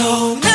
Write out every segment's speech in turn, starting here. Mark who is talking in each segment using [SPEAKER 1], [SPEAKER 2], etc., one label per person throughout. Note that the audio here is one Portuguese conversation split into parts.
[SPEAKER 1] told me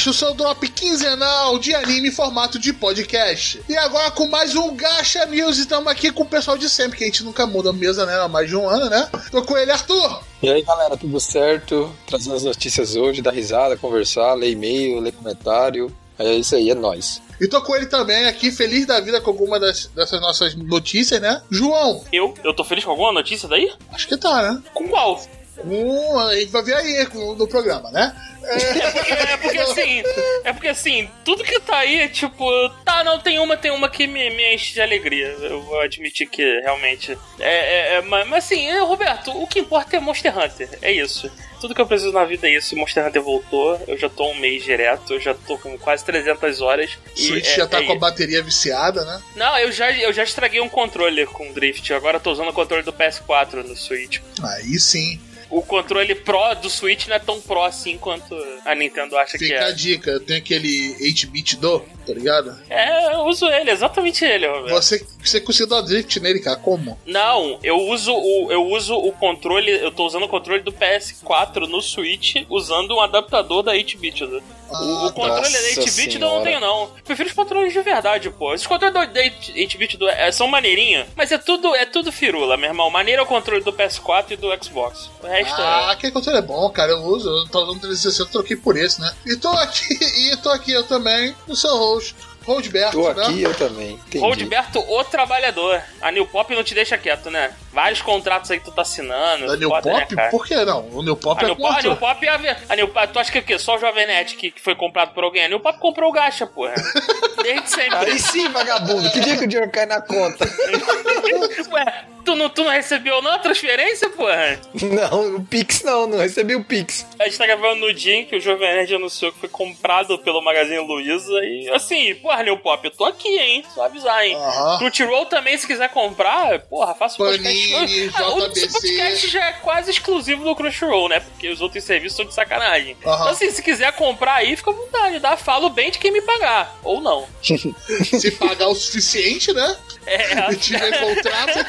[SPEAKER 1] Gacha, o seu drop quinzenal de anime em formato de podcast. E agora com mais um Gacha News, estamos aqui com o pessoal de sempre, que a gente nunca muda a mesa, né? Há mais de um ano, né? Tô com ele, Arthur.
[SPEAKER 2] E aí galera, tudo certo? Trazendo as notícias hoje, dar risada, conversar, ler e-mail, ler comentário. É isso aí, é nóis.
[SPEAKER 1] E tô com ele também aqui, feliz da vida com alguma das- dessas nossas notícias, né? João,
[SPEAKER 3] Eu? Eu tô feliz com alguma notícia daí?
[SPEAKER 1] acho que tá, né?
[SPEAKER 3] Com qual?
[SPEAKER 1] Um, a gente vai ver aí com- no programa, né?
[SPEAKER 3] É porque assim, é porque assim, tudo que tá aí, tipo, tá, não, tem uma, tem uma que me, me enche de alegria. Eu vou admitir que realmente. É, é, é, mas, mas assim, é, Roberto, o que importa é Monster Hunter. É isso. Tudo que eu preciso na vida é isso. Monster Hunter voltou. Eu já tô um mês direto. Eu já tô com quase 300 horas.
[SPEAKER 1] O Switch
[SPEAKER 3] é-
[SPEAKER 1] já tá
[SPEAKER 3] é
[SPEAKER 1] com a bateria viciada, né?
[SPEAKER 3] Não, eu já, eu já estraguei um controle com Drift. Agora tô usando o controle do PS4 no Switch.
[SPEAKER 1] Aí sim.
[SPEAKER 3] O controle Pro do Switch não é tão Pro assim quanto a Nintendo acha que
[SPEAKER 1] Fica a
[SPEAKER 3] é.
[SPEAKER 1] dica, eu tenho aquele 8-bit do, tá ligado?
[SPEAKER 3] É, eu uso ele, exatamente ele, Roberto.
[SPEAKER 1] Você, você conseguiu dar drift nele, cara, como?
[SPEAKER 3] Não, eu uso o eu uso o controle, eu tô usando o controle do PS4 no Switch usando um adaptador da 8-bit. O, o controle da
[SPEAKER 2] nossa
[SPEAKER 3] 8-bit eu não tenho não. Prefiro os controles de verdade, pô. Esses controles da 8-bit do- é, são maneirinhos, mas é tudo é tudo firula, meu irmão. Maneiro é o controle do PS4 e do Xbox. O resto
[SPEAKER 1] Ah,
[SPEAKER 3] é
[SPEAKER 1] aquele controle é bom, cara. Eu uso, eu tô usando 360, troquei por esse, né? E tô aqui, e tô aqui eu também, o seu host, Roldberto,
[SPEAKER 2] Tô
[SPEAKER 1] né?
[SPEAKER 2] aqui, eu também. Entendi.
[SPEAKER 3] Roldberto, o trabalhador. A New Pop não te deixa quieto, né? Vários contratos aí que tu tá assinando.
[SPEAKER 1] Da New
[SPEAKER 3] foda, né,
[SPEAKER 1] Pop?
[SPEAKER 3] cara?
[SPEAKER 1] Por que não? O New Pop
[SPEAKER 3] A
[SPEAKER 1] é
[SPEAKER 3] New, Pop, a New. Pop é a, ver- a New Pop, tu acha que é o quê? Só o Jovem Nerd que, que foi comprado por alguém? A New Pop comprou o Gacha, porra. Desde sempre.
[SPEAKER 2] Aí sim, vagabundo. Que dia que o dinheiro cai na conta?
[SPEAKER 3] Ué, tu não, tu não recebeu não a transferência, porra?
[SPEAKER 2] Não, o Pix não, não recebi o Pix.
[SPEAKER 3] A gente tá gravando no dia em que o Jovem Nerd anunciou que foi comprado pelo Magazine Luiza e assim, porra, New Pop, eu tô aqui, hein? Só avisar, hein? Crunchyroll também, se quiser comprar, porra, faça o
[SPEAKER 1] Panini,
[SPEAKER 3] podcast. Ah, o podcast já é quase exclusivo do Crunchyroll, né? Porque os outros serviços são de sacanagem. Então, assim, se quiser comprar aí, fica à vontade, dá. Falo bem de quem me pagar. Ou não.
[SPEAKER 1] Se pagar o suficiente, né?
[SPEAKER 3] É.
[SPEAKER 1] E tiver contrato,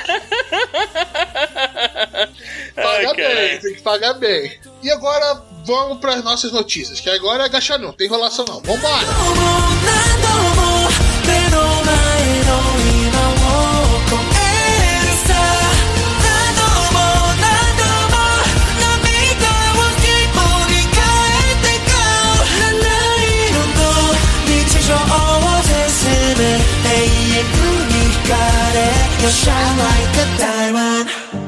[SPEAKER 1] paga bem,
[SPEAKER 3] caralho.
[SPEAKER 1] tem que pagar bem. E agora vamos pras nossas notícias, que agora é agachar não, tem enrolação não. Vambora!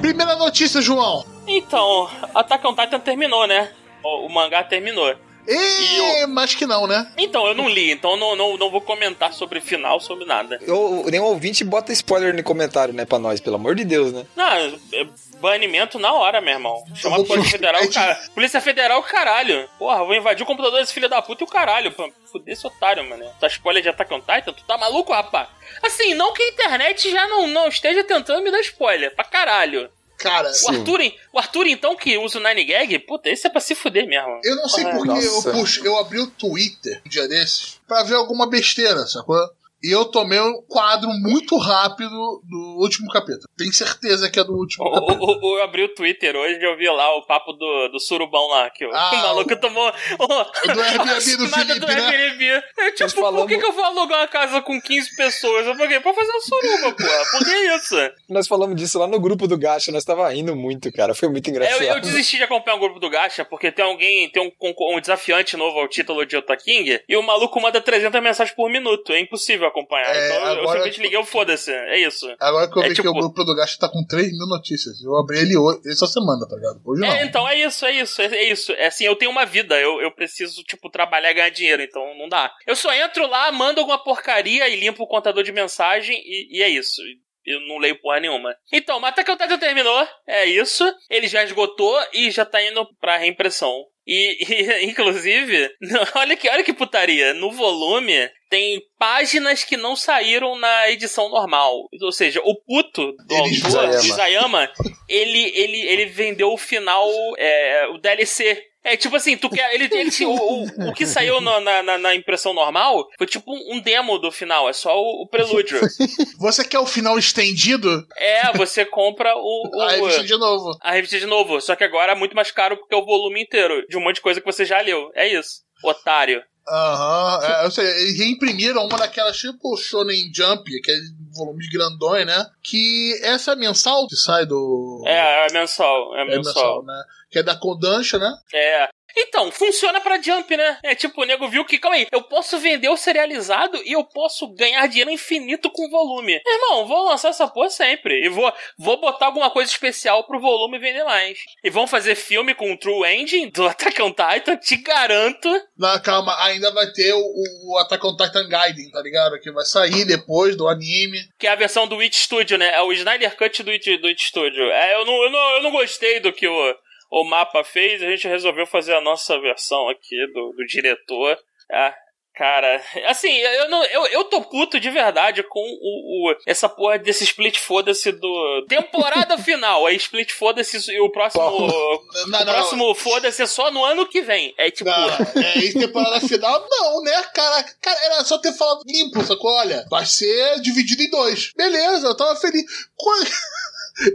[SPEAKER 1] Primeira notícia, João.
[SPEAKER 3] Então, Attack on Titan terminou, né? O, o mangá terminou.
[SPEAKER 1] E, mas que não, né?
[SPEAKER 3] Então, eu não li, então não, não, não vou comentar sobre final, sobre nada.
[SPEAKER 2] Eu, nenhum ouvinte bota spoiler no comentário, né, pra nós, pelo amor de Deus, né?
[SPEAKER 3] Não, é banimento na hora, meu irmão. Chama a
[SPEAKER 1] Eu
[SPEAKER 3] Polícia Federal, cara. Polícia Federal, caralho. Porra, vou invadir o computador desse filho da puta e o caralho. Pra fuder esse otário, mano. Tá spoiler de Attack on Titan? Tu tá maluco, rapaz? Assim, não que a internet já não, não esteja tentando me dar spoiler. Pra caralho.
[SPEAKER 1] Cara,
[SPEAKER 3] O Arthur, o Arthur, então, que usa o Nine Gag, puta, esse é pra se fuder mesmo.
[SPEAKER 1] eu não sei
[SPEAKER 3] Ah,
[SPEAKER 1] porque eu,
[SPEAKER 2] nossa.
[SPEAKER 1] puxo, eu abri o Twitter um dia desses pra ver alguma besteira, sacou? E eu tomei um quadro muito rápido do último capítulo. Tenho certeza que é do último
[SPEAKER 3] O-
[SPEAKER 1] capítulo.
[SPEAKER 3] o- o- Eu abri o Twitter hoje e eu vi lá o papo do, do surubão lá, que o,
[SPEAKER 1] Ah,
[SPEAKER 3] o maluco tomou. O,
[SPEAKER 1] do Airbnb do Felipe,
[SPEAKER 3] do
[SPEAKER 1] né?
[SPEAKER 3] Airbnb. Eu, tipo,
[SPEAKER 2] Nós
[SPEAKER 3] por
[SPEAKER 2] falamos-
[SPEAKER 3] que, que eu vou alugar uma casa com 15 pessoas? Eu falei, pra fazer um suruba, porra. Por que isso?
[SPEAKER 2] Nós falamos disso lá no grupo do Gacha, nós tava rindo muito, cara. Foi muito engraçado.
[SPEAKER 3] Eu, eu desisti de acompanhar o grupo do Gacha, porque tem alguém, tem um, concor- um desafiante novo ao título de Ota King, e o maluco manda 300 mensagens por minuto. É impossível acompanhar.
[SPEAKER 1] É,
[SPEAKER 3] então eu- eu
[SPEAKER 1] agora-
[SPEAKER 3] simplesmente liguei, eu foda-se. É isso.
[SPEAKER 1] Agora que eu
[SPEAKER 3] É
[SPEAKER 1] vi que
[SPEAKER 3] tipo-
[SPEAKER 1] o grupo do Gacha tá com 3 mil notícias. Eu abri ele hoje, essa semana, tá ligado? Hoje não.
[SPEAKER 3] É, então é isso, é isso, é, é isso. É assim, eu tenho uma vida, eu, eu preciso, tipo, trabalhar e ganhar dinheiro, então não dá. Eu só entro lá, mando alguma porcaria e limpo o contador de mensagem e, e é isso. eu não leio porra nenhuma. Então, on Titan terminou, é isso. Ele já esgotou e já tá indo pra reimpressão. E, e, inclusive, olha que, olha que putaria. No volume tem páginas que não saíram na edição normal. Ou seja, o puto do autor.
[SPEAKER 2] Isayama,
[SPEAKER 3] ele, ele, ele vendeu o final, é, o DLC. É tipo assim, tu quer. Ele, ele o, o, o que saiu na, na, na- impressão normal foi tipo um demo do final, é só o, o prelúdio.
[SPEAKER 1] Você quer o final estendido?
[SPEAKER 3] É, você compra o, o-
[SPEAKER 1] A revista de novo.
[SPEAKER 3] a revista de novo. Só que agora é muito mais caro porque é o volume inteiro de um monte de coisa que você já leu. É isso. Otário.
[SPEAKER 1] Aham, é, eu sei, eles reimprimiram uma daquelas tipo Shonen Jump, aquele volume grandões, né? Que essa é mensal que sai do.
[SPEAKER 3] É, é mensal. É
[SPEAKER 1] é
[SPEAKER 3] mensal.
[SPEAKER 1] né? Que é da Kodansha, né?
[SPEAKER 3] É. Então, funciona pra Jump, né? É tipo, o nego viu que, calma aí, eu posso vender o serializado e eu posso ganhar dinheiro infinito com volume. Irmão, vou lançar essa porra sempre. E vou, vou botar alguma coisa especial pro volume vender mais. E vão fazer filme com o True Engine do Attack on Titan, te garanto.
[SPEAKER 1] Não, calma, ainda vai ter o, o Attack on Titan Gaiden, tá ligado? Que vai sair depois do anime.
[SPEAKER 3] Que é a versão do Witch Studio, né? É o Snyder Cut do Witch, do Witch Studio. É, eu não, eu não, eu não gostei do que o, o mapa fez, a gente resolveu fazer a nossa versão aqui do, do diretor. É, cara, assim, eu, não, eu, eu tô puto de verdade com o, o- essa porra desse split foda-se do. Temporada final. Aí split foda-se e o próximo.
[SPEAKER 1] Não,
[SPEAKER 3] o
[SPEAKER 1] não, não.
[SPEAKER 3] próximo foda-se é só no ano que vem. É tipo.
[SPEAKER 1] Não, é, e temporada final, não, né, cara? Cara, era só ter falado limpo, sacou? Olha, vai ser dividido em dois. Beleza, eu tava feliz. Quando-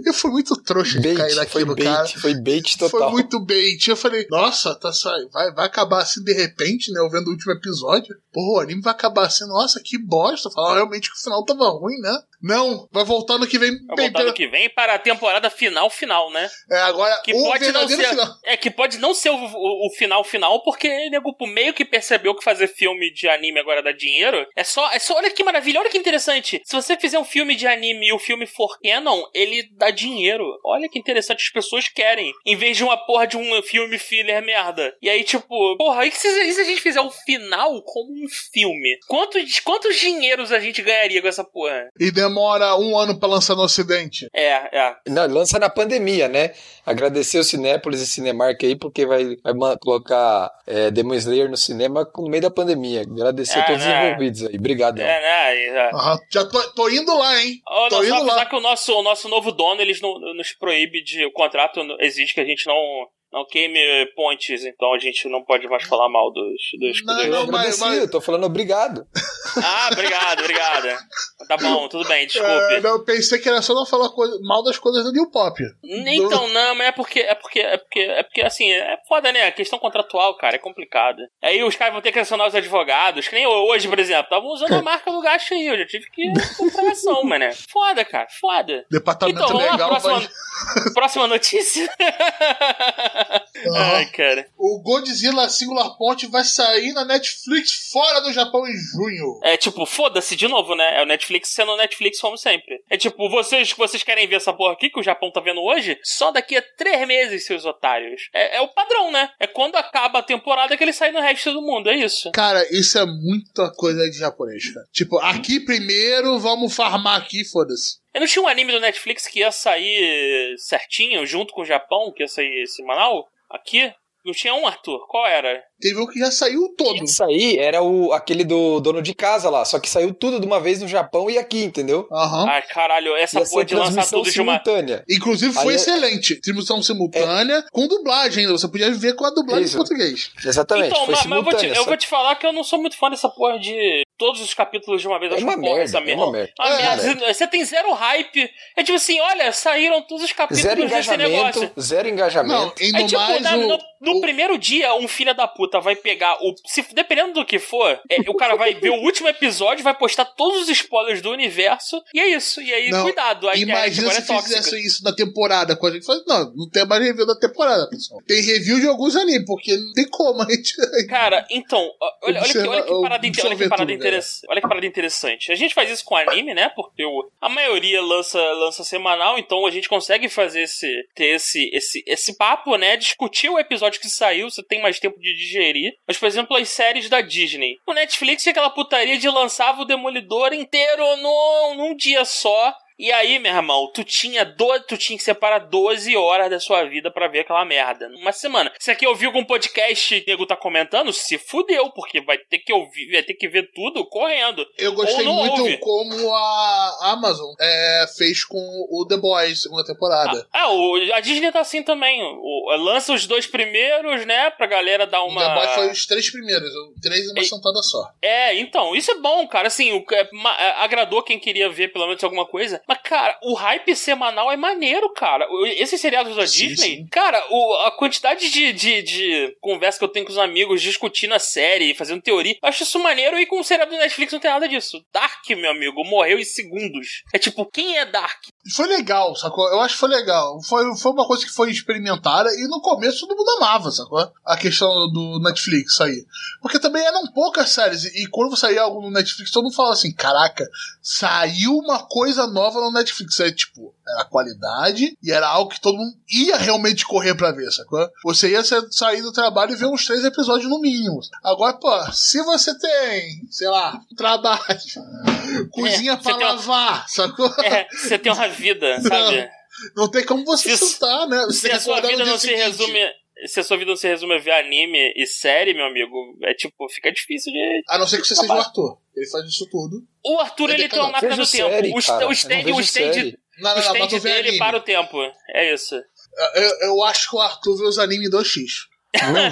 [SPEAKER 1] Eu fui muito trouxa de cair
[SPEAKER 2] Bait, foi
[SPEAKER 1] naquilo, cara.
[SPEAKER 2] bait, foi bait
[SPEAKER 1] Foi
[SPEAKER 2] total.
[SPEAKER 1] muito bait. Eu falei, nossa, tá vai, vai acabar assim de repente, né? Eu vendo o último episódio. Porra, o anime vai acabar assim, nossa, que bosta. Falar realmente que o final tava ruim, né? Não, vai voltar no que vem.
[SPEAKER 3] Vai voltar ano que vem para a temporada final final, né?
[SPEAKER 1] É, agora,
[SPEAKER 3] Que
[SPEAKER 1] o
[SPEAKER 3] pode não ser.
[SPEAKER 1] final.
[SPEAKER 3] É, que pode não ser o, o- o final final, porque nego meio que percebeu que fazer filme de anime agora dá dinheiro. É só, é só. Olha que maravilha, olha que interessante. Se você fizer um filme de anime e o filme for canon, ele dá dinheiro. Olha que interessante, as pessoas querem. Em vez de uma porra de um filme filler merda. E aí, tipo, porra, e se, e se a gente fizer o final como um filme? Quantos, quantos dinheiros a gente ganharia com essa porra?
[SPEAKER 1] E demora um ano pra lançar no ocidente.
[SPEAKER 3] É, é.
[SPEAKER 2] Não, lança na pandemia, né? Agradecer o Cinépolis e Cinemark aí, porque vai, vai colocar é, Demon Slayer no cinema no meio da pandemia. Agradecer
[SPEAKER 3] É,
[SPEAKER 2] a todos os
[SPEAKER 3] né?
[SPEAKER 2] envolvidos aí. Obrigado.
[SPEAKER 3] É, né? É.
[SPEAKER 1] Aham, Já tô, tô indo lá, hein? Tô
[SPEAKER 3] não, só
[SPEAKER 1] indo lá.
[SPEAKER 3] que o nosso, o nosso novo dono, eles não, nos proíbe de. O contrato exige que a gente não, não queime pontes, então a gente não pode mais falar mal dos, dos
[SPEAKER 1] Não,
[SPEAKER 2] Eu
[SPEAKER 1] não, mas- mas-
[SPEAKER 2] eu tô falando obrigado.
[SPEAKER 3] Ah, obrigado, obrigado. Tá bom, tudo bem, desculpe.
[SPEAKER 1] É, não, pensei que era só não falar coisa- mal das coisas do New Pop.
[SPEAKER 3] Então, não, mas é porque, é porque, é porque, é porque, assim, é foda, né? A questão contratual, cara, é complicada. Aí os caras vão ter que acionar os advogados, que nem hoje, por exemplo, estavam usando a marca do gasto aí, eu já tive que ir com ação, mano. né? Foda, cara, foda.
[SPEAKER 1] Departamento
[SPEAKER 3] Então, lá,
[SPEAKER 1] legal.
[SPEAKER 3] próxima,
[SPEAKER 1] vai-
[SPEAKER 3] próxima notícia. Ai, cara.
[SPEAKER 1] O Godzilla Singular Point vai sair na Netflix fora do Japão em junho.
[SPEAKER 3] É tipo, foda-se de novo, né? É o Netflix sendo o Netflix como sempre. É tipo, vocês vocês querem ver essa porra aqui que o Japão tá vendo hoje? Só daqui a três meses, seus otários. É, é o padrão, né? É quando acaba a temporada que ele sai no resto do mundo, é isso.
[SPEAKER 1] Cara, isso é muita coisa de japonês, cara. Tipo, aqui primeiro, vamos farmar aqui, foda-se.
[SPEAKER 3] Eu não tinha um anime do Netflix que ia sair certinho, junto com o Japão, que ia sair semanal? Aqui? Não tinha um, Arthur? Qual era?
[SPEAKER 1] Teve um que já saiu todo.
[SPEAKER 2] Isso aí era o, aquele do dono de casa lá, só que saiu tudo de uma vez no Japão e aqui, entendeu?
[SPEAKER 1] Aham.
[SPEAKER 3] Ai, caralho, essa porra de lançar
[SPEAKER 2] transmissão
[SPEAKER 3] tudo de uma.
[SPEAKER 2] simultânea.
[SPEAKER 1] Inclusive foi
[SPEAKER 2] Aí é-
[SPEAKER 1] excelente. Transmissão simultânea com dublagem ainda. Você podia ver com a dublagem
[SPEAKER 2] Isso.
[SPEAKER 1] em português.
[SPEAKER 2] Exatamente,
[SPEAKER 3] Então,
[SPEAKER 2] foi
[SPEAKER 3] mas, mas eu, vou te,
[SPEAKER 2] simultânea.
[SPEAKER 3] eu vou te falar que eu não sou muito fã dessa porra de todos os capítulos de uma vez.
[SPEAKER 2] É
[SPEAKER 3] acho
[SPEAKER 2] uma
[SPEAKER 3] uma
[SPEAKER 2] merda,
[SPEAKER 3] essa
[SPEAKER 2] é uma merda.
[SPEAKER 3] Ah,
[SPEAKER 1] É,
[SPEAKER 3] merda. Você tem zero hype. É tipo assim, olha, saíram todos os capítulos
[SPEAKER 2] Zero
[SPEAKER 3] desse negócio.
[SPEAKER 2] engajamento, zero
[SPEAKER 1] Não,
[SPEAKER 2] engajamento.
[SPEAKER 1] e
[SPEAKER 3] Aí,
[SPEAKER 1] no
[SPEAKER 3] tipo,
[SPEAKER 1] mais
[SPEAKER 3] na-
[SPEAKER 1] o,
[SPEAKER 3] no, no
[SPEAKER 1] o-
[SPEAKER 3] primeiro dia, um filho da puta vai pegar o. Se, dependendo do que for, é, o cara vai ver o último episódio, vai postar todos os spoilers do universo, e é isso. E aí,
[SPEAKER 1] Não,
[SPEAKER 3] cuidado, a internet
[SPEAKER 1] Imagina
[SPEAKER 3] agora
[SPEAKER 1] se
[SPEAKER 3] é tóxica.
[SPEAKER 1] fizesse isso na temporada com a gente. Fala, Não, não tem mais review da temporada, pessoal. Tem review de alguns animes, porque não tem como a gente.
[SPEAKER 3] Cara, então, olha, olha, que, olha, que, parada, olha, que, parada
[SPEAKER 1] tudo,
[SPEAKER 3] interess- olha que parada interessante. A gente faz isso com anime, né? Porque o, a maioria lança, lança semanal, então a gente consegue fazer esse, ter esse, esse, esse papo, né? Discutir o episódio que saiu, você tem mais tempo de digerir. Mas, por exemplo, as séries da Disney. O Netflix é aquela putaria de lançava o Demolidor inteiro no, num dia só. E aí, meu irmão, tu tinha, do, tu tinha que separar 12 horas da sua vida pra ver aquela merda. Numa semana. Se aqui ouviu algum podcast e o nego tá comentando, se fudeu, porque vai ter que ouvir, vai ter que ver tudo correndo.
[SPEAKER 1] Eu gostei muito
[SPEAKER 3] ouve.
[SPEAKER 1] como a Amazon é, fez com o The Boys, segunda temporada.
[SPEAKER 3] Ah, o, a Disney tá assim também. O, lança os dois primeiros, né? Pra galera dar
[SPEAKER 1] O
[SPEAKER 3] uma.
[SPEAKER 1] The Boys foi os três primeiros, o três numa
[SPEAKER 3] Ei.
[SPEAKER 1] sentada só.
[SPEAKER 3] É, então, isso é bom, cara. Assim, o, é, ma- é, agradou quem queria ver pelo menos alguma coisa. Mas, cara, o hype semanal é maneiro, cara. Esses seriados da
[SPEAKER 1] Sim,
[SPEAKER 3] Disney,
[SPEAKER 1] sim.
[SPEAKER 3] cara, o- a quantidade de, de, de conversa que eu tenho com os amigos discutindo a série, fazendo teoria, eu acho isso maneiro. E com o seriado do Netflix não tem nada disso. Dark, meu amigo, morreu em segundos. É tipo, quem é Dark?
[SPEAKER 1] Foi legal, sacou? Eu acho que foi legal. Foi, foi uma coisa que foi experimentada e no começo todo mundo amava, sacou? A questão do Netflix aí. Porque também eram poucas séries. E, quando saía algo no Netflix, todo mundo falava assim: caraca, saiu uma coisa nova no Netflix. É tipo, era qualidade e era algo que todo mundo ia realmente correr pra ver, sacou? Você ia sa- sair do trabalho e ver uns três episódios no mínimo. Agora, pô, se você tem, sei lá, trabalho, cozinha
[SPEAKER 3] você
[SPEAKER 1] pra
[SPEAKER 3] tem uma-
[SPEAKER 1] lavar, sacou?
[SPEAKER 3] É, você tem uma vida, sabe?
[SPEAKER 1] Não tem como você
[SPEAKER 3] Se-
[SPEAKER 1] sentar, né? Você
[SPEAKER 3] Se a sua vida não se
[SPEAKER 1] seguinte.
[SPEAKER 3] resume. Se a sua vida não se resume a ver anime e série, meu amigo, é tipo, fica difícil de.
[SPEAKER 1] A não ser que você seja o Arthur. Ele faz isso tudo.
[SPEAKER 3] O Arthur,
[SPEAKER 1] É
[SPEAKER 3] ele tem uma máquina do tempo.
[SPEAKER 2] série,
[SPEAKER 3] o,
[SPEAKER 2] cara.
[SPEAKER 3] o stand,
[SPEAKER 2] não
[SPEAKER 3] o stand,
[SPEAKER 1] Não,
[SPEAKER 3] o
[SPEAKER 1] não, vê
[SPEAKER 3] dele
[SPEAKER 1] anime.
[SPEAKER 3] para o tempo. É isso.
[SPEAKER 1] Eu, eu acho que o Arthur vê os animes 2x.
[SPEAKER 2] Não.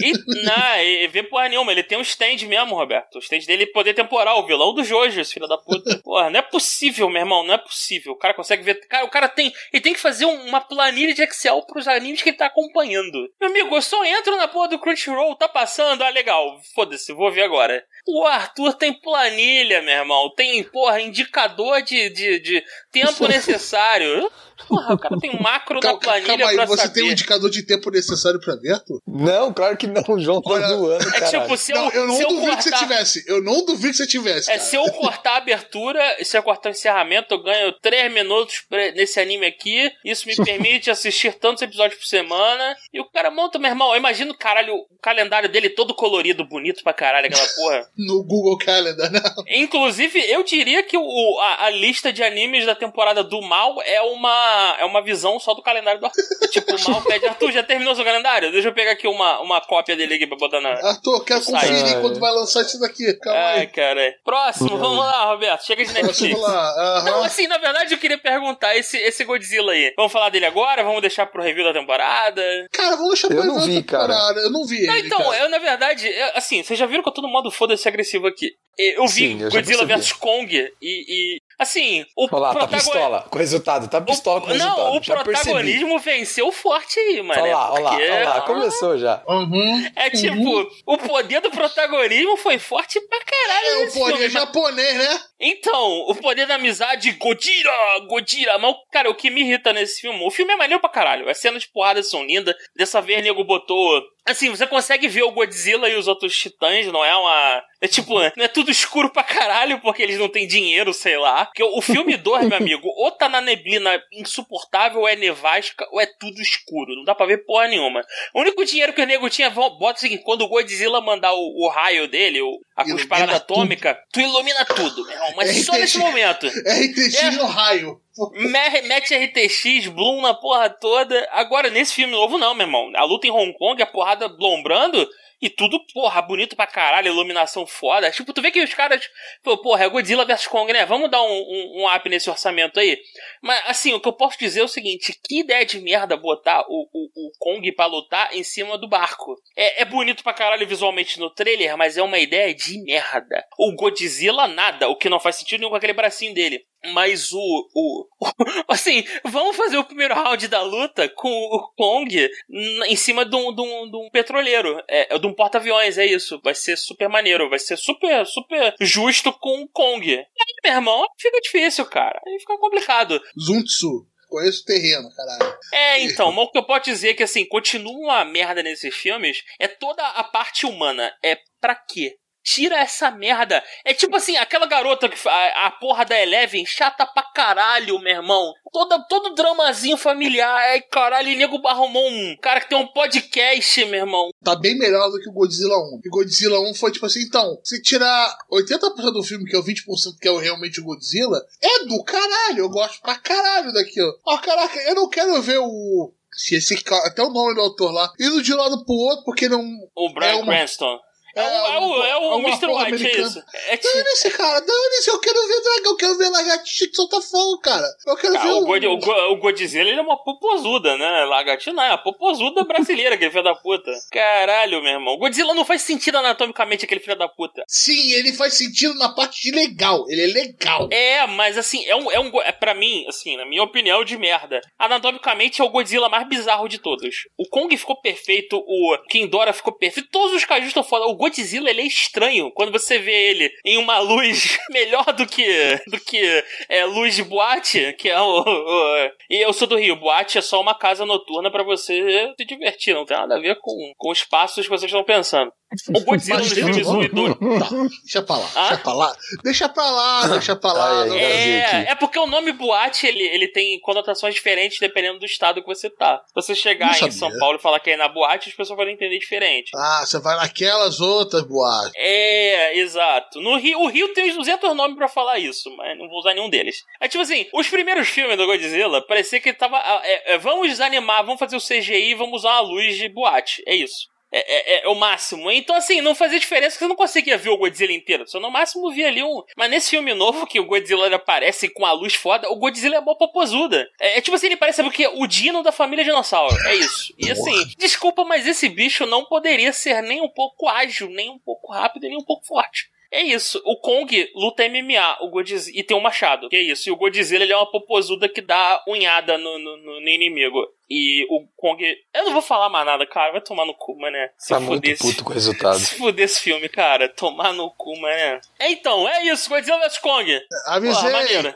[SPEAKER 3] E, não, e vê porra nenhuma. Ele tem um stand mesmo, Roberto. O stand dele é poder temporal, o vilão do Jojo, esse filho da puta. Porra, não é possível, meu irmão. Não é possível. O cara consegue ver. Cara, o cara tem. Ele tem que fazer um- uma planilha de Excel pros animes que ele tá acompanhando. Meu amigo, eu só entro na porra do Crunchyroll, tá passando. Ah, legal. Foda-se, vou ver agora. O Arthur tem planilha, meu irmão. Tem, porra, indicador de, de, de tempo necessário. Porra, o cara tem um macro na planilha
[SPEAKER 1] calma aí,
[SPEAKER 3] pra
[SPEAKER 1] você
[SPEAKER 3] saber.
[SPEAKER 1] tem um indicador de tempo necessário pra ver, Arthur?
[SPEAKER 2] Não, claro que não. O João tá
[SPEAKER 1] Olha,
[SPEAKER 2] zoando,
[SPEAKER 3] É
[SPEAKER 2] caralho.
[SPEAKER 3] tipo, se
[SPEAKER 1] não,
[SPEAKER 3] eu,
[SPEAKER 1] eu não
[SPEAKER 3] se eu
[SPEAKER 1] duvido que você
[SPEAKER 3] cortar...
[SPEAKER 1] tivesse. Eu não duvido que você tivesse.
[SPEAKER 3] É,
[SPEAKER 1] cara.
[SPEAKER 3] se eu cortar a abertura, se eu cortar o encerramento, eu ganho 3 minutos nesse anime aqui. Isso me permite assistir tantos episódios por semana. E o cara monta, meu irmão. Eu imagino, caralho, o calendário dele todo colorido, bonito pra caralho, aquela porra.
[SPEAKER 1] No Google Calendar, né?
[SPEAKER 3] Inclusive, eu diria que o, a, a lista de animes da temporada do mal é uma, é uma visão só do calendário do Arthur. tipo, o mal pede, Arthur, já terminou seu calendário? Deixa eu pegar aqui uma, uma cópia dele aqui pra botar na.
[SPEAKER 1] Arthur, quero
[SPEAKER 3] Sai.
[SPEAKER 1] conferir quando vai lançar isso daqui. Calma
[SPEAKER 3] Ai,
[SPEAKER 1] aí.
[SPEAKER 3] cara. Próximo, vamos lá, Roberto. Chega de Netflix.
[SPEAKER 1] Vamos lá. aham.
[SPEAKER 3] Não, assim, na verdade eu queria perguntar, esse, esse Godzilla aí, vamos falar dele agora? Vamos deixar pro review da temporada?
[SPEAKER 1] Cara, vamos deixar
[SPEAKER 2] Eu
[SPEAKER 1] pra
[SPEAKER 2] não
[SPEAKER 1] outra
[SPEAKER 2] vi, cara.
[SPEAKER 1] temporada. Eu não vi
[SPEAKER 3] Não,
[SPEAKER 1] ele,
[SPEAKER 3] então,
[SPEAKER 1] cara.
[SPEAKER 3] eu na verdade, eu- assim, vocês já viram que eu tô no modo foda-se agressivo aqui. Eu vi
[SPEAKER 2] Sim, eu
[SPEAKER 3] Godzilla vs Kong e, e, assim, o
[SPEAKER 2] Olha lá, tá
[SPEAKER 3] protagon-
[SPEAKER 2] pistola com o resultado. Tá pistola com o resultado.
[SPEAKER 3] Não, o
[SPEAKER 2] já percebi.
[SPEAKER 3] protagonismo venceu forte aí, mano.
[SPEAKER 2] Olha lá, olha lá, olha lá. Começou já.
[SPEAKER 1] Uhum.
[SPEAKER 3] É tipo, o poder do protagonismo foi forte pra caralho
[SPEAKER 1] É o poder
[SPEAKER 3] filme,
[SPEAKER 1] japonês, né?
[SPEAKER 3] Então, o poder da amizade, Godira, Godira. Mas, cara, o que me irrita nesse filme, o filme é maneiro pra caralho. As cenas de porrada são lindas. Dessa vez, nego botou. Assim, você consegue ver o Godzilla e os outros titãs, não é uma. É tipo, não é tudo escuro pra caralho porque eles não têm dinheiro, sei lá. Porque o filme 2, meu amigo, ou tá na neblina insuportável, ou é nevasca, ou é tudo escuro. Não dá pra ver porra nenhuma. O único dinheiro que o nego tinha, bota o seguinte: quando o Godzilla mandar o, o raio dele, a cusparada atômica, tu ilumina tudo, meu irmão. Mas
[SPEAKER 1] É
[SPEAKER 3] só nesse momento.
[SPEAKER 1] RTX
[SPEAKER 3] É.
[SPEAKER 1] no raio.
[SPEAKER 3] Me- Mete RTX, Bloom na porra toda. Agora, nesse filme novo, não, meu irmão. A luta em Hong Kong, a porrada blombrando. E tudo, porra, bonito pra caralho, iluminação foda. Tipo, tu vê que os caras. Pô, porra, é Godzilla vs Kong, né? Vamos dar um, um, um up nesse orçamento aí. Mas, assim, o que eu posso dizer é o seguinte: que ideia de merda botar o, o, o Kong pra lutar em cima do barco. É, é bonito pra caralho visualmente no trailer, mas é uma ideia de merda. O Godzilla, nada. O que não faz sentido nenhum com aquele bracinho dele. Mas o, o, Assim, vamos fazer o primeiro round da luta com o Kong em cima de um, de um, de um petroleiro. É, de um porta-aviões, é isso. Vai ser super maneiro. Vai ser super, super justo com o Kong. E aí, meu irmão, fica difícil, cara. Aí fica complicado.
[SPEAKER 1] Zuntsu. Conheço o terreno, caralho.
[SPEAKER 3] É, então, mas o que eu posso dizer é que, assim, continua uma merda nesses filmes. É toda a parte humana. É pra quê? Tira essa merda. É tipo assim, aquela garota que a, a porra da Eleven, chata pra caralho, meu irmão. Toda, todo dramazinho familiar. Ai, caralho, e nego arrumou um cara que tem um podcast, meu irmão.
[SPEAKER 1] Tá bem melhor do que o Godzilla 1. E Godzilla 1 foi tipo assim, então, se tirar 80% do filme, que é o 20% que é o realmente o Godzilla, é do caralho. Eu gosto pra caralho daquilo. Ó, caraca, eu não quero ver o. Se esse cara, até o nome do autor lá, indo de um lado pro outro, porque não.
[SPEAKER 3] O Brian
[SPEAKER 1] É uma-
[SPEAKER 3] Cranston. É, o, é o, é o
[SPEAKER 1] uma
[SPEAKER 3] Mr. White, é isso. É tipo.
[SPEAKER 1] Dane-se, cara, dane-se, eu quero ver dragão, eu quero ver lagartixa que solta fogo, cara. Eu quero
[SPEAKER 3] Ah,
[SPEAKER 1] ver
[SPEAKER 3] o. God, o, o Godzilla ele é uma popozuda, né? Lagartina não, é a popozuda brasileira, aquele filho da puta. Caralho, meu irmão. O Godzilla não faz sentido anatomicamente, aquele filho da puta.
[SPEAKER 1] Sim, ele faz sentido na parte de legal. Ele é legal.
[SPEAKER 3] É, mas assim, é um. É um é, pra mim, assim, na minha opinião, de merda. Anatomicamente é o Godzilla mais bizarro de todos. O Kong ficou perfeito, o Kindora ficou perfeito, todos os cajus estão foda. O Godzilla, ele é estranho quando você vê ele em uma luz melhor do que. do que é, luz de boate, que é o, o- E eu sou do Rio, boate é só uma casa noturna pra você se divertir, não tem nada a ver com, com os passos que vocês estão pensando. O Godzilla nos
[SPEAKER 1] Mas-
[SPEAKER 3] filmes 1 e 2.
[SPEAKER 1] Não, deixa pra lá,
[SPEAKER 3] Ah?
[SPEAKER 1] deixa pra lá. Deixa pra lá, deixa pra lá.
[SPEAKER 2] Vi
[SPEAKER 3] É, é porque o nome boate, ele, ele tem conotações diferentes dependendo do estado que você tá. Se você chegar em. São Paulo e falar que é na boate, as pessoas vão entender diferente.
[SPEAKER 1] Ah, você vai naquelas outras boates.
[SPEAKER 3] É, exato. No Rio, o Rio tem uns 200 nomes pra falar isso, mas não vou usar nenhum deles. É tipo assim, os primeiros filmes do Godzilla, parecia que ele tava. ah, é, é, vamos desanimar, vamos fazer o CGI e vamos usar uma luz de boate. É isso. É, é- é o máximo. Então, assim, não fazia diferença que você não conseguia ver o Godzilla inteiro. Você no máximo via ali um. Mas nesse filme novo, que o Godzilla aparece com a luz foda, o Godzilla é mó popozuda. É, é tipo assim, ele parece porque o Dino da família dinossauro. É isso. E assim, desculpa, mas esse bicho não poderia ser nem um pouco ágil, nem um pouco rápido, nem um pouco forte. É isso. O Kong luta MMA o Godzilla, e tem um machado. Que é isso. E o Godzilla ele é uma popozuda que dá unhada no, no, no- no inimigo. E o Kong. Eu não vou falar mais nada, cara. Vai tomar no cu, mané. Se
[SPEAKER 2] Tá
[SPEAKER 3] fuder
[SPEAKER 2] muito
[SPEAKER 3] esse-
[SPEAKER 2] puto com o resultado.
[SPEAKER 3] Se fuder esse filme, cara. Tomar no cu, mané. Então, é isso. Godzilla vs Kong. Porra,
[SPEAKER 1] Avisei.
[SPEAKER 3] maneiro.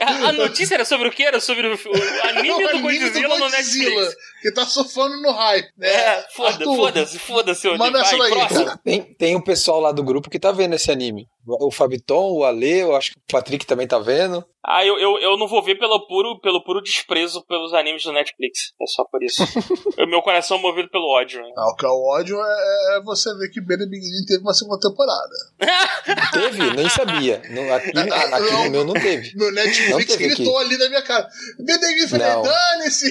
[SPEAKER 3] A, a notícia era sobre o quê? Era sobre o, o anime
[SPEAKER 1] O
[SPEAKER 3] do
[SPEAKER 1] anime
[SPEAKER 3] Godzilla no Netflix.
[SPEAKER 1] Que tá surfando no hype. né?
[SPEAKER 3] É, foda,
[SPEAKER 1] Arthur,
[SPEAKER 3] foda-se, foda-se.
[SPEAKER 1] manda
[SPEAKER 3] vai,
[SPEAKER 1] essa daí.
[SPEAKER 2] Tem, tem um pessoal lá do grupo que tá vendo esse anime. O Fabiton, o Ale, eu acho que o Patrick também tá vendo.
[SPEAKER 3] Ah, eu, eu, eu não vou ver pelo puro, pelo puro desprezo pelos animes do Netflix. É só por isso. o meu coração é movido pelo ódio. hein?
[SPEAKER 1] Ah, o que é o ódio é, é você ver que Benny Beginning teve uma segunda temporada.
[SPEAKER 2] Teve? Nem sabia. No, aqui, a- aqui no meu não teve.
[SPEAKER 1] Meu
[SPEAKER 2] Não
[SPEAKER 1] Netflix
[SPEAKER 2] teve
[SPEAKER 1] gritou ali na minha cara. Benny Beginning, falei,
[SPEAKER 2] Não.
[SPEAKER 1] dane-se.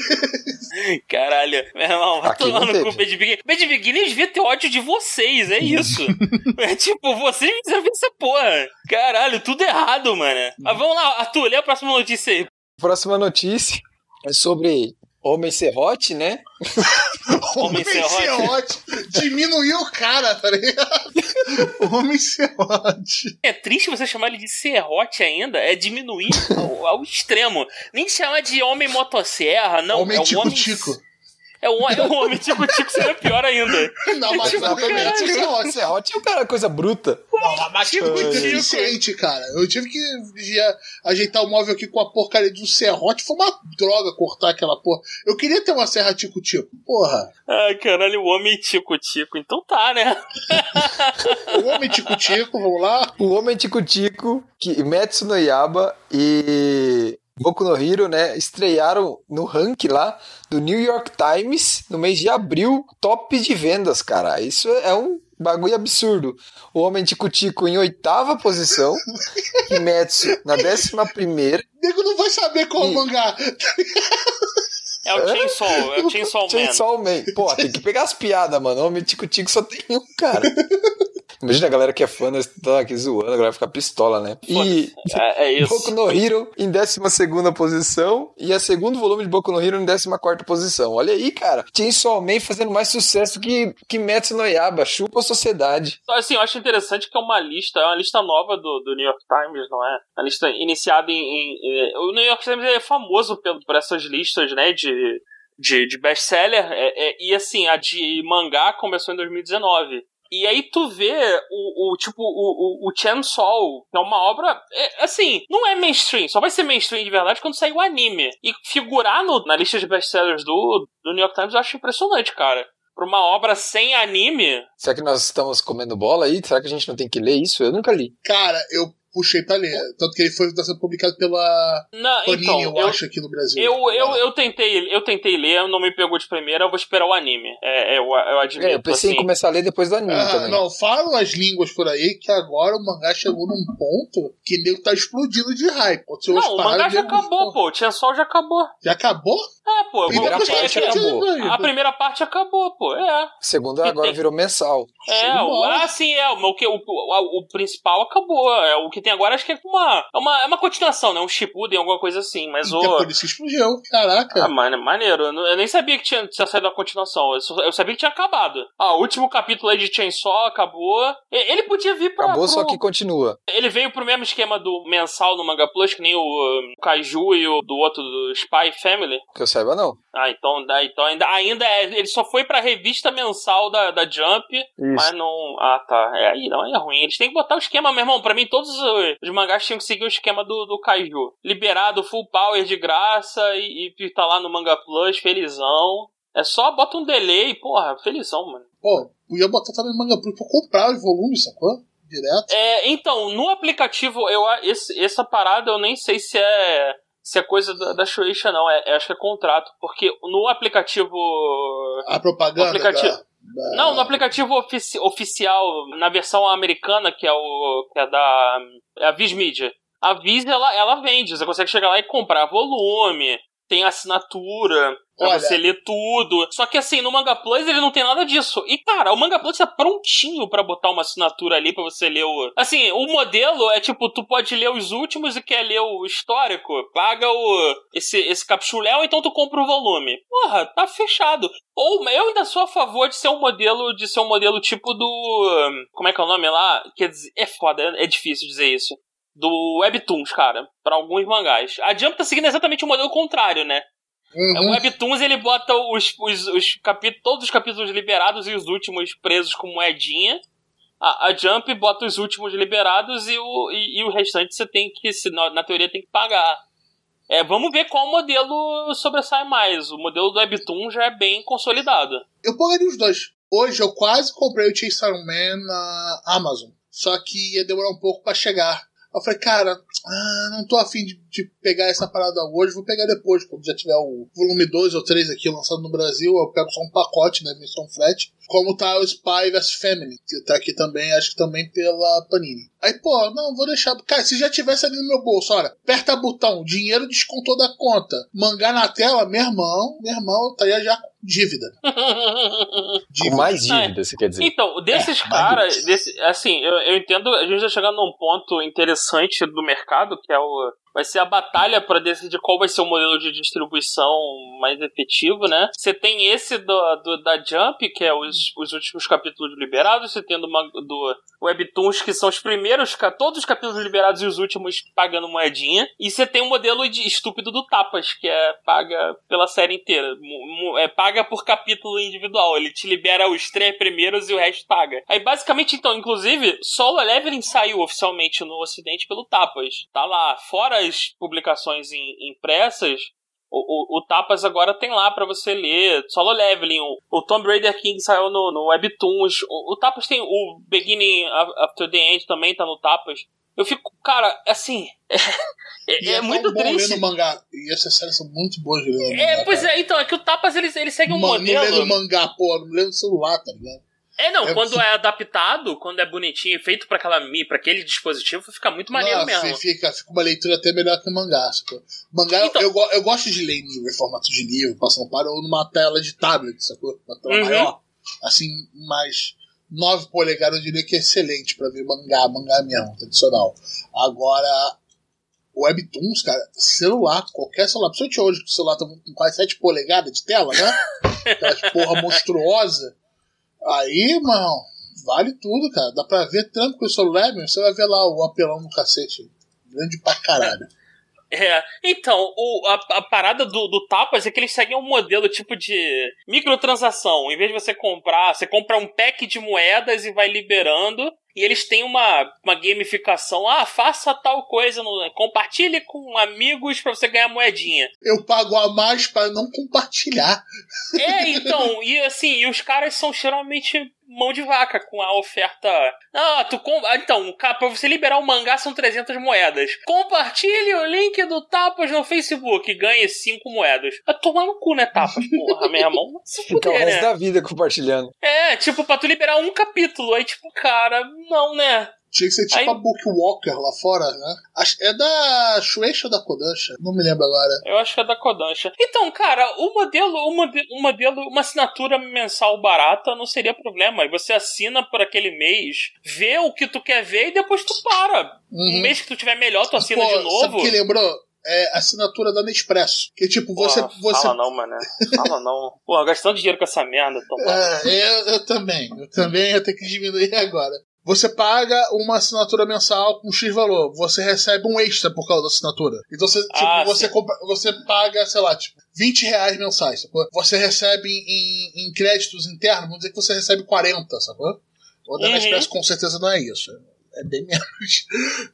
[SPEAKER 3] Caralho, meu irmão, vai
[SPEAKER 2] Aqui
[SPEAKER 3] tomar
[SPEAKER 2] não
[SPEAKER 3] no cu, Bad Beginning. Bad Beginning devia ter ódio de vocês, é isso. é tipo, vocês me fizeram ver essa porra. Caralho, tudo errado, mano. Mas vamos lá, Arthur, lê a próxima notícia aí.
[SPEAKER 2] Próxima notícia é sobre Homem Serrote, né?
[SPEAKER 1] Homem
[SPEAKER 3] Homem serrote.
[SPEAKER 1] Diminuiu o cara, tá ligado? Homem serrote.
[SPEAKER 3] É triste você chamar ele de serrote ainda, é diminuir ao, ao extremo. Nem chamar de homem motosserra, não.
[SPEAKER 1] Homem
[SPEAKER 3] é um homem
[SPEAKER 1] tico-tico.
[SPEAKER 3] É um, é um homem tico-tico, seria pior ainda.
[SPEAKER 1] Não, mas
[SPEAKER 3] Tipo,
[SPEAKER 1] exatamente
[SPEAKER 3] caralho.
[SPEAKER 1] o serrote.
[SPEAKER 2] Serrote é cara, coisa bruta.
[SPEAKER 1] Não, mas
[SPEAKER 3] Tico-tico.
[SPEAKER 1] eficiente, cara. Eu tive que ajeitar o móvel aqui com a porcaria de um serrote. Foi uma droga cortar aquela porra. Eu queria ter uma serra tico-tico. Porra.
[SPEAKER 3] Ai, caralho, o homem tico-tico. Então tá, né?
[SPEAKER 1] O homem tico-tico, vamos lá.
[SPEAKER 2] O Homem Tico-Tico, que Metsu no Yaba e Boku no Hero, né, estrearam no ranking lá do New York Times no mês de abril, top de vendas, cara. Isso é um bagulho absurdo. O Homem Tico-Tico em oitava posição, Kimetsu na décima primeira,
[SPEAKER 1] O nego não vai saber qual é o
[SPEAKER 2] Ih.
[SPEAKER 1] mangá.
[SPEAKER 3] É o Chainsaw, é o Chainsaw Man.
[SPEAKER 2] Chainsaw Man. Pô, tem que pegar as piadas, mano. Homem Tico-Tico só tem um, cara. Imagina a galera que é fã, nós tá aqui zoando, a galera fica pistola, né? E
[SPEAKER 3] É, é isso.
[SPEAKER 2] Boku no Hero em 12 posição e a segundo volume de Boku no Hero em 14 posição. Olha aí, cara. Chainsaw Man fazendo mais sucesso que, que Metsu no Yaba. Chupa a sociedade.
[SPEAKER 3] Assim, eu acho interessante que é uma lista, é uma lista nova do, do New York Times, não é? Uma lista iniciada em. em- em- o New York Times é famoso pelo, por essas listas, né, de, de, de best-seller, é- é- e assim, a de mangá começou em 2019. E aí tu vê o, o tipo, o, o, o Chainsaw, que é uma obra, é, assim, não é mainstream, só vai ser mainstream de verdade quando sair o anime. E figurar no, na lista de best-sellers do, do New York Times eu acho impressionante, cara. pra uma obra sem anime.
[SPEAKER 2] Será que nós estamos comendo bola aí? Será que a gente não tem que ler isso? Eu nunca li.
[SPEAKER 1] Cara, eu puxei pra ler. Tanto que ele foi tá sendo publicado pela
[SPEAKER 3] Não,
[SPEAKER 1] Panini,
[SPEAKER 3] então,
[SPEAKER 1] eu,
[SPEAKER 3] eu,
[SPEAKER 1] acho, aqui no Brasil.
[SPEAKER 3] eu, eu, eu tentei, eu tentei ler, não me pegou de primeira, eu vou esperar o anime. É, é, eu, eu admito.
[SPEAKER 2] É, eu pensei
[SPEAKER 3] assim.
[SPEAKER 2] em começar a ler depois do anime
[SPEAKER 1] Ah,
[SPEAKER 2] também.
[SPEAKER 1] não, falam as línguas por aí que agora o mangá chegou num ponto que nego tá explodindo de hype.
[SPEAKER 3] Não, o mangá já acabou, pô. O Tinha Sol já acabou.
[SPEAKER 1] Já acabou?
[SPEAKER 3] É, pô.
[SPEAKER 1] E
[SPEAKER 2] primeira parte acabou.
[SPEAKER 3] A primeira parte acabou, pô. É.
[SPEAKER 2] A segunda agora
[SPEAKER 3] tem-
[SPEAKER 2] virou mensal.
[SPEAKER 3] É, o, ah, sim, é. O, que, o, o, o principal acabou. É, o que tem agora acho que é uma, é uma, é uma continuação, né? Um Shippuden, alguma coisa assim. Mas
[SPEAKER 1] Então,
[SPEAKER 3] o.
[SPEAKER 1] por isso que explodiu. Caraca.
[SPEAKER 3] Ah, mano, maneiro. Eu, nem sabia que tinha, tinha saído a continuação. Eu, só- eu sabia que tinha acabado. Ah, o último capítulo aí de Chainsaw acabou. Ele podia vir pra.
[SPEAKER 2] Acabou,
[SPEAKER 3] pro-
[SPEAKER 2] só que continua.
[SPEAKER 3] Ele veio pro mesmo esquema do mensal no Manga Plus, que nem o um, Kaiju e o do outro, do Spy Family.
[SPEAKER 2] Que eu saiba, não.
[SPEAKER 3] Ah, então, dá- então ainda, ainda é, ele só foi pra revista mensal da, da Jump, mas não. Ah, tá. É aí, não, é ruim. Eles têm que botar o esquema, meu irmão. Pra mim, todos os, os mangás tinham que seguir o esquema do, do Kaiju. Liberado, full power de graça e, e tá lá no Manga Plus, felizão. É só bota um delay, porra, felizão, mano.
[SPEAKER 1] Pô, podia botar também no manga Plus pra comprar os volumes, sacou? Direto.
[SPEAKER 3] É, então, no aplicativo, eu, esse, essa parada eu nem sei se é. Se é coisa da, da Shueisha, não. É, é- acho que é contrato. Porque no aplicativo.
[SPEAKER 1] A propaganda.
[SPEAKER 3] Aplicativo.
[SPEAKER 1] da- da-
[SPEAKER 3] Não, no aplicativo ofici- oficial, na versão americana, que é o. que é da. É a Viz Media. A Viz, ela, ela vende. Você consegue chegar lá e comprar volume. Tem assinatura pra
[SPEAKER 1] Olha-
[SPEAKER 3] você ler tudo. Só que assim, no Manga Plus ele não tem nada disso. E cara, o Manga Plus tá prontinho pra botar uma assinatura ali pra você ler o. Assim, o modelo é tipo, tu pode ler os últimos e quer ler o histórico, paga o esse, esse capsuléu, então tu compra o volume. Porra, tá fechado. Ou eu ainda sou a favor de ser um modelo, de ser um modelo tipo do. Como é que é o nome lá? Quer dizer, é foda, é difícil dizer isso. Do Webtoons, cara, pra alguns mangás. A Jump tá seguindo exatamente o modelo contrário, né? O
[SPEAKER 1] Uhum.
[SPEAKER 3] Webtoons ele bota os, os, os capítulos, todos os capítulos liberados e os últimos presos com moedinha. A, a Jump bota os últimos liberados e o, e, e o restante você tem que, se, na, na teoria, tem que pagar. É, vamos ver qual modelo sobressai mais. O modelo do Webtoon já é bem consolidado.
[SPEAKER 1] Eu pagaria os dois. Hoje eu quase comprei o Chainsaw Man na Amazon. Só que ia demorar um pouco pra chegar. Eu falei, cara, ah, não tô afim de, de pegar essa parada hoje, vou pegar depois, quando já tiver o volume 2 ou 3 aqui lançado no Brasil, eu pego só um pacote, né, versão flat. Como tá o Spy vs Family, que tá aqui também, acho que também pela Panini. Aí, pô, não, vou deixar. Cara, se já tivesse ali no meu bolso, olha, aperta botão, dinheiro descontou da conta, mangá na tela, meu irmão, meu irmão, eu estaria já com dívida.
[SPEAKER 2] Com
[SPEAKER 1] Dívida.
[SPEAKER 2] mais dívida, você quer dizer.
[SPEAKER 3] Então, desses
[SPEAKER 1] É,
[SPEAKER 3] caras, desse, assim, eu, eu entendo, a gente tá chegando num ponto interessante do mercado, que é o. Vai ser a batalha para decidir qual vai ser o modelo de distribuição mais efetivo, né? Você tem esse do, do- da Jump, que é os, os últimos capítulos liberados, você tem do, do Webtoons, que são os primeiros, todos os capítulos liberados e os últimos pagando moedinha. E você tem o modelo de estúpido do Tapas, que é paga pela série inteira. É paga por capítulo individual. Ele te libera os três primeiros e o resto paga. Aí basicamente, então, inclusive, Solo Leveling saiu oficialmente no ocidente pelo Tapas. Tá lá. Fora publicações impressas, o, o, o Tapas agora tem lá pra você ler. Solo Leveling, o, o Tomb Raider King saiu no, no Webtoons. O, o Tapas tem o Beginning Af- After the End também tá no Tapas. Eu fico, cara, assim. É, é
[SPEAKER 1] tão
[SPEAKER 3] muito
[SPEAKER 1] bom
[SPEAKER 3] triste.
[SPEAKER 1] ler no mangá. E essas séries são muito boas de ler no
[SPEAKER 3] É,
[SPEAKER 1] mangá,
[SPEAKER 3] pois
[SPEAKER 1] cara.
[SPEAKER 3] é, então, é que o Tapas ele, ele segue um
[SPEAKER 1] Mano, não lê
[SPEAKER 3] modelo.
[SPEAKER 1] no mangá, pô, não lê no celular, tá ligado?
[SPEAKER 3] É, não,
[SPEAKER 1] É,
[SPEAKER 3] quando é adaptado, quando é bonitinho, feito pra aquela para aquele dispositivo, fica muito maneiro
[SPEAKER 1] Não,
[SPEAKER 3] mesmo.
[SPEAKER 1] Fica, fica uma leitura até melhor que o mangá. Sacou? Mangá,
[SPEAKER 3] Então-
[SPEAKER 1] eu, eu gosto de ler em livro, em formato de livro, passando para ou numa tela de tablet, sacou? Uma tela
[SPEAKER 3] Uhum.
[SPEAKER 1] maior. Assim, mais 9 polegadas eu diria que é excelente pra ver mangá, mangá mesmo, tradicional. Agora, Webtoons, cara, celular, qualquer celular, principalmente hoje, que o celular tá com quase 7 polegadas de tela, né? Aquelas porra monstruosa. Aí, irmão, vale tudo, cara. Dá pra ver tranquilo o celular, meu. Você vai ver lá o apelão no cacete. Grande pra caralho.
[SPEAKER 3] É, então, o, a, a parada do, do Tapas é que eles seguem um modelo tipo de microtransação. Em vez de você comprar, você compra um pack de moedas e vai liberando. E eles têm uma, uma gamificação. Ah, faça tal coisa, no, compartilhe com amigos pra você ganhar moedinha.
[SPEAKER 1] Eu pago a mais pra não compartilhar.
[SPEAKER 3] É, então, e assim, e os caras são extremamente mão de vaca com a oferta. Ah, tu com... ah, então, pra você liberar o mangá são 300 moedas. Compartilhe o link do Tapas no Facebook e ganhe 5 moedas. Vai tomar no cu, né, Tapas? Porra, meu irmão. Se
[SPEAKER 2] Fica o
[SPEAKER 3] fuder,
[SPEAKER 2] resto
[SPEAKER 3] né?
[SPEAKER 2] da vida compartilhando.
[SPEAKER 3] É, tipo, pra tu liberar um capítulo. Aí, tipo, cara, não, né?
[SPEAKER 1] Tinha que ser tipo
[SPEAKER 3] Aí-
[SPEAKER 1] a Bookwalker lá fora, né? É da Shueisha ou da Kodansha? Não me lembro agora.
[SPEAKER 3] Eu acho que é da Kodansha. Então, cara, o modelo, o modelo, o modelo, uma assinatura mensal barata não seria problema. Aí você assina por aquele mês, vê o que tu quer ver e depois tu para. Um
[SPEAKER 1] Uhum.
[SPEAKER 3] mês que tu tiver melhor, tu assina
[SPEAKER 1] Pô,
[SPEAKER 3] de
[SPEAKER 1] Sabe
[SPEAKER 3] novo.
[SPEAKER 1] o que lembrou? É a assinatura da Nespresso. Que tipo, você.
[SPEAKER 3] Porra,
[SPEAKER 1] você...
[SPEAKER 3] Fala não, mano. Fala não. Pô, gastando dinheiro com essa merda, tomara.
[SPEAKER 1] É, eu, eu também. Eu também ia ter que diminuir agora. Você paga uma assinatura mensal com X valor. Você recebe um extra por causa da assinatura. Então você, tipo,
[SPEAKER 3] Ah,
[SPEAKER 1] você, compra- você paga, sei lá, tipo, 20 reais mensais. Sacou? Você recebe em, em créditos internos, vamos dizer que você recebe 40, sacou? O da
[SPEAKER 3] Uhum.
[SPEAKER 1] Nespresso com certeza não é isso. É bem menos.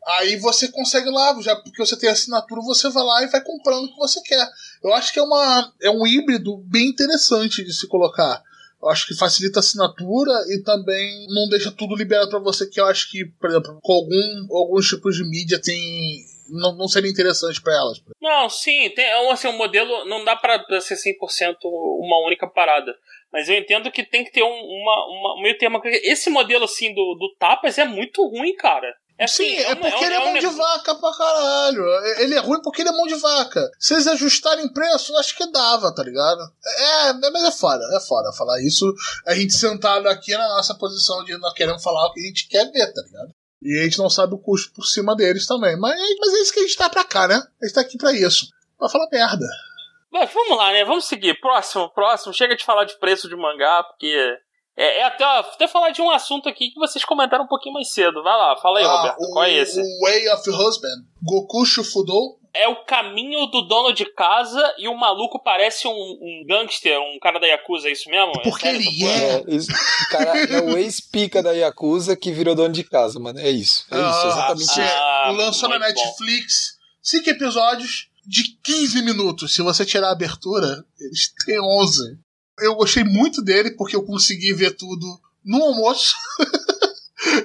[SPEAKER 1] Aí você consegue lá, já porque você tem assinatura, você vai lá e vai comprando o que você quer. Eu acho que é, uma, é um híbrido bem interessante de se colocar. Eu acho que facilita a assinatura e também não deixa tudo liberado pra você, que eu acho que, por exemplo, com algum, alguns tipos de mídia tem. Não, não seria interessante pra elas.
[SPEAKER 3] Não, sim, tem, é assim, um modelo não dá pra ser 100% uma única parada. Mas eu entendo que tem que ter um, uma, uma, um meio termo. Esse modelo, assim, do, do Tapas é muito ruim, cara. É assim,
[SPEAKER 1] Sim, é
[SPEAKER 3] um-
[SPEAKER 1] porque
[SPEAKER 3] um-
[SPEAKER 1] ele é
[SPEAKER 3] um
[SPEAKER 1] mão de
[SPEAKER 3] negócio-
[SPEAKER 1] vaca pra caralho. Ele é ruim porque ele é mão de vaca. Se eles ajustarem preço, acho que dava, tá ligado? É, mas é foda, é foda falar isso. A gente sentado aqui na nossa posição de nós queremos falar o que a gente quer ver, tá ligado? E a gente não sabe o custo por cima deles também. Mas, mas é isso que a gente tá pra cá, né? A gente tá aqui pra isso. Pra falar merda.
[SPEAKER 3] Mas vamos lá, né? Vamos seguir. Próximo, próximo. Chega de falar de preço de mangá, porque. É, é até, até falar de um assunto aqui que vocês comentaram um pouquinho mais cedo. Vai lá, fala aí,
[SPEAKER 1] Ah,
[SPEAKER 3] Roberto.
[SPEAKER 1] o,
[SPEAKER 3] Qual é esse?
[SPEAKER 1] O Way of Husband. Goku Shufudo.
[SPEAKER 3] É o caminho do dono de casa e o maluco parece um, um gangster, um cara da Yakuza, é isso mesmo?
[SPEAKER 1] Porque
[SPEAKER 3] sério
[SPEAKER 1] ele é.
[SPEAKER 2] É, isso, o cara é o ex-pica da Yakuza que virou dono de casa, mano. É isso. É isso,
[SPEAKER 1] Ah,
[SPEAKER 2] exatamente isso.
[SPEAKER 3] Ah,
[SPEAKER 1] lançou na
[SPEAKER 3] muito bom.
[SPEAKER 1] Netflix cinco episódios de 15 minutos. Se você tirar a abertura, eles têm 11. Eu gostei muito dele porque eu consegui ver tudo no almoço.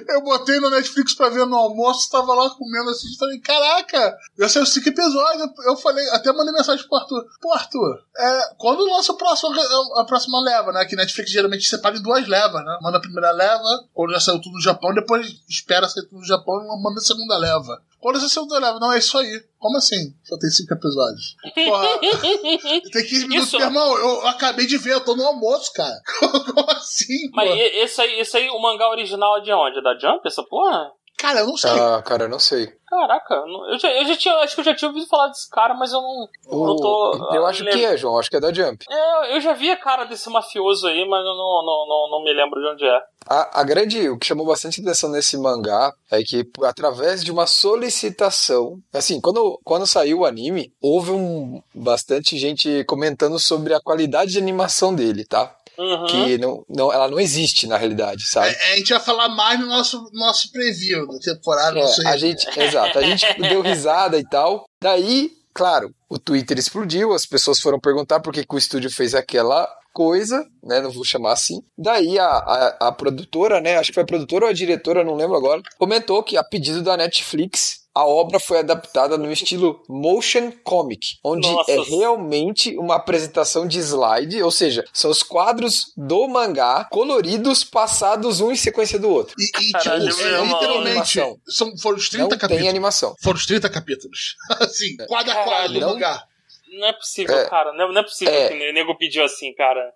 [SPEAKER 1] eu botei no Netflix pra ver no almoço, tava lá comendo assim, falei, caraca, já saiu cinco episódios. Eu falei, até mandei mensagem pro Arthur. Pô, Arthur, é, quando lança o próximo, a próxima leva, né? Que Netflix geralmente separa em duas levas, né? Manda a primeira leva, quando já saiu tudo no Japão, depois espera sair tudo no Japão e manda a segunda leva. Quando já saiu a segunda leva, não, é isso aí. Como assim? Só tem cinco episódios. Porra, tem 15 minutos,
[SPEAKER 3] Isso-
[SPEAKER 1] meu irmão, eu acabei de ver, eu tô no almoço, cara. Como assim?
[SPEAKER 3] Mas esse aí, esse aí, o mangá original é de onde? É da Jump, essa porra?
[SPEAKER 1] Cara, eu não sei.
[SPEAKER 2] Ah, cara, eu não sei.
[SPEAKER 3] Caraca, eu já, eu já tinha, acho que eu já tinha ouvido falar desse cara, mas eu não, não tô.
[SPEAKER 2] eu
[SPEAKER 3] ah,
[SPEAKER 2] acho
[SPEAKER 3] lembro.
[SPEAKER 2] que é, João. Acho que é da Jump.
[SPEAKER 3] É, eu já vi a cara desse mafioso aí, mas eu não, não, não, não me lembro de onde é.
[SPEAKER 2] A, a grande, o que chamou bastante atenção nesse mangá é que, através de uma solicitação, assim, quando, quando saiu o anime, houve um, bastante gente comentando sobre a qualidade de animação dele, tá?
[SPEAKER 3] Uhum.
[SPEAKER 2] Que não, não, ela não existe na realidade, sabe?
[SPEAKER 1] É, a gente vai falar mais no nosso, nosso preview da temporada.
[SPEAKER 2] É, a gente, exato, a gente deu risada e tal. Daí, claro, o Twitter explodiu, as pessoas foram perguntar por que, que o estúdio fez aquela coisa, né? Não vou chamar assim. Daí a, a, a produtora, né? Acho que foi a produtora ou a diretora, não lembro agora, comentou que a pedido da Netflix. A obra foi adaptada no estilo motion comic, onde
[SPEAKER 3] Nossa.
[SPEAKER 2] é realmente uma apresentação de slide, ou seja, são os quadros do mangá coloridos passados um em sequência do outro.
[SPEAKER 1] E, e
[SPEAKER 3] Caralho,
[SPEAKER 1] tipo, é,
[SPEAKER 3] irmão.
[SPEAKER 1] literalmente, são, foram os 30
[SPEAKER 2] Não tem
[SPEAKER 1] capítulos.
[SPEAKER 2] animação.
[SPEAKER 1] Foram os 30 capítulos. assim, quadro a quadro do
[SPEAKER 2] não-
[SPEAKER 1] mangá.
[SPEAKER 3] Não é possível,
[SPEAKER 2] É.
[SPEAKER 3] cara. Não, não é possível
[SPEAKER 2] É.
[SPEAKER 3] que o nego pediu assim, cara. É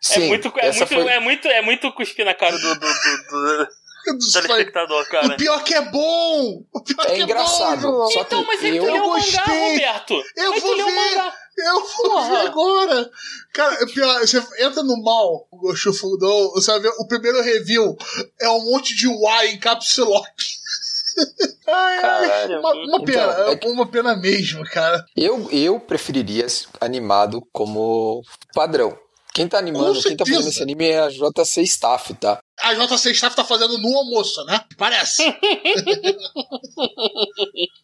[SPEAKER 2] Sim,
[SPEAKER 3] muito, é,
[SPEAKER 2] essa
[SPEAKER 3] muito,
[SPEAKER 2] foi-
[SPEAKER 3] é muito, é muito cuspir na cara do, do, do, do telespectador,
[SPEAKER 1] O
[SPEAKER 3] cara.
[SPEAKER 1] pior que é bom! O pior
[SPEAKER 2] É
[SPEAKER 1] que
[SPEAKER 2] engraçado,
[SPEAKER 1] é bom, João.
[SPEAKER 2] só
[SPEAKER 3] Então, mas tu
[SPEAKER 2] eu
[SPEAKER 3] leu o mangá,
[SPEAKER 1] gostei.
[SPEAKER 3] Roberto.
[SPEAKER 1] Eu
[SPEAKER 3] Aí
[SPEAKER 1] vou
[SPEAKER 3] o
[SPEAKER 1] ver.
[SPEAKER 3] mangá.
[SPEAKER 1] Eu vou
[SPEAKER 3] Porra.
[SPEAKER 1] ver agora. Cara, é pior, você entra no mal, o Goshu Fudou, você vai ver o primeiro review é um monte de Y em caps lock.
[SPEAKER 3] Caralho,
[SPEAKER 1] uma, uma
[SPEAKER 2] então,
[SPEAKER 1] pena,
[SPEAKER 2] é que-
[SPEAKER 1] uma pena mesmo, cara.
[SPEAKER 2] Eu, eu preferiria animado como padrão. Quem tá animando, quem tá fazendo esse anime é a JC Staff, tá?
[SPEAKER 1] A JC Staff tá fazendo no almoço, né? Parece.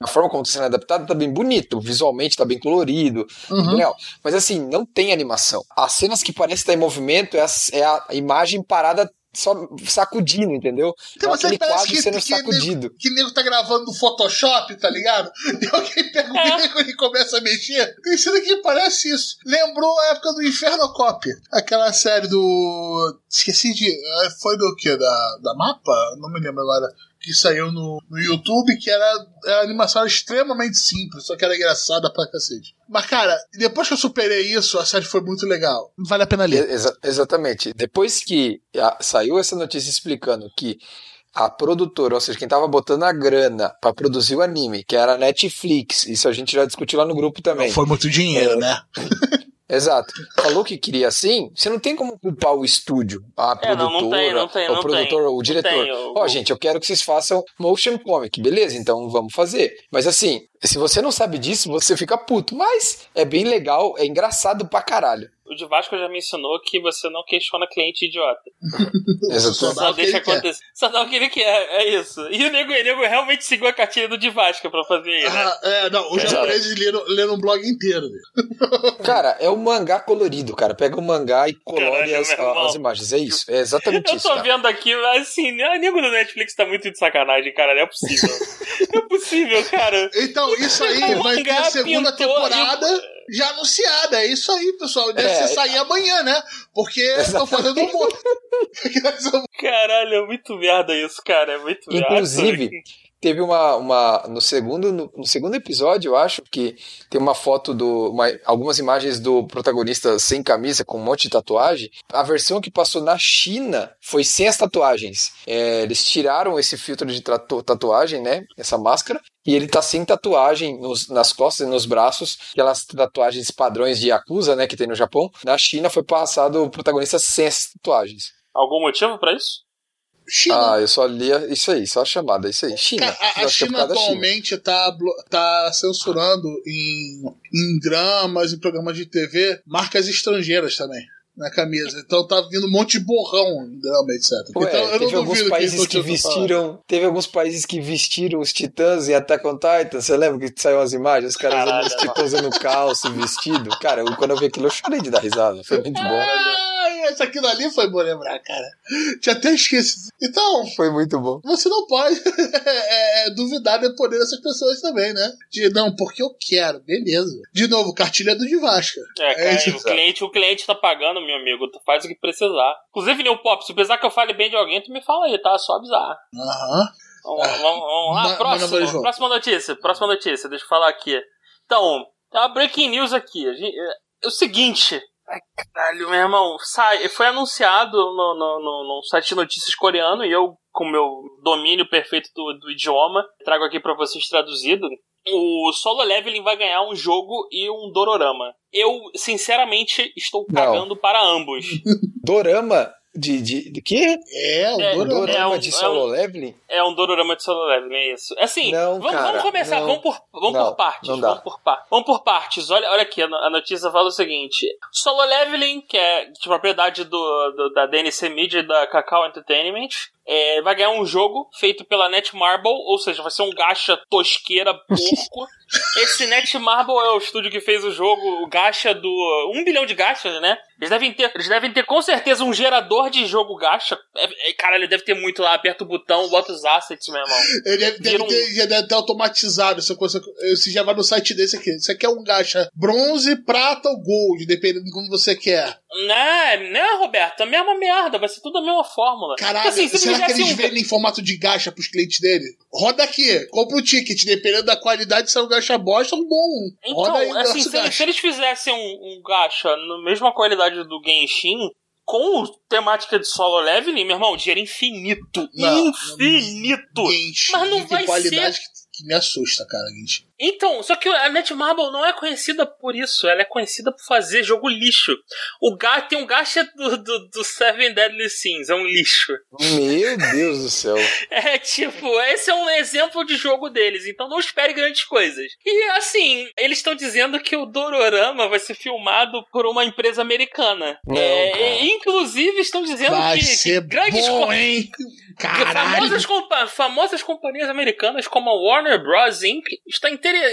[SPEAKER 2] A forma como tá sendo adaptado tá bem bonito, visualmente tá bem colorido,
[SPEAKER 1] Uhum.
[SPEAKER 2] bem legal. Mas assim, não tem animação. As cenas que parecem estar em movimento é a, é a imagem parada só sacudindo, entendeu?
[SPEAKER 1] Então,
[SPEAKER 2] é
[SPEAKER 1] você
[SPEAKER 2] aquele
[SPEAKER 1] parece
[SPEAKER 2] quadro
[SPEAKER 1] que-
[SPEAKER 2] sendo
[SPEAKER 1] que
[SPEAKER 2] sacudido.
[SPEAKER 1] Que nego tá gravando no Photoshop, tá ligado? E alguém pega o
[SPEAKER 3] É.
[SPEAKER 1] nego e começa a mexer. Tem cena que parece isso. Lembrou a época do Inferno Cop. Aquela série do. Esqueci de. eh, Foi do quê? Da, da Mapa? Não me lembro agora. Que saiu no, no YouTube, que era, era a animação extremamente simples, só que era engraçada pra cacete. Mas, cara, depois que eu superei isso, a série foi muito legal. Vale a pena ler.
[SPEAKER 2] Exa- exatamente. Depois que a- saiu essa notícia explicando que a produtora, ou seja, quem tava botando a grana pra produzir o anime, que era a Netflix, isso a gente já discutiu lá no grupo também.
[SPEAKER 1] Foi muito dinheiro, né?
[SPEAKER 2] Exato. Falou que queria assim, você não tem como culpar o estúdio, a
[SPEAKER 3] É, não,
[SPEAKER 2] produtora,
[SPEAKER 3] não tem, não tem,
[SPEAKER 2] o
[SPEAKER 3] não
[SPEAKER 2] produtor,
[SPEAKER 3] tem.
[SPEAKER 2] o diretor. Ó, gente, eu quero que vocês façam motion comic, beleza? Então vamos fazer. Mas assim, se você não sabe disso, você fica puto. Mas é bem legal, é engraçado pra caralho.
[SPEAKER 3] O de Vasco já me ensinou que você não questiona cliente idiota.
[SPEAKER 2] Exato.
[SPEAKER 1] Só dá
[SPEAKER 3] Só
[SPEAKER 1] o que
[SPEAKER 3] deixa
[SPEAKER 1] ele quer.
[SPEAKER 3] acontecer. Só dá o que ele quer, é isso. E o nego, o nego realmente seguiu a cartilha do de Vasco pra fazer isso. né?
[SPEAKER 1] Ah, é, não, os japoneses leram, leram um blog inteiro. né?
[SPEAKER 2] Cara, é um mangá colorido, cara. Pega o mangá e colore as, as imagens. É isso. É exatamente
[SPEAKER 3] Eu
[SPEAKER 2] isso.
[SPEAKER 3] tô
[SPEAKER 2] Cara.
[SPEAKER 3] vendo aqui, mas assim, né, o nego do Netflix tá muito de sacanagem, cara. Não é possível. Não é possível, cara.
[SPEAKER 1] Então, isso aí vai ter a segunda
[SPEAKER 3] pintou
[SPEAKER 1] temporada já anunciada. É isso aí, pessoal. Deve
[SPEAKER 2] É.
[SPEAKER 1] ser sair amanhã, né? Porque estão fazendo um monte.
[SPEAKER 3] Caralho, é muito merda isso, cara. É muito merda.
[SPEAKER 2] Inclusive, teve uma, uma no segundo no, no segundo episódio, eu acho que tem uma foto do uma- algumas imagens do protagonista sem camisa com um monte de tatuagem. A versão que passou na China foi sem as tatuagens. É, eles tiraram esse filtro de tratu- tatuagem, né? Essa máscara. E ele tá sem tatuagem nos- nas costas e nos braços, aquelas tatuagens padrões de Yakuza, né, que tem no Japão. Na China foi passado o protagonista sem essas tatuagens.
[SPEAKER 3] Algum motivo pra isso?
[SPEAKER 1] China.
[SPEAKER 2] Ah, eu só li isso aí, só a chamada, isso aí. China.
[SPEAKER 1] A, a
[SPEAKER 2] que é
[SPEAKER 1] China atualmente tá, blo- tá censurando em, em dramas, em programas de TV, marcas estrangeiras também. Na camisa. Então tá vindo um monte de borrão em drama, etc.
[SPEAKER 2] Ué,
[SPEAKER 1] então eu
[SPEAKER 2] teve
[SPEAKER 1] não
[SPEAKER 2] alguns países que
[SPEAKER 1] falado.
[SPEAKER 2] vestiram. Teve alguns países que vestiram os titãs em Attack on Titan. Você lembra que saiu as imagens? Os caras usando os titãs usando calça e vestido. Cara, eu- quando eu vi aquilo, eu chorei de dar risada. Foi muito bom.
[SPEAKER 1] Ah, isso aquilo ali foi bom lembrar, cara. Tinha até esquecido. Então,
[SPEAKER 2] Foi muito bom.
[SPEAKER 1] você não pode é, é, duvidar do poder dessas pessoas também, né? De não, porque eu quero, beleza. De novo, cartilha do Divasca.
[SPEAKER 3] É, cara,
[SPEAKER 1] isso,
[SPEAKER 3] o, cliente, o cliente tá pagando, meu amigo. Tu faz o que precisar. Inclusive, New Pop, se precisar que eu fale bem de alguém, tu me fala aí, tá? Só avisar.
[SPEAKER 1] Aham.
[SPEAKER 3] Vamos, vamos, vamos lá, próximo, próxima notícia, próxima notícia, deixa eu falar aqui. Então, tem uma breaking news aqui. É, é o seguinte. Ai, caralho, meu irmão. Sai, foi anunciado no, no, no, no site de notícias coreano e eu, com meu domínio perfeito do, do idioma, trago aqui pra vocês traduzido. O Solo Leveling vai ganhar um jogo e um Dororama. Eu, sinceramente, estou
[SPEAKER 2] Não.
[SPEAKER 3] cagando para ambos.
[SPEAKER 2] Dorama de, de, de quê?
[SPEAKER 1] É, o
[SPEAKER 3] É,
[SPEAKER 1] Dorama.
[SPEAKER 2] Dorama
[SPEAKER 3] é um-
[SPEAKER 2] de
[SPEAKER 3] é
[SPEAKER 2] solo
[SPEAKER 3] um-
[SPEAKER 2] leveling?
[SPEAKER 3] É um Dororama de solo leveling, é isso. Assim,
[SPEAKER 2] Não,
[SPEAKER 3] vamos,
[SPEAKER 2] cara,
[SPEAKER 3] vamos começar,
[SPEAKER 2] não.
[SPEAKER 3] vamos, por, vamos
[SPEAKER 2] Não,
[SPEAKER 3] por partes. Vamos por, par, vamos por partes. Olha, olha aqui, a notícia fala o seguinte: Solo Leveling, que é de propriedade do, do- da DNC Media e da Cacau Entertainment, é, vai ganhar um jogo feito pela Netmarble, ou seja, vai ser um gacha tosqueira porco. Esse Netmarble é o estúdio que fez o jogo, o gacha do. Um bilhão de gachas, né? Eles devem ter, eles devem ter com certeza um gerador de jogo gacha. É, é, caralho, deve ter muito lá. Aperta o botão, bota os assets, meu irmão.
[SPEAKER 1] Ele deve, deve
[SPEAKER 3] um-
[SPEAKER 1] ter, já deve ter automatizado essa coisa. Você já vai no site desse aqui. Você quer um gacha bronze, prata ou gold, dependendo de como você quer.
[SPEAKER 3] Né, né, Roberto? A mesma merda, vai ser tudo a mesma fórmula.
[SPEAKER 1] Caralho,
[SPEAKER 3] Assim, se
[SPEAKER 1] será que eles
[SPEAKER 3] um-
[SPEAKER 1] vendem em formato de gacha pros clientes dele? Roda aqui, compra o ticket, dependendo da qualidade, se é um gacha bosta, é um bom.
[SPEAKER 3] Então,
[SPEAKER 1] Roda aí
[SPEAKER 3] assim, se, eles- se eles fizessem um, um gacha na mesma qualidade do Genshin, com temática de solo leveling, meu irmão, dinheiro infinito.
[SPEAKER 1] Não,
[SPEAKER 3] infinito!
[SPEAKER 1] Genshin
[SPEAKER 3] Mas não vai
[SPEAKER 1] qualidade que, que me assusta, cara, Genshin.
[SPEAKER 3] Então, só que a Netmarble não é conhecida por isso, ela é conhecida por fazer jogo lixo. O gato tem um gacha do, do, do Seven Deadly Sins, é um lixo.
[SPEAKER 2] Meu Deus do céu.
[SPEAKER 3] É tipo, esse é um exemplo de jogo deles, então não espere grandes coisas. E assim, eles estão dizendo que o Dororama vai ser filmado por uma empresa americana.
[SPEAKER 2] Não,
[SPEAKER 3] É, inclusive estão dizendo
[SPEAKER 1] Vai
[SPEAKER 3] que,
[SPEAKER 1] ser
[SPEAKER 3] que grandes
[SPEAKER 1] bom, hein? Caralho.
[SPEAKER 3] famosas, compa- famosas companhias americanas como a Warner Bros. Inc. estão,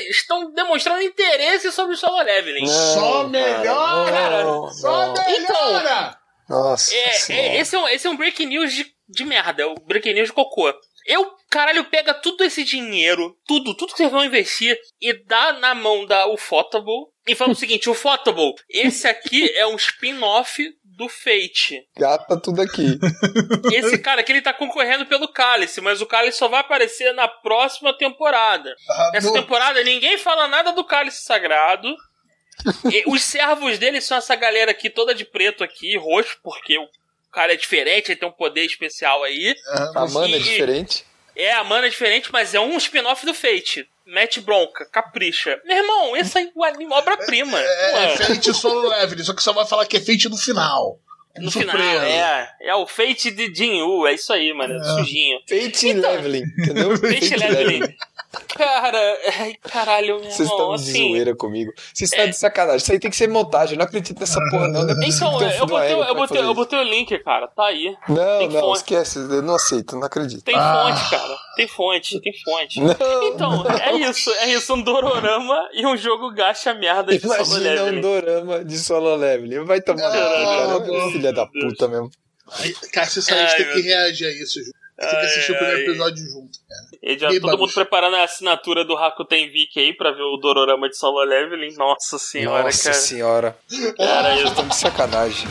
[SPEAKER 3] estão demonstrando interesse sobre o solo leveling.
[SPEAKER 2] Não,
[SPEAKER 1] Só
[SPEAKER 2] cara,
[SPEAKER 1] melhora!
[SPEAKER 2] não,
[SPEAKER 1] Só
[SPEAKER 2] não.
[SPEAKER 1] melhora!
[SPEAKER 2] Nossa.
[SPEAKER 3] É,
[SPEAKER 2] Senhora.
[SPEAKER 3] é, esse, é um, esse é um breaking news de, de merda, é o breaking news de cocô. Eu, caralho, pega tudo esse dinheiro, tudo, tudo que vocês vão investir e dá na mão da Ufotable e fala o seguinte, Ufotable, esse aqui é um spin-off do Fate.
[SPEAKER 2] Gata tudo aqui.
[SPEAKER 3] Esse cara aqui, ele tá concorrendo pelo Cálice, mas o Cálice só vai aparecer na próxima temporada.
[SPEAKER 1] Ah,
[SPEAKER 3] Essa
[SPEAKER 1] no-
[SPEAKER 3] temporada ninguém fala nada do Cálice Sagrado. E os servos dele são essa galera aqui toda de preto aqui, roxo, porque o cara é diferente, ele tem um poder especial aí.
[SPEAKER 1] Ah,
[SPEAKER 2] A mana é diferente.
[SPEAKER 3] É, a mana é diferente, mas é um spin-off do Fate. Mete bronca, capricha. Meu irmão, esse aí é obra-prima.
[SPEAKER 1] É,
[SPEAKER 3] Ué,
[SPEAKER 1] é Fate Solo Level, só que só vai falar que é Fate no final.
[SPEAKER 3] no
[SPEAKER 1] Surpresa.
[SPEAKER 3] final, é. É o Fate de Jinyu, é isso aí, mano.
[SPEAKER 1] É.
[SPEAKER 3] Sujinho.
[SPEAKER 2] Fate
[SPEAKER 3] Então,
[SPEAKER 2] Leveling, entendeu?
[SPEAKER 3] Fate Leveling. Cara, ai, caralho, meu
[SPEAKER 2] Vocês estão de
[SPEAKER 3] assim.
[SPEAKER 2] zoeira comigo. Vocês estão de sacanagem. Isso aí tem que ser montagem. Eu não acredito nessa porra, não. não é
[SPEAKER 3] Então,
[SPEAKER 2] um
[SPEAKER 3] eu
[SPEAKER 2] fundo
[SPEAKER 3] botei, eu, botei, eu botei o link, cara. Tá aí.
[SPEAKER 2] Não,
[SPEAKER 3] tem
[SPEAKER 2] não,
[SPEAKER 3] fonte.
[SPEAKER 2] esquece. Eu não aceito, não acredito.
[SPEAKER 3] Tem
[SPEAKER 1] Ah.
[SPEAKER 3] fonte, cara. Tem fonte, tem fonte.
[SPEAKER 2] Não,
[SPEAKER 3] Então, é isso. É isso. Um Dororama e um jogo gacha merda de solo
[SPEAKER 2] Imagina um dorama de solo leveling. Vai tomar
[SPEAKER 1] Ah,
[SPEAKER 2] cara. Filha da puta mesmo.
[SPEAKER 1] Cássio,
[SPEAKER 3] Ai,
[SPEAKER 1] tem que reagir a isso, Ju. Tem que
[SPEAKER 3] Ai,
[SPEAKER 1] assistir o primeiro
[SPEAKER 3] ai.
[SPEAKER 1] episódio junto.
[SPEAKER 3] E já todo mundo preparando a assinatura do Rakuten Viki aí pra ver o Dororama de solo leveling. Nossa senhora,
[SPEAKER 2] Nossa
[SPEAKER 3] cara.
[SPEAKER 2] senhora.
[SPEAKER 3] Cara, eu
[SPEAKER 2] Estão de sacanagem.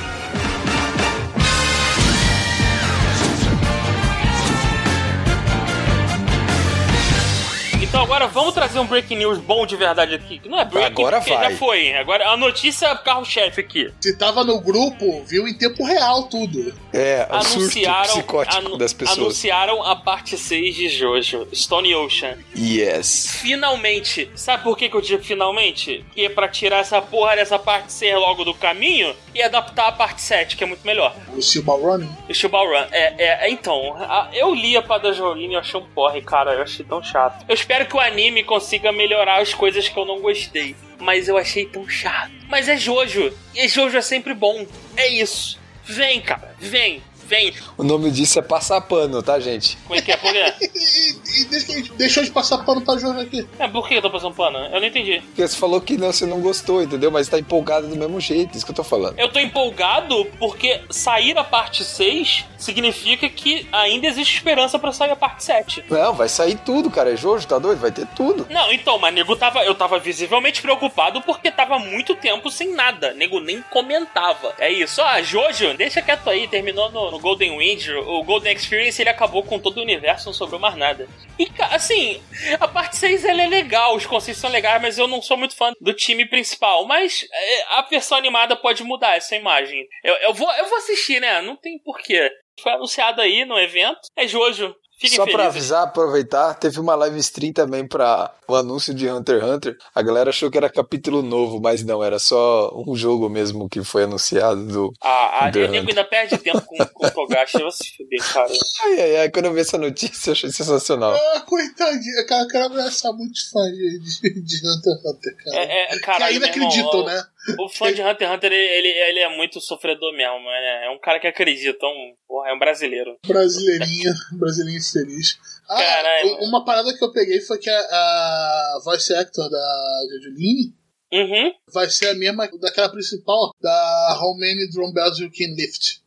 [SPEAKER 3] Então agora vamos trazer um breaking news bom de verdade aqui. Que não é breaking,
[SPEAKER 2] Agora
[SPEAKER 3] porque
[SPEAKER 2] vai.
[SPEAKER 3] já foi. Agora a notícia é carro-chefe aqui.
[SPEAKER 1] Se tava no grupo, viu em tempo real tudo.
[SPEAKER 2] É, o surto
[SPEAKER 3] Anunciaram,
[SPEAKER 2] psicótico
[SPEAKER 3] anu-
[SPEAKER 2] das pessoas.
[SPEAKER 3] anunciaram a parte 6 de Jojo, Stone Ocean.
[SPEAKER 2] Yes.
[SPEAKER 3] Finalmente. Sabe por que, que eu digo finalmente? Que é pra tirar essa porra dessa parte 6 logo do caminho e adaptar a parte 7, que é muito melhor.
[SPEAKER 1] O Silver Running.
[SPEAKER 3] O Shubal Run. É, é, então, a- eu li a Pada Jolene e eu achei um porre, cara. Eu achei tão chato. Eu espero que o anime consiga melhorar as coisas que eu não gostei. Mas eu achei tão chato. Mas é Jojo. E Jojo é sempre bom. É isso. Vem, cara. Vem. Vem.
[SPEAKER 2] O nome disso é passar pano, tá, gente?
[SPEAKER 3] Como é que é? Por quê?
[SPEAKER 1] E, e, e deixa deixou de passar pano pra Jojo aqui.
[SPEAKER 3] É, por que eu tô passando pano? Eu não entendi.
[SPEAKER 2] Porque você falou que não, você não gostou, entendeu? Mas tá empolgado do mesmo jeito, isso que eu tô falando.
[SPEAKER 3] Eu tô empolgado porque sair a parte 6 significa que ainda existe esperança pra sair a parte 7.
[SPEAKER 2] Não, vai sair tudo, cara. É Jojo, tá doido? Vai ter tudo.
[SPEAKER 3] Não, então, mas nego tava. Eu tava visivelmente preocupado porque tava muito tempo sem nada. Nego nem comentava. É isso. Ah, Jojo, deixa quieto aí. Terminou no, no Golden Wind. O Golden Experience ele acabou com todo o universo, não sobrou mais nada. E, assim, a parte 6 ela é legal, os conceitos são legais, mas eu não sou muito fã do time principal. Mas é, a versão animada pode mudar essa imagem. Eu, eu, vou, eu vou assistir, né? Não tem porquê. Foi anunciado aí no evento. É Jojo. Fiquem
[SPEAKER 2] Só pra
[SPEAKER 3] felizes.
[SPEAKER 2] avisar, aproveitar, teve uma live stream também pra o anúncio de Hunter x Hunter. A galera achou que era capítulo novo, mas não, era só um jogo mesmo que foi anunciado do.
[SPEAKER 3] Ah, a
[SPEAKER 2] Hunter
[SPEAKER 3] nego
[SPEAKER 2] Hunter.
[SPEAKER 3] ainda perde tempo com, com o Togashi. Eu vou se fuder, cara.
[SPEAKER 2] Ai, ai, ai, quando eu vi essa notícia, eu achei sensacional.
[SPEAKER 1] Ah, coitadinha. Cara, eu quero abraçar muitos fãs de, de, de Hunter x Hunter, cara.
[SPEAKER 3] É, é,
[SPEAKER 1] que
[SPEAKER 3] caralho,
[SPEAKER 1] ainda
[SPEAKER 3] meu irmão,
[SPEAKER 1] acreditam, né?
[SPEAKER 3] O fã de Hunter x Hunter, ele, ele é muito sofredor mesmo. É, é um cara que acredita. Um, porra, é um brasileiro.
[SPEAKER 1] Brasileirinha, brasileirinho feliz. Ah,
[SPEAKER 3] Caralho.
[SPEAKER 1] uma parada que eu peguei foi que a, a voice actor da Jojoline
[SPEAKER 3] Uhum.
[SPEAKER 1] vai ser a mesma daquela principal, da How Many Drum Bells You Can Lift.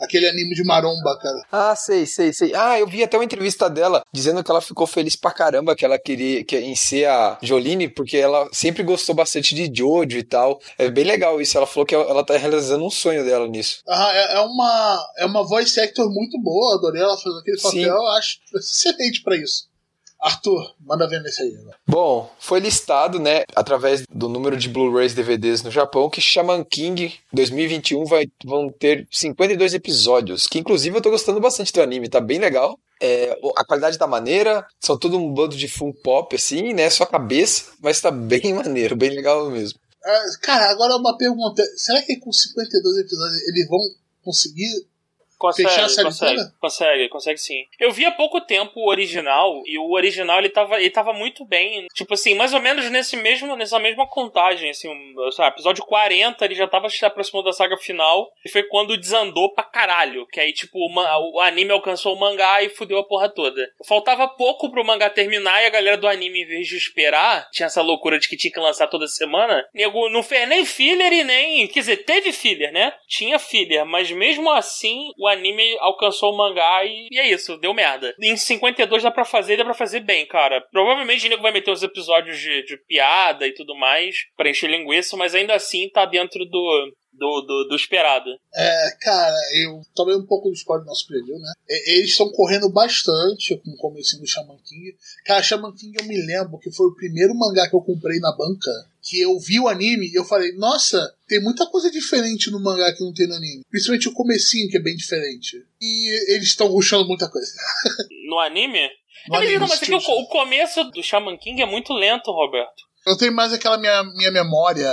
[SPEAKER 1] Aquele anime de maromba, cara.
[SPEAKER 2] Ah, sei, sei, sei. Ah, eu vi até uma entrevista dela dizendo que ela ficou feliz pra caramba que ela queria que, em ser a Jolene, porque ela sempre gostou bastante de Jojo e tal. É bem legal isso. Ela falou que ela, tá realizando um sonho dela nisso.
[SPEAKER 1] Ah, é, é uma, é uma voice actor muito boa, adorei ela fazendo aquele
[SPEAKER 2] Sim.
[SPEAKER 1] papel, eu acho excelente pra isso. Arthur, manda ver nesse aí. Né?
[SPEAKER 2] Bom, foi listado, né, através do número de Blu-rays DVDs no Japão, que Shaman King 2021 vai, vão ter 52 episódios, que inclusive eu tô gostando bastante do anime, tá bem legal. É, a qualidade da maneira, são todo um bando de full pop, assim, né, só cabeça, mas tá bem maneiro, bem legal mesmo.
[SPEAKER 1] Ah, cara, agora uma pergunta. Será que com 52 episódios eles vão conseguir
[SPEAKER 3] Consegue,
[SPEAKER 1] Fechar a série
[SPEAKER 3] consegue,
[SPEAKER 1] toda?
[SPEAKER 3] consegue, consegue sim. Eu vi há pouco tempo o original, e o original ele tava, ele tava muito bem. Tipo assim, mais ou menos nesse mesmo, nessa mesma contagem, assim, um, episódio 40, ele já tava se aproximando da saga final, e foi quando desandou pra caralho. Que aí, tipo, o, o anime alcançou o mangá e fudeu a porra toda. Faltava pouco pro mangá terminar, e a galera do anime, em vez de esperar, tinha essa loucura de que tinha que lançar toda semana, nego não fez nem filler e nem. Quer dizer, teve filler, né? Tinha filler, mas mesmo assim, o anime alcançou o mangá e, e é isso, deu merda. Em 52 dá pra fazer, dá pra fazer bem, cara. Provavelmente o vai meter uns episódios de, de piada e tudo mais pra encher linguiça, mas ainda assim tá dentro do, do, do, do esperado.
[SPEAKER 1] É, cara, eu tomei um pouco do spoiler do nosso preview, né? Eles estão correndo bastante com o começo do Shaman King. Cara, Shaman King eu me lembro que foi o primeiro mangá que eu comprei na banca. Que eu vi o anime e eu falei, nossa, tem muita coisa diferente no mangá que não tem no anime. Principalmente o comecinho, que é bem diferente. E eles estão ruxando muita coisa.
[SPEAKER 3] No anime.
[SPEAKER 1] No anime,
[SPEAKER 3] não, mas é que o, o começo do Shaman King é muito lento, Roberto.
[SPEAKER 1] Eu tenho mais aquela minha, minha memória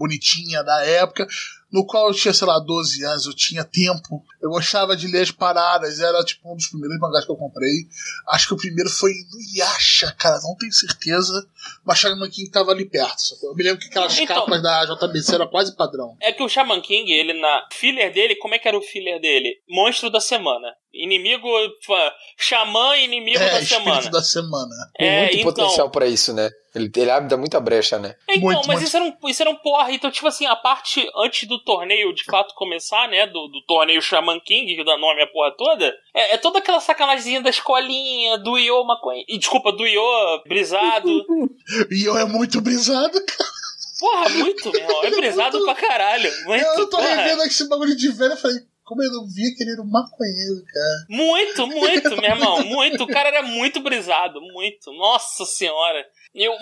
[SPEAKER 1] bonitinha da época, no qual eu tinha, sei lá, 12 anos, eu tinha tempo. Eu gostava de ler as paradas, era tipo um dos primeiros mangás que eu comprei. Acho que o primeiro foi no Yasha, cara, não tenho certeza. Mas Shaman King tava ali perto. sacou? Eu me lembro que aquelas
[SPEAKER 3] Então-
[SPEAKER 1] capas da JBC era quase padrão.
[SPEAKER 3] É que o Shaman King, ele na filler dele, como é que era o filler dele? Monstro da semana. Inimigo, fã, xamã inimigo
[SPEAKER 1] é,
[SPEAKER 3] da semana.
[SPEAKER 1] da semana.
[SPEAKER 2] Tem
[SPEAKER 3] É,
[SPEAKER 2] muito
[SPEAKER 3] então-
[SPEAKER 2] potencial pra isso, né? Ele, ele abre dá muita brecha, né?
[SPEAKER 3] Então,
[SPEAKER 1] Muito,
[SPEAKER 3] mas
[SPEAKER 1] muito.
[SPEAKER 3] Isso, era um, isso era um porra. Então, tipo assim, a parte antes do torneio de fato começar, né? Do, do torneio Shaman King, que dá nome à porra toda, é, é toda aquela sacanagemzinha da escolinha, do Io maconha. e, Desculpa, do Io brisado.
[SPEAKER 1] E eu é muito brisado, cara.
[SPEAKER 3] Porra, muito, meu irmão. É brisado pra caralho. Muito,
[SPEAKER 1] Eu tô
[SPEAKER 3] porra.
[SPEAKER 1] revendo esse bagulho de velho, eu falei, como eu não via que ele era um maconheiro, cara.
[SPEAKER 3] Muito, muito, meu irmão, muito. O cara era muito brisado, muito. Nossa senhora.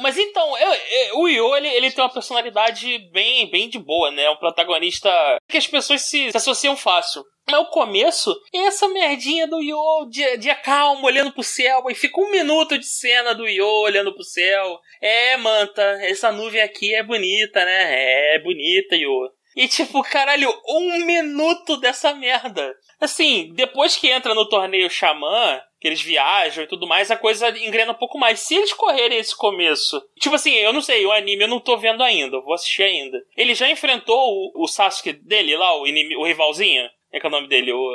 [SPEAKER 3] Mas então, eu- eu- o Io, ele, ele tem uma personalidade bem, bem de boa, né? Um protagonista que as pessoas se, se associam fácil. Mas o começo é essa merdinha do Io, dia, dia calmo, olhando pro céu, e fica um minuto de cena do Io olhando pro céu. É, manta, essa nuvem aqui é bonita, né? É bonita, Io. E tipo, caralho, um minuto dessa merda. Assim, depois que entra no torneio Xamã, que eles viajam e tudo mais, a coisa engrena um pouco mais. Se eles correrem esse começo. Tipo assim, eu não sei, o anime eu não tô vendo ainda, eu vou assistir ainda. Ele já enfrentou o, o Sasuke dele lá, o, inimigo, o rivalzinho? É que é o nome dele? O.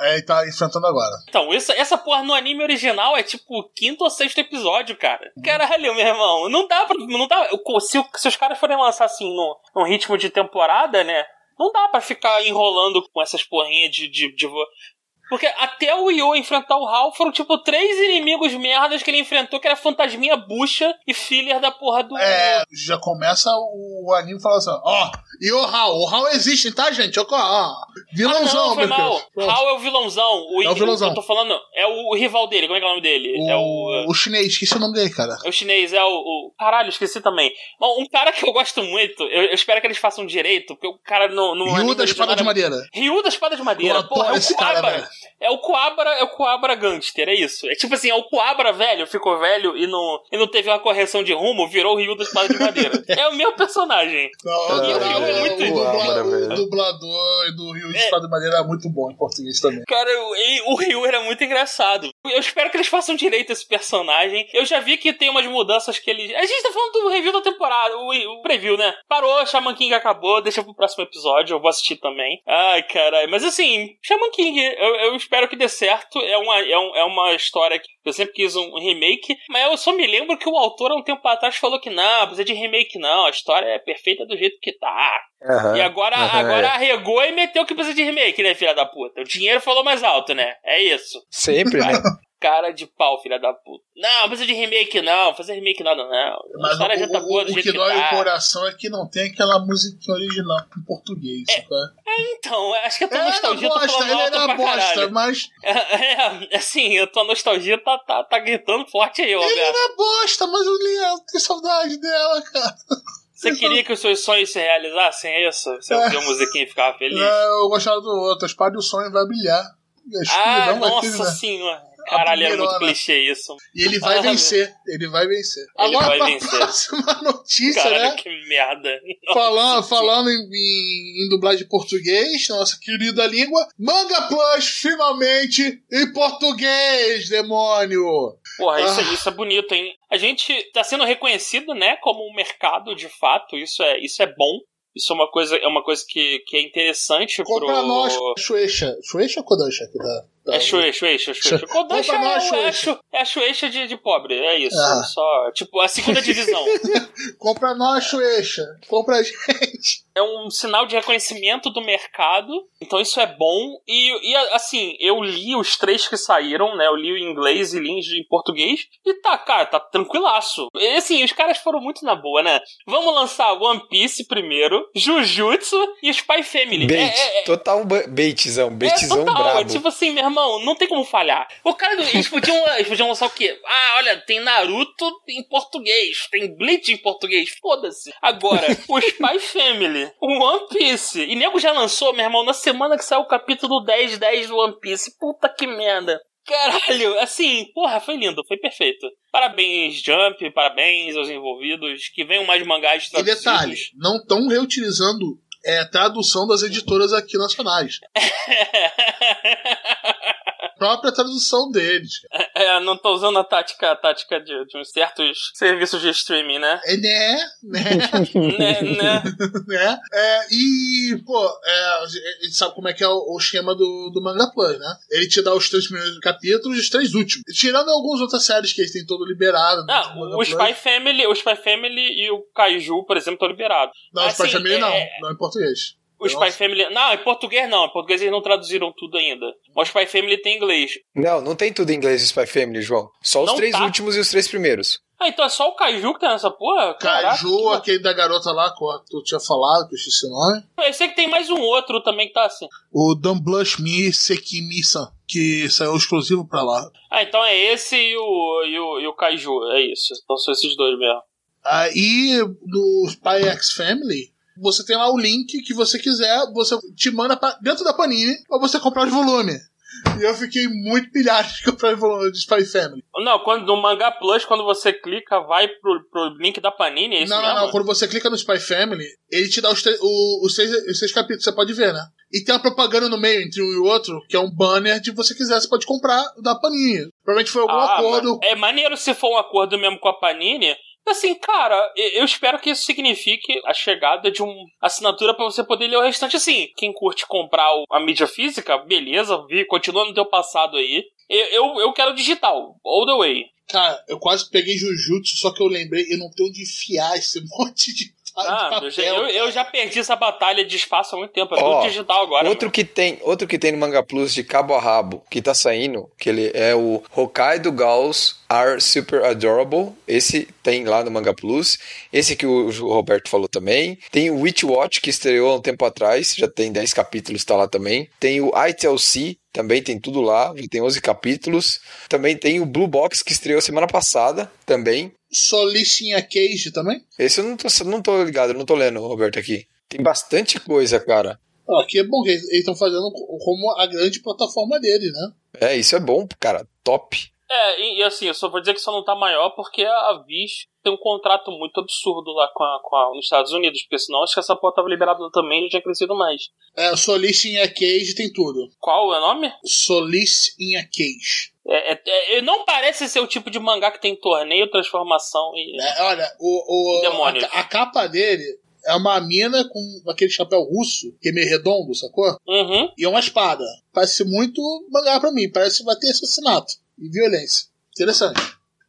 [SPEAKER 1] É, ele tá enfrentando agora.
[SPEAKER 3] Então, essa, essa porra no anime original é tipo o quinto ou sexto episódio, cara. Caralho, meu irmão, não dá pra. Não dá, se, se os caras forem lançar assim no, num ritmo de temporada, né? Não dá pra ficar enrolando com essas porrinhas de. de, de porque até o Yo enfrentar o Hal foram tipo três inimigos merdas que ele enfrentou, que era Fantasminha Bucha e filler da porra do.
[SPEAKER 1] É, já começa o anime falando assim, ó, e o Hal, o Hal existe, tá, gente? Ó, ó, vilãozão,
[SPEAKER 3] Ah, não, foi mal. Hal é o vilãozão. O,
[SPEAKER 1] É o vilãozão.
[SPEAKER 3] que eu tô falando é o, rival dele. Como é que é o nome dele? É o.
[SPEAKER 1] O, o chinês, esqueci o nome dele, cara.
[SPEAKER 3] É o chinês, é o, o- Caralho, esqueci também. Bom, um cara que eu gosto muito, eu, eu espero que eles façam direito, porque o cara no
[SPEAKER 1] Ryu da Espada de Madeira.
[SPEAKER 3] Ryu da Espada de Madeira. Porra, é o
[SPEAKER 1] esse cara, velho.
[SPEAKER 3] É o Coabra, é o Coabra Gangster, é isso. É tipo assim, é o Coabra velho, ficou velho e não, e não teve uma correção de rumo, virou o Ryu da Espada de Madeira. é o meu personagem.
[SPEAKER 1] Não,
[SPEAKER 3] E o
[SPEAKER 1] não,
[SPEAKER 3] Ryu é muito-
[SPEAKER 1] o, o dublador do Rio de
[SPEAKER 3] É.
[SPEAKER 1] Espada de Madeira é muito bom em português também.
[SPEAKER 3] Cara, e o Ryu era muito engraçado. Eu espero que eles façam direito esse personagem. Eu já vi que tem umas mudanças que eles. A gente tá falando do review da temporada, o, o preview, né? Parou, Shaman King acabou, deixa pro próximo episódio, eu vou assistir também. Ai, caralho. Mas assim, Shaman King, eu, eu espero que dê certo. É uma, é, um- é uma história que eu sempre quis um remake, mas eu só me lembro que o autor há um tempo atrás falou que não, precisa de remake não, a história é perfeita do jeito que tá.
[SPEAKER 2] Aham.
[SPEAKER 3] E agora,
[SPEAKER 2] Aham,
[SPEAKER 3] agora
[SPEAKER 2] é.
[SPEAKER 3] arregou e meteu que precisa de remake, né, filha da puta? O dinheiro falou mais alto, né? É isso.
[SPEAKER 2] Sempre, né?
[SPEAKER 3] Cara de pau, filha da puta. Não, não precisa de remake, não. Fazer remake nada, não.
[SPEAKER 1] Mas o,
[SPEAKER 3] já tá
[SPEAKER 1] o-
[SPEAKER 3] boa
[SPEAKER 1] o que
[SPEAKER 3] que,
[SPEAKER 1] dói
[SPEAKER 3] tá.
[SPEAKER 1] o coração é que não tem aquela musiquinha original em português. sabe?
[SPEAKER 3] Então, acho que a tua
[SPEAKER 1] É, era
[SPEAKER 3] nostalgia tá
[SPEAKER 1] bosta,
[SPEAKER 3] falando
[SPEAKER 1] ele
[SPEAKER 3] alto
[SPEAKER 1] era
[SPEAKER 3] pra
[SPEAKER 1] bosta,
[SPEAKER 3] caralho.
[SPEAKER 1] mas
[SPEAKER 3] É, assim, a tua nostalgia tá, tá, tá gritando forte aí,
[SPEAKER 1] ele
[SPEAKER 3] Roberto.
[SPEAKER 1] era bosta, mas o Leandro tem saudade dela, cara.
[SPEAKER 3] Você queria que os seus sonhos se realizassem, é isso? Você
[SPEAKER 1] É.
[SPEAKER 3] ouvia a musiquinha e ficava feliz?
[SPEAKER 1] É, eu gostava do outro, a espada do sonho vai brilhar.
[SPEAKER 3] Ah, nossa
[SPEAKER 1] terminar.
[SPEAKER 3] senhora. Caralho, é muito clichê isso.
[SPEAKER 1] E ele vai
[SPEAKER 3] Ah,
[SPEAKER 1] vencer, ele vai vencer.
[SPEAKER 3] Ele
[SPEAKER 1] Agora,
[SPEAKER 3] vai
[SPEAKER 1] pra
[SPEAKER 3] vencer.
[SPEAKER 1] próxima notícia,
[SPEAKER 3] Caralho,
[SPEAKER 1] né?
[SPEAKER 3] que merda.
[SPEAKER 1] Falando,
[SPEAKER 3] Nossa,
[SPEAKER 1] falando em, em, em dublagem de português, nossa querida língua, Manga Plus finalmente em português, demônio!
[SPEAKER 3] Porra, isso,
[SPEAKER 1] Ah.
[SPEAKER 3] é- isso é bonito, hein? A gente tá sendo reconhecido, né, como um mercado de fato. Isso é, isso é bom. Isso é uma coisa, é uma coisa que, que é interessante
[SPEAKER 1] Compra
[SPEAKER 3] pro.
[SPEAKER 1] nós, Shueisha. Shueisha ou Kodansha? Que tá, tá-
[SPEAKER 3] É Shueisha, Shueisha, Shueisha.
[SPEAKER 1] Shu-
[SPEAKER 3] Kodansha é, é,
[SPEAKER 1] Shueisha.
[SPEAKER 3] é a Shueisha de, de pobre, é isso.
[SPEAKER 1] Ah.
[SPEAKER 3] Só, tipo, a segunda divisão.
[SPEAKER 1] Compra nós, Shueisha. Compra a gente.
[SPEAKER 3] é um sinal de reconhecimento do mercado, então isso é bom. E, e, assim, eu li os três que saíram, né? Eu li em inglês e li em português, e tá, cara, tá tranquilaço. E assim, os caras foram muito na boa, né? Vamos lançar One Piece primeiro, Jujutsu e Spy Family.
[SPEAKER 2] Bait.
[SPEAKER 3] É, é, é,
[SPEAKER 2] Total ba- baitzão.
[SPEAKER 3] é
[SPEAKER 2] Baitzão
[SPEAKER 3] total, é
[SPEAKER 2] brabo.
[SPEAKER 3] tipo assim, meu irmão, não tem como falhar. O cara, eles podiam, eles podiam lançar o quê? Ah, olha, tem Naruto em português, tem Bleach em português, foda-se. Agora, o Spy Family, o One Piece, e nego já lançou, meu irmão, na semana que saiu o capítulo 10, 10 do One Piece. Puta que merda. Caralho, assim, porra, foi lindo, foi perfeito. Parabéns, Jump, parabéns aos envolvidos, que venham mais mangás
[SPEAKER 1] E
[SPEAKER 3] traduzidos.
[SPEAKER 1] detalhes, não estão reutilizando é, tradução das editoras aqui nacionais. Própria tradução deles. cara.
[SPEAKER 3] É, não tô usando a tática, a tática de, de uns certos serviços de streaming, né?
[SPEAKER 1] É, né? Né?
[SPEAKER 3] né, né?
[SPEAKER 1] né? É, e, pô, é, a gente sabe como é que é o, o esquema do, do Manga Plus, né? Ele te dá os três primeiros capítulos e os três últimos. Tirando algumas outras séries que eles têm todo liberado. né,
[SPEAKER 3] Não,
[SPEAKER 1] Manga
[SPEAKER 3] o
[SPEAKER 1] Plus.
[SPEAKER 3] Spy Family, o Spy Family e o Kaiju, por exemplo, estão liberados.
[SPEAKER 1] Não, o Spy
[SPEAKER 3] assim,
[SPEAKER 1] Family
[SPEAKER 3] é-
[SPEAKER 1] não,
[SPEAKER 3] é-
[SPEAKER 1] não português.
[SPEAKER 3] O Spy Family. Não, em português não. Em português eles não traduziram tudo ainda. Mas o Spy Family tem inglês.
[SPEAKER 2] Não, não tem tudo em inglês do Spy Family, João. Só os
[SPEAKER 3] Não
[SPEAKER 2] três
[SPEAKER 3] tá?
[SPEAKER 2] últimos e os três primeiros.
[SPEAKER 3] Ah, então é só o Kaiju que tá nessa porra? Caraca,
[SPEAKER 1] Caju,
[SPEAKER 3] que
[SPEAKER 1] aquele da garota lá que tu tinha falado, que eu esqueci o nome.
[SPEAKER 3] Eu sei que tem mais um outro também que tá assim.
[SPEAKER 1] O Don't Blush Me Sekimi-san, que saiu exclusivo pra lá.
[SPEAKER 3] Ah, então é esse e o, e o, e o Kaiju. É isso. Então são esses dois mesmo.
[SPEAKER 1] Aí, no Spy X Family, você tem lá o link que você quiser, você te manda pra dentro da Panini pra você comprar os volumes. E eu fiquei muito pilhado de comprar os volumes de Spy Family.
[SPEAKER 3] Não, quando no Manga Plus, quando você clica, vai pro, pro link da Panini, é isso
[SPEAKER 1] não, não,
[SPEAKER 3] mesmo?
[SPEAKER 1] não. Quando você clica no Spy Family, ele te dá os, o- os, seis, os seis capítulos, você pode ver, né? E tem uma propaganda no meio entre um e o outro, que é um banner de você quiser, você pode comprar da Panini. Provavelmente foi algum
[SPEAKER 3] Ah,
[SPEAKER 1] acordo.
[SPEAKER 3] É maneiro se for um acordo mesmo com a Panini. Assim, cara, eu espero que isso signifique a chegada de uma assinatura pra você poder ler o restante. Assim, quem curte comprar a mídia física, beleza, continua no teu passado aí. Eu, eu, eu quero digital, all the way.
[SPEAKER 1] Cara, eu quase peguei Jujutsu, só que eu lembrei, eu não tenho onde enfiar esse monte de,
[SPEAKER 3] Ah,
[SPEAKER 1] de
[SPEAKER 3] eu já, eu, eu já perdi essa batalha de espaço há muito tempo. É
[SPEAKER 2] Ó,
[SPEAKER 3] tudo digital agora.
[SPEAKER 2] Outro que tem, outro que tem no Manga Plus de cabo a rabo, que tá saindo, que ele é o Hokkaido Gauss Are Super Adorable. Esse tem lá no Manga Plus. Esse que o o Roberto falou também. Tem o Witch Watch, que estreou há um tempo atrás, já tem 10 capítulos, tá lá também. Tem o ITLC, também tem tudo lá, já tem 11 capítulos. Também tem o Blue Box, que estreou semana passada, também.
[SPEAKER 1] Solicinha Cage também?
[SPEAKER 2] Esse eu não tô, não tô ligado, eu não tô lendo, Roberto, aqui. Tem bastante coisa, cara.
[SPEAKER 1] Ó, que é bom que eles estão fazendo como a grande plataforma deles, né?
[SPEAKER 2] É, isso é bom, cara. Top.
[SPEAKER 3] É, e, e assim, eu só vou dizer que só não tá maior porque a Viz tem um contrato muito absurdo lá com a, com a- nos Estados Unidos, porque senão acho que essa porra tava liberada também e já tinha crescido mais.
[SPEAKER 1] É, Solicinha Cage tem tudo.
[SPEAKER 3] Qual é o nome?
[SPEAKER 1] Solicinha Cage.
[SPEAKER 3] É, é- é- não parece ser o tipo de mangá que tem torneio, transformação e.
[SPEAKER 1] É, olha, o, o,
[SPEAKER 3] Demônios.
[SPEAKER 1] a, a capa dele é uma mina com aquele chapéu russo, que é meio redondo, sacou?
[SPEAKER 3] Uhum.
[SPEAKER 1] E é uma espada. Parece muito mangá pra mim. Parece que vai ter assassinato e violência. Interessante.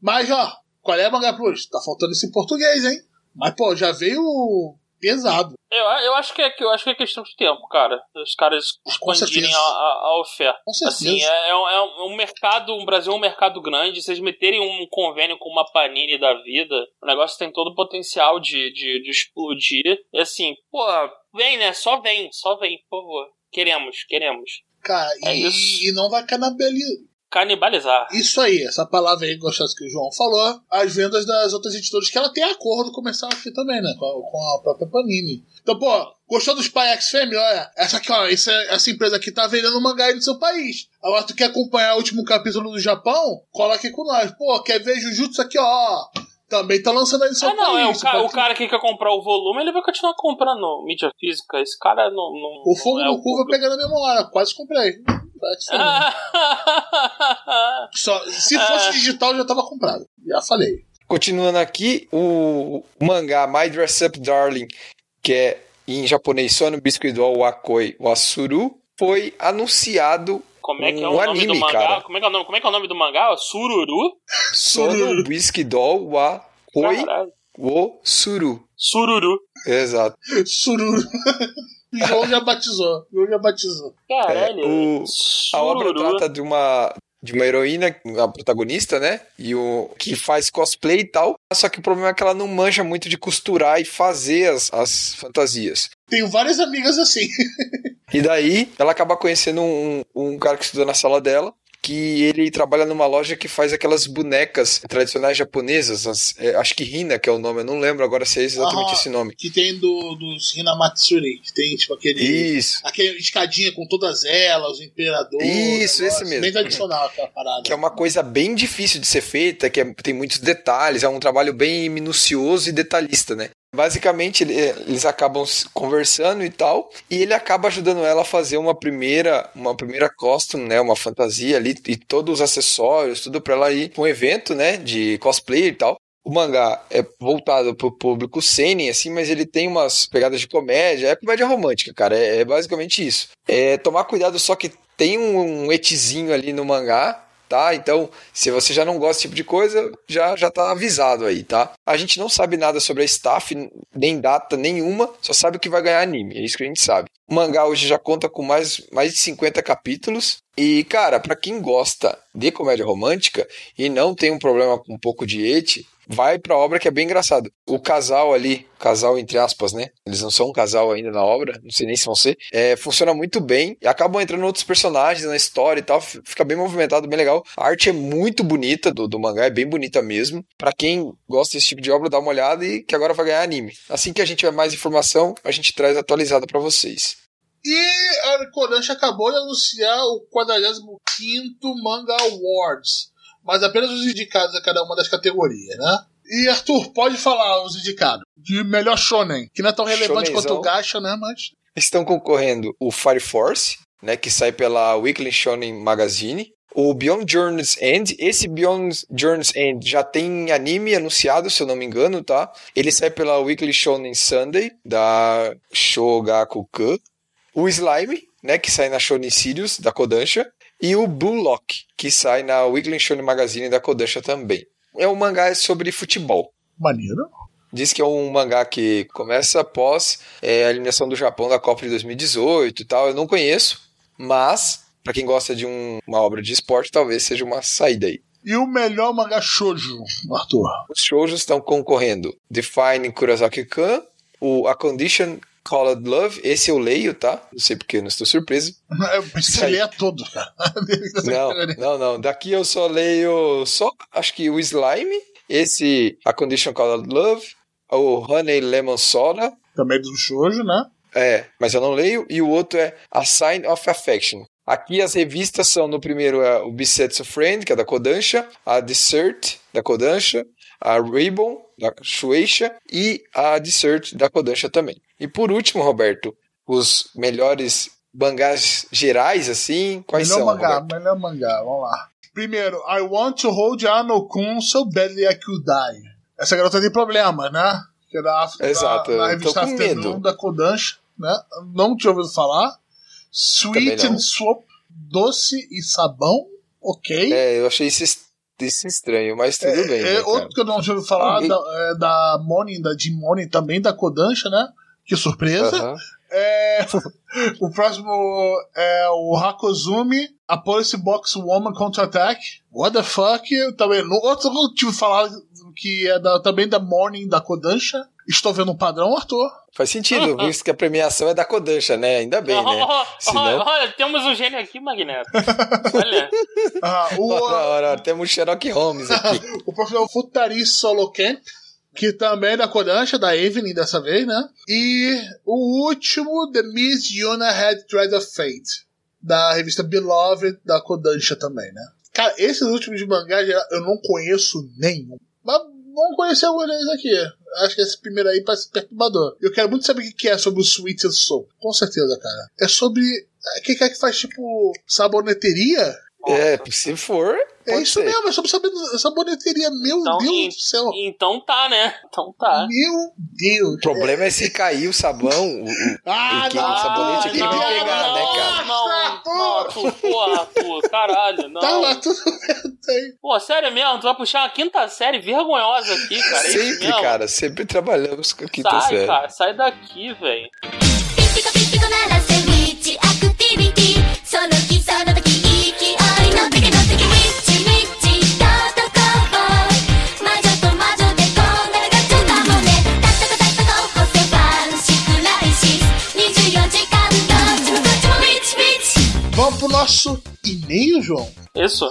[SPEAKER 1] Mas, ó, qual é Mangá Plus? Tá faltando esse em português, hein? Mas, pô, já veio pesado.
[SPEAKER 3] Eu, eu, acho que é, eu acho que é questão de tempo, cara. Os caras expandirem a, a, a oferta.
[SPEAKER 1] Com certeza.
[SPEAKER 3] Assim, é, é um- é um mercado, o Brasil é um mercado grande. Eles meterem um convênio com uma Panini da vida, o negócio tem todo o potencial de, de, de explodir. E assim, pô, vem, né? Só vem, só vem, por favor. Queremos, queremos.
[SPEAKER 1] Cara,
[SPEAKER 3] É
[SPEAKER 1] e, e não vai canibalizar.
[SPEAKER 3] Canibalizar.
[SPEAKER 1] Isso aí, essa palavra aí gostosa que o João falou, as vendas das outras editoras, que ela tem acordo comercial aqui também, né? Com a, com a própria Panini. Então, pô, gostou do Spy X Family? Olha, essa aqui, ó, essa, essa empresa aqui tá vendendo mangá aí no seu país. Agora, tu quer acompanhar o último capítulo do Japão? Cola aqui com nós. Pô, quer ver Jujutsu aqui, ó? Também tá lançando aí no seu
[SPEAKER 3] Ah, não,
[SPEAKER 1] país.
[SPEAKER 3] é o, ca- o cara que quer comprar o volume, ele vai continuar comprando mídia física. Esse cara não. não
[SPEAKER 1] O fogo
[SPEAKER 3] não é
[SPEAKER 1] no cu vai pegar na mesma hora. Quase comprei. X Family. Só, se fosse
[SPEAKER 3] Ah.
[SPEAKER 1] digital, já tava comprado. Já falei.
[SPEAKER 2] Continuando aqui, o mangá My Dress Up Darling, que é em japonês Sono Biscuit Doll Wakoi Wasuru, foi anunciado
[SPEAKER 3] Como é que é
[SPEAKER 2] Um
[SPEAKER 3] o nome
[SPEAKER 2] anime,
[SPEAKER 3] do mangá?
[SPEAKER 2] cara.
[SPEAKER 3] Como é, que é o nome, como é que é o nome do mangá? Sururu?
[SPEAKER 2] Sono Biscuit Doll Wakoi
[SPEAKER 3] Caralho.
[SPEAKER 2] Wasuru.
[SPEAKER 3] Sururu.
[SPEAKER 2] Exato.
[SPEAKER 1] Sururu. O João já batizou. João já batizou.
[SPEAKER 3] Caralho.
[SPEAKER 2] É, o- A obra trata de uma de uma heroína, a protagonista, né? E o que faz cosplay e tal. Só que o problema é que ela não manja muito de costurar e fazer as, as fantasias.
[SPEAKER 1] Tenho várias amigas assim.
[SPEAKER 2] E daí ela acaba conhecendo um, um cara que estuda na sala dela. Que ele trabalha numa loja que faz aquelas bonecas tradicionais japonesas, as- é, acho que Hina, que é o nome, eu não lembro agora se é exatamente esse nome.
[SPEAKER 1] Que tem do, dos Hinamatsuri. Que tem, tipo, aquele.
[SPEAKER 2] Isso,
[SPEAKER 1] Aquele escadinha com todas elas, o imperador.
[SPEAKER 2] Isso,
[SPEAKER 1] negócio.
[SPEAKER 2] esse mesmo.
[SPEAKER 1] Bem tradicional aquela parada.
[SPEAKER 2] que é uma coisa bem difícil de ser feita, que é- tem muitos detalhes, é um trabalho bem minucioso e detalhista, né? Basicamente, ele- eles acabam conversando e tal, e ele acaba ajudando ela a fazer uma primeira, uma primeira costume, né, uma fantasia ali, e todos os acessórios, tudo pra ela ir pra um evento, né, de cosplay e tal. O mangá é voltado pro público seinen, assim, mas ele tem umas pegadas de comédia, é comédia romântica, cara, é, é basicamente isso. É tomar cuidado só que tem um, um etizinho ali no mangá, tá? Então, se você já não gosta desse tipo de coisa, já, já tá avisado aí, tá? A gente não sabe nada sobre a staff, nem data nenhuma, só sabe que vai ganhar anime, é isso que a gente sabe. O mangá hoje já conta com mais, mais de 50 capítulos, e, cara, pra quem gosta de comédia romântica e não tem um problema com um pouco de eti, vai pra obra que é bem engraçado. O casal ali, casal entre aspas, né? Eles não são um casal ainda na obra, não sei nem se vão ser. É, funciona muito bem e acabam entrando outros personagens na história e tal. Fica bem movimentado, bem legal. A arte é muito bonita do, do mangá, é bem bonita mesmo. Pra quem gosta desse tipo de obra, dá uma olhada e que agora vai ganhar anime. Assim que a gente tiver mais informação, a gente traz atualizada pra vocês.
[SPEAKER 1] E a Kodansha acabou de anunciar o 45 Manga Awards. Mas apenas os indicados a cada uma das categorias, né? E Arthur, pode falar os indicados. De melhor shonen. Que não é tão relevante
[SPEAKER 2] Shonenzão.
[SPEAKER 1] quanto o Gacha, né? Mas.
[SPEAKER 2] Estão concorrendo o Fire Force, né, que sai pela Weekly Shonen Magazine, o Beyond Journey's End. Esse Beyond Journey's End já tem anime anunciado, se eu não me engano, tá? Ele sai pela Weekly Shonen Sunday, da Shogakukan. O Slime, né, que sai na Shonen Sirius, da Kodansha. E o Blue Lock, que sai na Weekly Shonen Magazine da Kodansha também. É um mangá sobre futebol.
[SPEAKER 1] Maneiro.
[SPEAKER 2] Diz que é um mangá que começa após é, a eliminação do Japão da Copa de 2018 e tal. Eu não conheço, mas para quem gosta de um- uma obra de esporte, talvez seja uma saída aí.
[SPEAKER 1] E o melhor mangá shoujo, Arthur?
[SPEAKER 2] Os shoujos estão concorrendo Define Kurosaki-kan, o A Condition Called Love, esse eu leio, tá? Não sei porque, não estou surpreso.
[SPEAKER 1] Preciso ler todo, cara.
[SPEAKER 2] Não, não, não. Daqui eu só leio só, acho que o Slime, esse A Condition Called Love, o Honey Lemon Soda,
[SPEAKER 1] Também do shoujo, né?
[SPEAKER 2] É, mas eu não leio. E o outro é A Sign of Affection. Aqui as revistas são, no primeiro é o Bisetsu Friend, que é da Kodansha, a Dessert, da Kodansha, a Ribbon, da Shueisha, e a Dessert, da Kodansha também. E por último, Roberto, os melhores mangás gerais, assim, quais
[SPEAKER 1] melhor
[SPEAKER 2] são,
[SPEAKER 1] mangá,
[SPEAKER 2] Roberto?
[SPEAKER 1] melhor mangá, vamos lá. Primeiro, I Want to Hold Ano-kun So Badly I Could Die. Essa garota tem problema, né? Que é da, África,
[SPEAKER 2] Exato,
[SPEAKER 1] da, da revista Afternoon,
[SPEAKER 2] medo.
[SPEAKER 1] da Kodansha, né? Não tinha ouvido falar. Sweet and Soap, doce e sabão, ok.
[SPEAKER 2] É, eu achei isso, isso estranho, mas tudo bem.
[SPEAKER 1] É,
[SPEAKER 2] né,
[SPEAKER 1] outro que eu não tinha ouvido falar
[SPEAKER 2] Alguém-
[SPEAKER 1] da, é da Morning, da Jim Morning, também da Kodansha, né? Que surpresa. É, o próximo é o Hakozumi, a Police Box Woman Contra-Attack. What the fuck? Também, no outro eu tive falar que é da- também da Morning da Kodansha. Estou vendo um padrão, Arthur.
[SPEAKER 2] Faz sentido, visto que a premiação é da Kodansha, né? Ainda bem, né? Senão-
[SPEAKER 3] Olha, temos um gênio aqui, Magneto. Olha.
[SPEAKER 1] Ah, o,
[SPEAKER 2] Ora, ora, temos Sherlock Holmes aqui.
[SPEAKER 1] o próximo é o Futari Solo Camp, que também é da Kodansha, da Evelyn dessa vez, né? E o último, The Miss Yuna Head Thread of Fate, da revista Beloved, da Kodansha também, né? Cara, esses últimos de mangá eu não conheço nenhum. Mas vamos conhecer alguns deles aqui. Acho que esse primeiro aí parece perturbador. Eu quero muito saber o que é sobre o Sweet Soul. Com certeza, cara. É sobre. O que é que faz, tipo, saboneteria?
[SPEAKER 2] É, se for,
[SPEAKER 1] É isso
[SPEAKER 2] ser.
[SPEAKER 1] mesmo, é sobre saber- saboneteria. Meu
[SPEAKER 3] Então,
[SPEAKER 1] Deus
[SPEAKER 3] e-
[SPEAKER 1] do céu.
[SPEAKER 3] Então tá, né? Então tá.
[SPEAKER 1] Meu Deus.
[SPEAKER 2] O problema é se cair o sabão, o- o-
[SPEAKER 1] Ah,
[SPEAKER 2] E que-
[SPEAKER 1] não,
[SPEAKER 2] o sabonete
[SPEAKER 1] que
[SPEAKER 2] aqui vai pegar, né, cara?
[SPEAKER 3] Não, não, não, Arthur, porra, Arthur, caralho, não.
[SPEAKER 1] Tá lá tudo bem.
[SPEAKER 3] Pô, sério mesmo, tu vai puxar uma quinta série vergonhosa aqui, cara. é
[SPEAKER 2] sempre, cara, sempre trabalhamos com a quinta
[SPEAKER 3] Sai,
[SPEAKER 2] série.
[SPEAKER 3] cara, sai daqui, velho.
[SPEAKER 1] Vamos pro nosso e-mail, João.
[SPEAKER 3] Isso,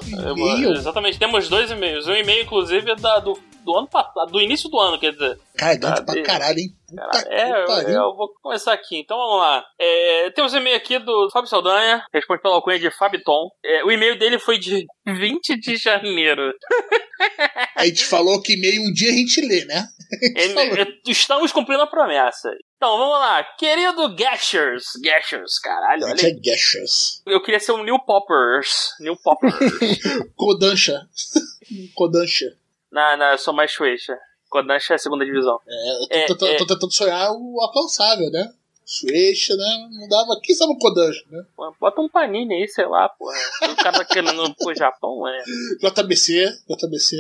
[SPEAKER 3] eu- exatamente. Temos dois e-mails. Um e-mail, inclusive, é da, do, do ano passado, do início do ano, quer dizer.
[SPEAKER 1] Cara, é grande pra caralho, hein? Puta
[SPEAKER 3] é, eu, eu vou começar aqui. Então vamos lá. É, temos um e-mail aqui do Fábio Saldanha, responde pela alcunha de Fabiton. É, o e-mail dele foi de 20 de janeiro.
[SPEAKER 1] A gente falou que e-mail um dia a gente lê, né?
[SPEAKER 3] É, estamos cumprindo a promessa. Então vamos lá. Querido Gashers. Gashers, caralho, olha aí.
[SPEAKER 1] é Gashers.
[SPEAKER 3] Eu queria ser um New Poppers. New Poppers.
[SPEAKER 1] Kodansha. Kodansha.
[SPEAKER 3] não, não, eu sou mais Shueisha. Kodansha é a segunda divisão.
[SPEAKER 1] É, eu tô, tô-
[SPEAKER 3] É, é.
[SPEAKER 1] tô tentando sonhar o alcançável, né? Sueixa, né? Não dava. Quem sabe o Kodansha, né?
[SPEAKER 3] Pô, Bota um panini aí, sei lá, porra. O cara tá querendo pro Japão, né?
[SPEAKER 1] JBC, JBC.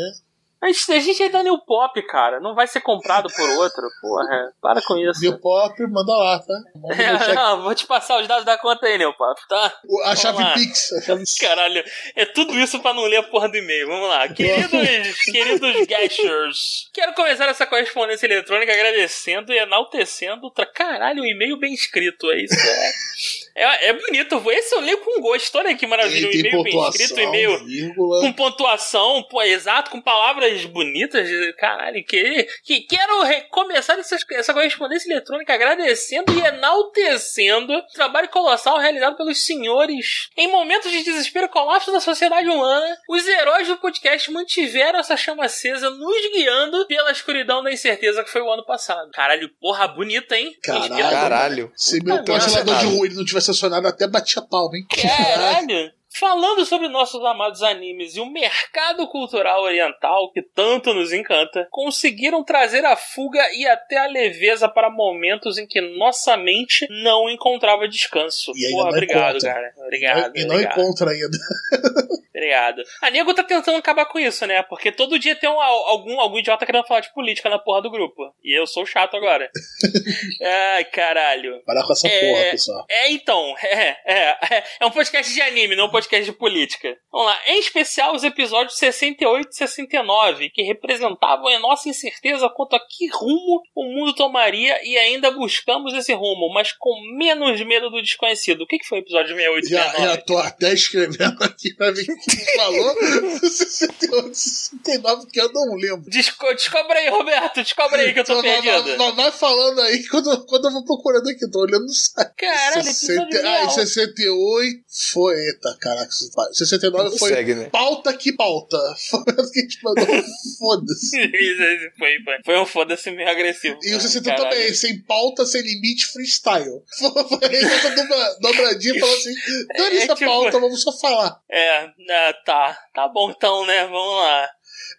[SPEAKER 3] A gente, a gente é da New Pop, cara. Não vai ser comprado por outro, porra. Para com isso.
[SPEAKER 1] New Pop, manda lá, tá? Vamos
[SPEAKER 3] É, não, vou te passar os dados da conta aí, New Pop, tá?
[SPEAKER 1] o- a chave
[SPEAKER 3] lá.
[SPEAKER 1] Pix. A chave...
[SPEAKER 3] Caralho, é tudo isso pra não ler a porra do e-mail. Vamos lá. Queridos, queridos Gashers, quero começar essa correspondência eletrônica agradecendo e enaltecendo. Caralho, um e-mail bem escrito, é isso. É, é, é bonito. Esse eu leio com gosto. Olha que maravilha. Um
[SPEAKER 1] Ele tem
[SPEAKER 3] e-mail bem
[SPEAKER 1] pontuação,
[SPEAKER 3] escrito, e-mail
[SPEAKER 1] vírgula.
[SPEAKER 3] com pontuação, pô, exato, com palavras bonitas. Caralho, que, que quero re- começar essa, essa correspondência eletrônica agradecendo e enaltecendo o trabalho colossal realizado pelos senhores. Em momentos de desespero e colapso da sociedade humana, os heróis do podcast mantiveram essa chama acesa, nos guiando pela escuridão da incerteza que foi o ano passado. Caralho, porra, bonita, hein?
[SPEAKER 1] Caralho.
[SPEAKER 2] Caralho.
[SPEAKER 1] Se meu cancelador de
[SPEAKER 2] merda.
[SPEAKER 1] ruído não tivesse acionado, até batia palma, hein?
[SPEAKER 3] Caralho! Falando sobre nossos amados animes e o mercado cultural oriental que tanto nos encanta, conseguiram trazer a fuga e até a leveza para momentos em que nossa mente não encontrava descanso.
[SPEAKER 1] E
[SPEAKER 3] Porra, obrigado,
[SPEAKER 1] encontra.
[SPEAKER 3] cara. Obrigado,
[SPEAKER 1] e não
[SPEAKER 3] obrigado.
[SPEAKER 1] encontra ainda.
[SPEAKER 3] Obrigado. A Nego tá tentando acabar com isso, né? Porque todo dia tem um- algum, algum idiota querendo falar de política na porra do grupo. E eu sou chato agora. Ai, caralho.
[SPEAKER 1] Parar com essa
[SPEAKER 3] É,
[SPEAKER 1] porra, pessoal.
[SPEAKER 3] É, então, é, é, é, é um podcast de anime, não um podcast de política. Vamos lá, em especial os episódios 68 e 69, que representavam a nossa incerteza quanto a que rumo o mundo tomaria e ainda buscamos esse rumo, mas com menos medo do desconhecido. O que, que foi o episódio 68 e
[SPEAKER 1] Já,
[SPEAKER 3] 69?
[SPEAKER 1] já tô até escrevendo aqui pra tu falou. 68, 69, que eu não lembro.
[SPEAKER 3] Desco descobre aí, Roberto, descobre aí que eu tô
[SPEAKER 1] Então, vai,
[SPEAKER 3] perdido.
[SPEAKER 1] vai- vai falando aí quando, quando eu vou procurando aqui, tô olhando no site.
[SPEAKER 3] Caralho, episódio
[SPEAKER 1] 60, ah,
[SPEAKER 3] real.
[SPEAKER 1] em 68 foi. Eita, caraca, 69 foi.
[SPEAKER 2] Consegue, né?
[SPEAKER 1] Pauta que pauta. Foi o que a gente mandou. Foda-se.
[SPEAKER 3] Foi, foi. Foi um foda-se meio agressivo.
[SPEAKER 1] E o
[SPEAKER 3] né?
[SPEAKER 1] 61
[SPEAKER 3] Caralho.
[SPEAKER 1] também, sem pauta, sem limite, freestyle. Foi essa dobra, dobradinha e falou assim: dane
[SPEAKER 3] É
[SPEAKER 1] essa
[SPEAKER 3] tipo-
[SPEAKER 1] pauta, vamos só falar.
[SPEAKER 3] É, é, tá. Tá bom então, né? Vamos lá.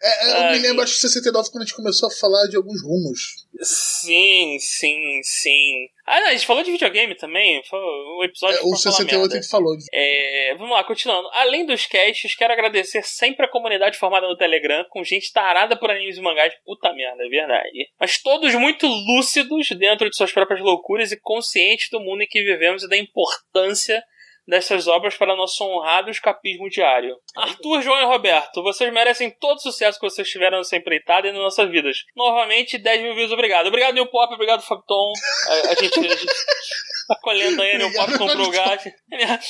[SPEAKER 1] É, é, eu me lembro, acho que 69, quando a gente começou a falar de alguns rumos.
[SPEAKER 3] Sim, sim, sim. Ah, não, a gente falou de videogame também. Foi o episódio
[SPEAKER 1] É, o
[SPEAKER 3] pra falar
[SPEAKER 1] 68 a gente falou.
[SPEAKER 3] É, vamos lá, continuando. Além dos casts, quero agradecer sempre a comunidade formada no Telegram, com gente tarada por animes e mangás. Puta merda, é verdade. Mas todos muito lúcidos dentro de suas próprias loucuras e conscientes do mundo em que vivemos e da importância dessas obras para nosso honrado escapismo diário. Arthur, João e Roberto, vocês merecem todo o sucesso que vocês tiveram nessa empreitada e nas nossas vidas. Novamente, 10 mil views, obrigado. Obrigado, New Pop, obrigado, Fabton. A, a gente, a gente tá colhendo aí, New Pop comprou o gás.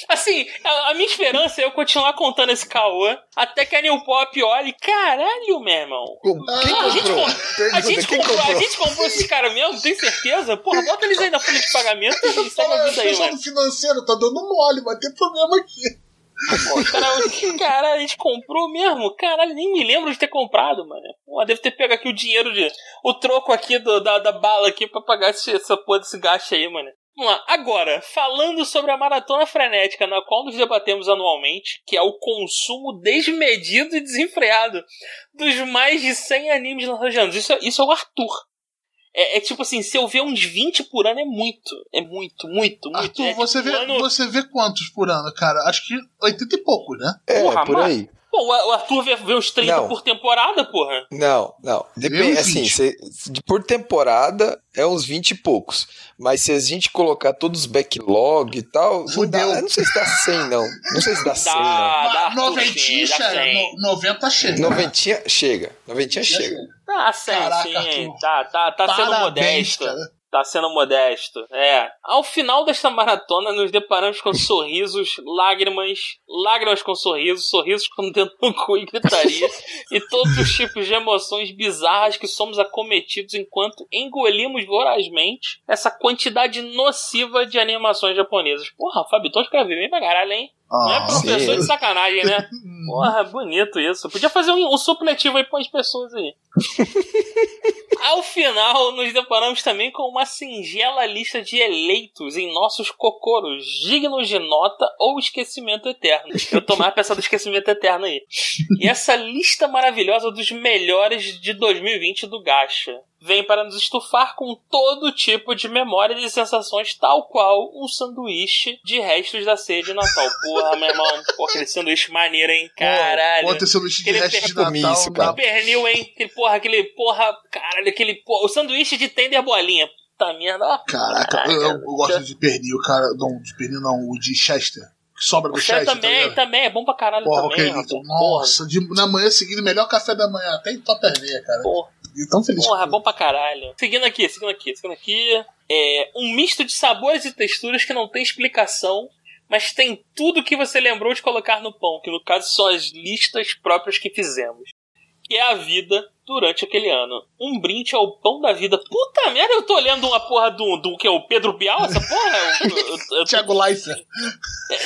[SPEAKER 3] Assim, a, a minha esperança é eu continuar contando esse caô até que a New Pop olhe, caralho, meu irmão.
[SPEAKER 2] Com- Quem
[SPEAKER 1] Ah,
[SPEAKER 3] a gente
[SPEAKER 2] comprou?
[SPEAKER 3] com- A gente,
[SPEAKER 2] quem
[SPEAKER 3] comprou, a
[SPEAKER 2] comprou?
[SPEAKER 3] gente comprou esses caras mesmo, tem certeza? Porra, bota eles aí na folha de pagamento e segue a vida aí, mano.
[SPEAKER 1] financeiro tá dando mole, vai ter problema aqui.
[SPEAKER 3] Pô, cara, cara, a gente comprou mesmo? Caralho, nem me lembro de ter comprado, mano. Pô, deve ter pego aqui o dinheiro de. O troco aqui do- da, da bala aqui pra pagar esse, essa porra desse gasto aí, mano. Vamos lá, agora, falando sobre a maratona frenética na qual nos debatemos anualmente, que é o consumo desmedido e desenfreado dos mais de 100 animes lançados. Isso, é- isso é o Arthur. É, é tipo assim, se eu ver uns 20 por ano é muito. É muito, muito, muito.
[SPEAKER 1] Arthur,
[SPEAKER 3] É
[SPEAKER 1] você,
[SPEAKER 3] tipo
[SPEAKER 1] vê,
[SPEAKER 3] ano-
[SPEAKER 1] você vê quantos por ano, cara? Acho que 80 e poucos, né?
[SPEAKER 2] É,
[SPEAKER 3] Porra,
[SPEAKER 2] por
[SPEAKER 3] mas-
[SPEAKER 2] aí.
[SPEAKER 3] Pô, o Arthur vê, vê uns 30
[SPEAKER 2] Não.
[SPEAKER 3] por temporada, porra.
[SPEAKER 2] Não, não. Depende, assim,
[SPEAKER 1] 20.
[SPEAKER 2] cê- por temporada é uns 20 e poucos. Mas se a gente colocar todos os backlog e tal, não dá,
[SPEAKER 1] Fudeu.
[SPEAKER 2] não sei se dá 100, não. Não sei se dá 100, não.
[SPEAKER 3] Dá, dá Arthur,
[SPEAKER 1] Noventinha
[SPEAKER 3] dá
[SPEAKER 1] chega.
[SPEAKER 3] 100.
[SPEAKER 1] no- 90 chega.
[SPEAKER 2] Noventinha chega. Noventinha chega.
[SPEAKER 3] Dá 100,
[SPEAKER 1] Caraca,
[SPEAKER 3] sim.
[SPEAKER 1] Arthur.
[SPEAKER 3] Tá, tá, tá sendo modesto.
[SPEAKER 1] cara.
[SPEAKER 3] Tá sendo modesto. É. Ao final desta maratona, nos deparamos com sorrisos, lágrimas, lágrimas com sorrisos, sorrisos com dedo no cu e gritaria, e todos os tipos de emoções bizarras que somos acometidos enquanto engolimos vorazmente essa quantidade nociva de animações japonesas. Porra, o Fabiton escreve bem pra caralho, hein? Não é
[SPEAKER 1] Ah,
[SPEAKER 3] professor de sacanagem, né? Porra, bonito isso. Podia fazer um, um supletivo aí para as pessoas aí. Ao final, nos deparamos também com uma singela lista de eleitos em nossos cocoros, dignos de nota ou esquecimento eterno. Eu mais pensando do esquecimento eterno aí. E essa lista maravilhosa dos melhores de 2020 do Gacha vem para nos estufar com todo tipo de memórias e sensações, tal qual um sanduíche de restos da ceia de Natal. Porra, meu irmão, pô, aquele sanduíche maneiro, hein? Caralho.
[SPEAKER 1] Ontem sanduíche de
[SPEAKER 3] Aquele
[SPEAKER 1] resto de Natal.
[SPEAKER 2] isso, cara.
[SPEAKER 3] Pernil, hein? Aquele porra, aquele porra, caralho, aquele porra, o sanduíche de tender bolinha. Puta merda, ó.
[SPEAKER 1] Caraca, eu, eu gosto de pernil, cara. Não, de pernil não, o de Chester. Que sobra do Chester.
[SPEAKER 3] Chester também,
[SPEAKER 1] tá
[SPEAKER 3] também, é bom pra caralho
[SPEAKER 1] Porra,
[SPEAKER 3] também. rapaz.
[SPEAKER 1] nossa, de, na manhã seguida, melhor café da manhã. Até em top meia, cara.
[SPEAKER 3] Porra,
[SPEAKER 1] E tão feliz.
[SPEAKER 3] porra, bom pra caralho. Seguindo aqui, seguindo aqui, seguindo aqui. É um misto de sabores e texturas que não tem explicação, mas tem tudo que você lembrou de colocar no pão, que no caso são as listas próprias que fizemos. Que é a vida durante aquele ano. Um brinde ao pão da vida. Puta merda, eu tô olhando uma porra do, do que é o Pedro Bial, essa porra? Eu- eu- eu- eu-
[SPEAKER 1] Thiago Leifert.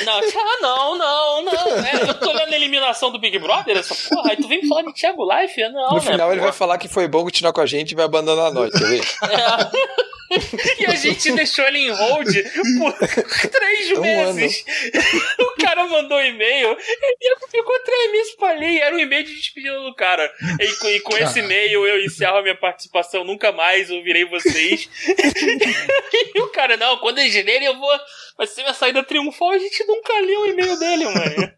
[SPEAKER 3] Não, ah, não, não, não. É, eu tô olhando a eliminação do Big Brother, essa porra. Aí tu vem falar de Thiago Life? Não,
[SPEAKER 2] No
[SPEAKER 3] né,
[SPEAKER 2] final ele
[SPEAKER 3] porra.
[SPEAKER 2] vai falar que foi bom continuar com a gente e vai abandonar nós, quer ver?
[SPEAKER 3] É. E a gente deixou ele em hold por três
[SPEAKER 2] Um
[SPEAKER 3] meses. O cara mandou um e-mail e ficou três meses pra ler. E era um e-mail de despedida do cara. E, com- e com esse e-mail eu encerro a minha participação. Nunca mais ouvirei vocês. E o cara, não, quando eles lerem eu vou. Vai ser minha saída triunfal. A gente nunca leu o e-mail dele, mano.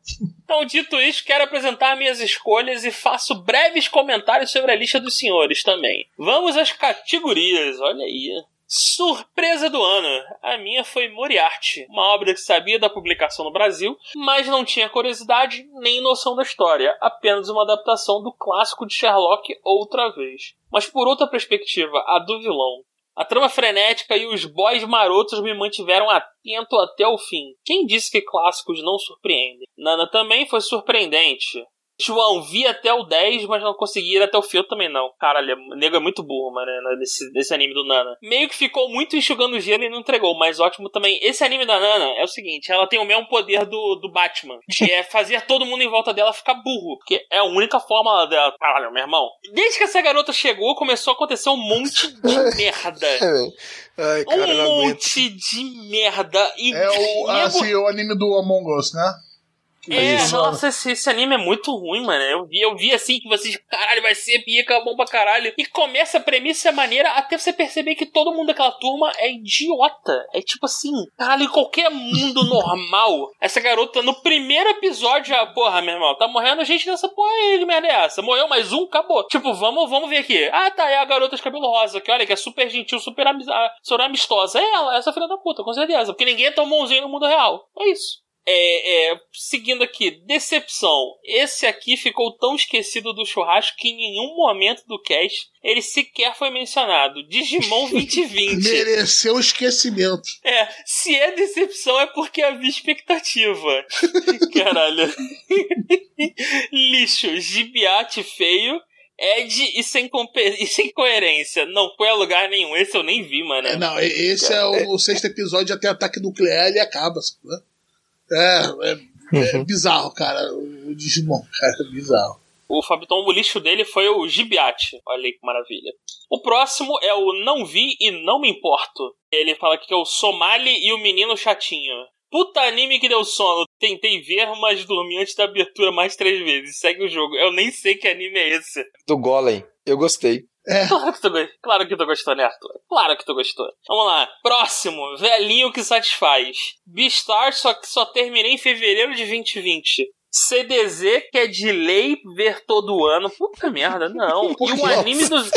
[SPEAKER 3] Então, dito isso, quero apresentar minhas escolhas e faço breves comentários sobre a lista dos senhores também. Vamos às categorias, olha aí. Surpresa do ano. A minha foi Moriarty, uma obra que sabia da publicação no Brasil, mas não tinha curiosidade nem noção da história, apenas uma adaptação do clássico de Sherlock outra vez. Mas por outra perspectiva, a do vilão. A trama frenética e os boys marotos me mantiveram atento até o fim. Quem disse que clássicos não surpreendem? Nana também foi surpreendente. João, vi até o 10, mas não consegui ir até o. Eu também não. Caralho, o nego é muito burro, mano, né, desse, desse anime do Nana. Meio que ficou muito enxugando gelo e não entregou, mas ótimo também. Esse anime da Nana é o seguinte: ela tem o mesmo poder do, do Batman, que é fazer todo mundo em volta dela ficar burro. Porque é a única forma dela. Caralho, meu irmão. Desde que essa garota chegou, começou a acontecer um monte de merda.
[SPEAKER 2] É. Ai, cara,
[SPEAKER 3] Um
[SPEAKER 2] aguento.
[SPEAKER 3] monte de merda. E
[SPEAKER 1] É o,
[SPEAKER 3] nego-
[SPEAKER 1] assim, o anime do Among Us, né?
[SPEAKER 3] É,
[SPEAKER 1] Isso.
[SPEAKER 3] nossa, esse, esse anime é muito ruim, mano. Eu vi, eu vi assim que vocês, caralho, vai ser pica, bom pra caralho. E começa a premissa maneira até você perceber que todo mundo daquela turma é idiota. É tipo assim, caralho, em qualquer mundo normal, essa garota no primeiro episódio já, porra, meu irmão, tá morrendo gente nessa porra aí, que merda é essa? Morreu mais um, acabou. Tipo, vamos, vamos ver aqui. Ah, tá, é a garota de cabelo rosa, que olha, que é super gentil, super, amiz- super amistosa. É ela, essa filha da puta, com certeza. Porque ninguém é tão bonzinho no mundo real. É isso. É, é, seguindo aqui, decepção. Esse aqui ficou tão esquecido do churrasco que em nenhum momento do cast ele sequer foi mencionado. Digimon 2020.
[SPEAKER 1] Mereceu esquecimento.
[SPEAKER 3] É, se é decepção é porque havia expectativa. Caralho. Lixo, gibiate feio. Ed e sem, e sem coerência. Não foi a lugar nenhum. Esse eu nem vi, mano.
[SPEAKER 1] É, não, esse é o, o sexto episódio, tem ataque nuclear e ele acaba. sabe? É, é, é bizarro, cara. O Digimon, cara, é bizarro.
[SPEAKER 3] O Fabiton, o lixo dele foi o Gibiate. Olha aí que maravilha. O próximo é o Não Vi e Não Me Importo. Ele fala que é o Somali e o Menino Chatinho. Puta anime que deu sono. Tentei ver, mas dormi antes da abertura mais três vezes. Segue o jogo. Eu nem sei que anime é esse.
[SPEAKER 2] Do Golem. Eu gostei.
[SPEAKER 3] Claro que tu, go- claro que tu gostou, né, Arthur? Claro que tu gostou. Vamos lá. Próximo. Velhinho que satisfaz. Beastar, só que só terminei em fevereiro de 2020. CDZ, que é de lei ver todo ano. Puta merda, não. E o
[SPEAKER 1] que?
[SPEAKER 3] anime dos...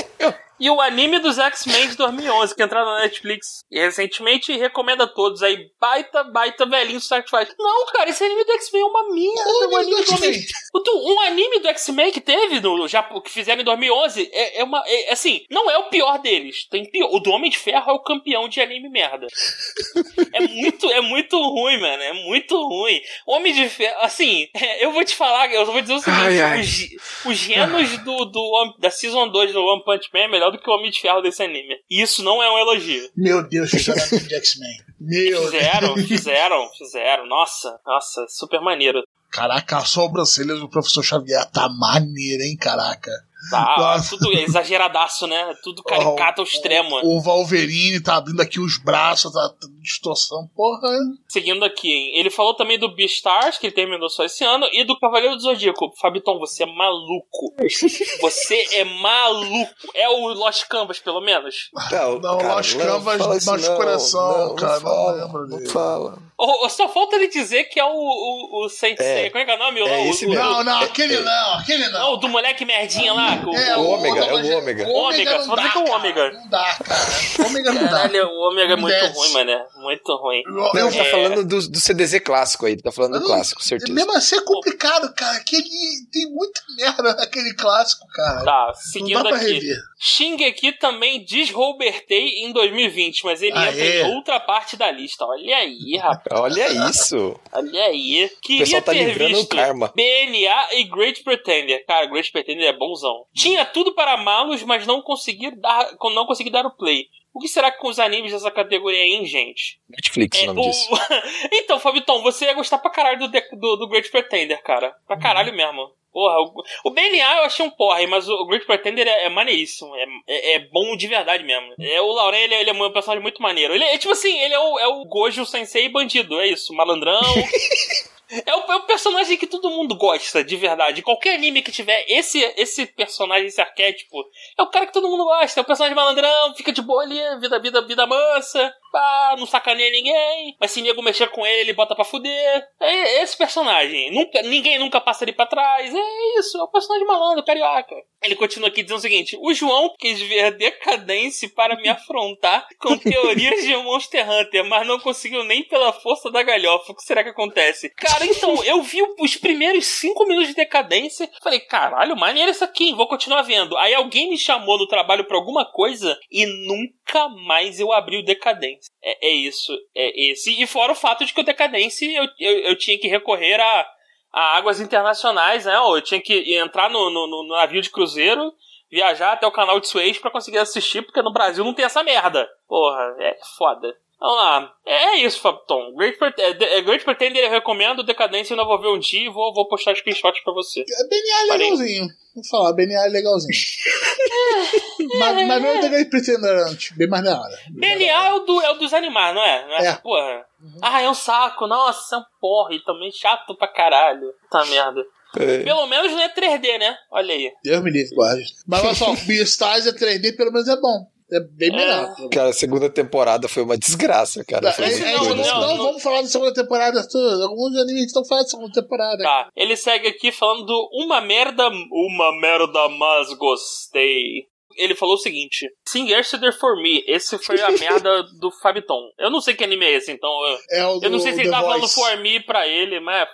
[SPEAKER 3] E o anime dos X-Men de 2011, que entraram na Netflix recentemente, e recomenda a todos aí. Baita, baita velhinho Satisfaz. Não, cara, esse anime do X-Men é uma merda.
[SPEAKER 1] Olha
[SPEAKER 3] um anime
[SPEAKER 1] do
[SPEAKER 3] um anime do X-Men que teve, no, já, que fizeram em 2011, é, é uma. é, assim, não é o pior deles. Tem pior. O do Homem de Ferro é o campeão de anime merda. é muito, é muito ruim, mano. É muito ruim. Homem de Ferro, assim, é, eu vou te falar, eu vou dizer o seguinte:
[SPEAKER 2] Ai, ai.
[SPEAKER 3] os, os genos do, do, da Season 2 do One Punch Man é melhor do que o Homem de Ferro desse anime. E isso não é um elogio.
[SPEAKER 1] Meu Deus, fizeram de X-Men. Meu
[SPEAKER 3] Fizeram, fizeram, fizeram. Nossa, nossa, super maneiro.
[SPEAKER 1] Caraca, a sobrancelha do professor Xavier tá maneira, hein, caraca.
[SPEAKER 3] Tá,
[SPEAKER 1] Nossa.
[SPEAKER 3] tudo exageradaço, né? Tudo caricato ao extremo.
[SPEAKER 1] O Wolverine tá abrindo aqui os braços, tá tá distorção, porra.
[SPEAKER 3] Seguindo aqui, hein? Ele falou também do Beastars, que ele terminou só esse ano, e do Cavaleiro do Zodíaco. Fabiton, você é maluco. Você é maluco. É o Lost Canvas, pelo menos?
[SPEAKER 2] Não,
[SPEAKER 1] Não,
[SPEAKER 2] cara,
[SPEAKER 1] Lost
[SPEAKER 2] não
[SPEAKER 1] Canvas
[SPEAKER 2] fala isso
[SPEAKER 1] machuca o
[SPEAKER 2] não,
[SPEAKER 1] coração,
[SPEAKER 2] não,
[SPEAKER 1] cara,
[SPEAKER 2] Não fala,
[SPEAKER 1] não lembro
[SPEAKER 2] não
[SPEAKER 1] dele.
[SPEAKER 2] fala.
[SPEAKER 3] Ou, ou só falta ele dizer que é o, o, o Sensei.
[SPEAKER 2] É.
[SPEAKER 3] Como é que é o nome?
[SPEAKER 2] É
[SPEAKER 3] o,
[SPEAKER 2] esse
[SPEAKER 3] o,
[SPEAKER 2] mesmo.
[SPEAKER 1] Não, não,
[SPEAKER 2] É,
[SPEAKER 1] aquele
[SPEAKER 2] é.
[SPEAKER 1] não, aquele
[SPEAKER 3] Não,
[SPEAKER 1] não.
[SPEAKER 3] o do moleque merdinha lá. O,
[SPEAKER 1] É,
[SPEAKER 2] o Ômega, é o
[SPEAKER 1] Ômega.
[SPEAKER 2] Ômega.
[SPEAKER 1] O
[SPEAKER 3] Ômega,
[SPEAKER 1] Ômega
[SPEAKER 3] só
[SPEAKER 1] dá,
[SPEAKER 3] que o
[SPEAKER 1] cara.
[SPEAKER 3] Ômega.
[SPEAKER 1] Não dá, cara. Ômega não dá.
[SPEAKER 3] Caralho, o Ômega é muito ruim, mano. Muito ruim.
[SPEAKER 1] Eu-
[SPEAKER 2] Não, tá
[SPEAKER 3] É.
[SPEAKER 2] falando do, do CDZ clássico aí, tá falando do
[SPEAKER 1] Não,
[SPEAKER 2] clássico, certeza.
[SPEAKER 1] Mesmo assim é complicado, cara. Aquele, tem muita merda naquele clássico, cara.
[SPEAKER 3] Tá,
[SPEAKER 1] não
[SPEAKER 3] seguindo
[SPEAKER 1] dá pra
[SPEAKER 3] aqui.
[SPEAKER 1] rever.
[SPEAKER 3] Shingeki também desrobertei em 2020, mas ele
[SPEAKER 1] Ah,
[SPEAKER 3] entra
[SPEAKER 1] é?
[SPEAKER 3] em outra parte da lista. Olha aí, rapaz.
[SPEAKER 2] Olha isso.
[SPEAKER 3] Olha aí. Queria
[SPEAKER 2] pessoal tá
[SPEAKER 3] ter
[SPEAKER 2] livrando
[SPEAKER 3] visto
[SPEAKER 2] o karma.
[SPEAKER 3] BNA e Great Pretender. Cara, Great Pretender é bonzão. Tinha tudo para amá-los, mas não consegui dar, não consegui dar o play. O que será que com os animes dessa categoria aí, hein, gente?
[SPEAKER 2] Netflix,
[SPEAKER 3] É,
[SPEAKER 2] o nome
[SPEAKER 3] o-
[SPEAKER 2] disso.
[SPEAKER 3] então, Fabiton, você ia gostar pra caralho do, do, do Great Pretender, cara. Pra caralho mesmo. Porra, o, o BNA eu achei um porre, mas o Great Pretender é, é maneiríssimo. É, é, é bom de verdade mesmo. É, o Lauren, ele, é- ele é um personagem muito maneiro. Ele é tipo assim, ele é o, é o Gojo Sensei bandido, é isso. Malandrão. É o, é o personagem que todo mundo gosta, de verdade. Qualquer anime que tiver esse, esse personagem, esse arquétipo, é o cara que todo mundo gosta. É o personagem malandrão, fica de boa ali, vida, vida, vida mansa, pá, não sacaneia ninguém. Mas se nego mexer com ele, ele bota pra fuder. É esse personagem. Nunca, ninguém nunca passa ali pra trás. É isso, é o personagem malandro, carioca. Ele continua aqui dizendo o seguinte: o João quis ver decadência para me afrontar com teorias de Monster Hunter, mas não conseguiu nem pela força da galhofa. O que será que acontece? Cara, então, eu vi os primeiros cinco minutos de decadência. Falei, caralho, maneiro isso aqui, vou continuar vendo. Aí alguém me chamou no trabalho pra alguma coisa e nunca mais eu abri o decadência. É, é isso, é esse. E fora o fato de que o decadência eu, eu, eu tinha que recorrer a a águas internacionais, né? Eu tinha que entrar no, no, no navio de cruzeiro, viajar até o canal de Suez pra conseguir assistir, porque no Brasil não tem essa merda. Porra, é foda. Vamos lá. É isso, Fabton. Great, Pret é, é, Great Pretender eu recomendo, Decadência eu ainda vou ver um dia e vou, vou postar screenshots pra você.
[SPEAKER 1] É BNA
[SPEAKER 3] Parei.
[SPEAKER 1] legalzinho. Vou falar, BNA é legalzinho. mas, mas não é o Great Pretender antes, bem mais na hora.
[SPEAKER 3] BNA é o, do, é o dos animais, não é? Não é,
[SPEAKER 1] É.
[SPEAKER 3] essa porra? Ah, é um saco. Nossa, é um porra. E também chato pra caralho. Tá merda.
[SPEAKER 2] É.
[SPEAKER 3] Pelo menos não é 3D, né? Olha aí.
[SPEAKER 1] Deus me livre, guarde. Mas olha só, Beastars é 3D, pelo menos é bom. É bem melhor.
[SPEAKER 2] Cara, a segunda temporada foi uma desgraça, cara.
[SPEAKER 1] É,
[SPEAKER 2] Foi
[SPEAKER 1] é, é,
[SPEAKER 3] não,
[SPEAKER 1] não,
[SPEAKER 3] não,
[SPEAKER 1] não,
[SPEAKER 3] não.
[SPEAKER 1] vamos falar da segunda temporada. tudo. Alguns animes estão falando da segunda temporada.
[SPEAKER 3] Tá. Ele segue aqui falando uma merda. Uma merda, mas gostei. Ele falou o seguinte: Sing Yesterday for Me. Esse foi a merda do Fabiton. Eu não sei que anime é esse, então. Eu,
[SPEAKER 1] É o
[SPEAKER 3] eu não sei se ele tá falando for me pra ele, mas.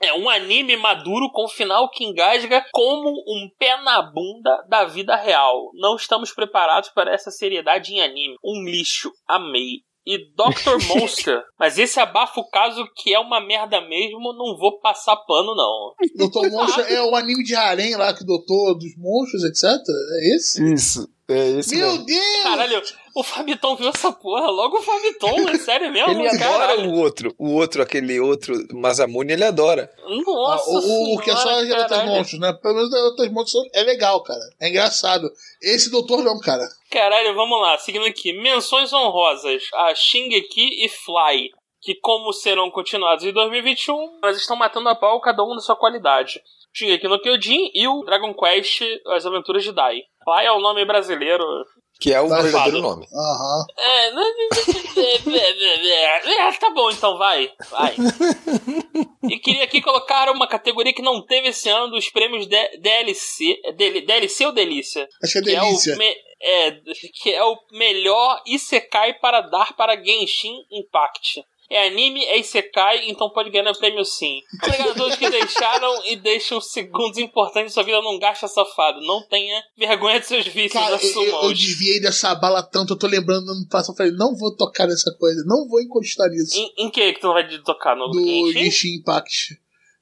[SPEAKER 3] É um anime maduro com final que engasga como um pé na bunda da vida real. Não estamos preparados para essa seriedade em anime. Um lixo. Amei. E Dr. Monster. Mas esse abafa o caso que é uma merda mesmo, não vou passar pano, não.
[SPEAKER 1] Doutor Monstro é o anime de harém lá, que o doutor dos monstros, etc. É esse?
[SPEAKER 2] Isso, é esse
[SPEAKER 1] Meu
[SPEAKER 2] mesmo.
[SPEAKER 1] Deus!
[SPEAKER 3] Caralho, o Fabiton viu essa porra. Logo o Fabiton, é sério mesmo?
[SPEAKER 2] Ele adora
[SPEAKER 3] Caralho.
[SPEAKER 2] o outro, o outro, aquele outro Masamune, ele adora.
[SPEAKER 3] Nossa
[SPEAKER 1] Ah, o, o que é só
[SPEAKER 3] senhora,
[SPEAKER 1] as Garotas
[SPEAKER 3] caralho.
[SPEAKER 1] Monstros, né? Pelo menos as Garotas Monstros é legal, cara. É engraçado. Esse doutor não, cara.
[SPEAKER 3] Caralho, vamos lá, seguindo aqui. Menções honrosas a Shingeki e Fly, que como serão continuados em 2021, mas estão matando a pau cada um na sua qualidade. Shingeki no Kyojin e o Dragon Quest As Aventuras de Dai. Fly é o nome brasileiro.
[SPEAKER 2] Que é o verdadeiro nome.
[SPEAKER 1] Aham.
[SPEAKER 3] É, é, tá bom então, vai, vai. E queria aqui colocar uma categoria que não teve esse ano dos prêmios de- DLC, DL- DLC ou Delícia?
[SPEAKER 1] Acho que é
[SPEAKER 3] que é,
[SPEAKER 1] delícia.
[SPEAKER 3] o me- é, que é o melhor Isekai para dar para Genshin Impact. É anime, é Isekai, então pode ganhar prêmio sim. Todos que deixaram e deixam segundos importantes de sua vida num gacha safado. Não tenha vergonha de seus vícios,
[SPEAKER 1] Cara, eu,
[SPEAKER 3] assumam.
[SPEAKER 1] eu, eu desviei dessa bala tanto, eu tô lembrando no ano passado, eu falei, não vou tocar nessa coisa, não vou encostar nisso.
[SPEAKER 3] Em, em que que tu não vai tocar? No
[SPEAKER 1] do
[SPEAKER 3] Genshin?
[SPEAKER 1] Impact.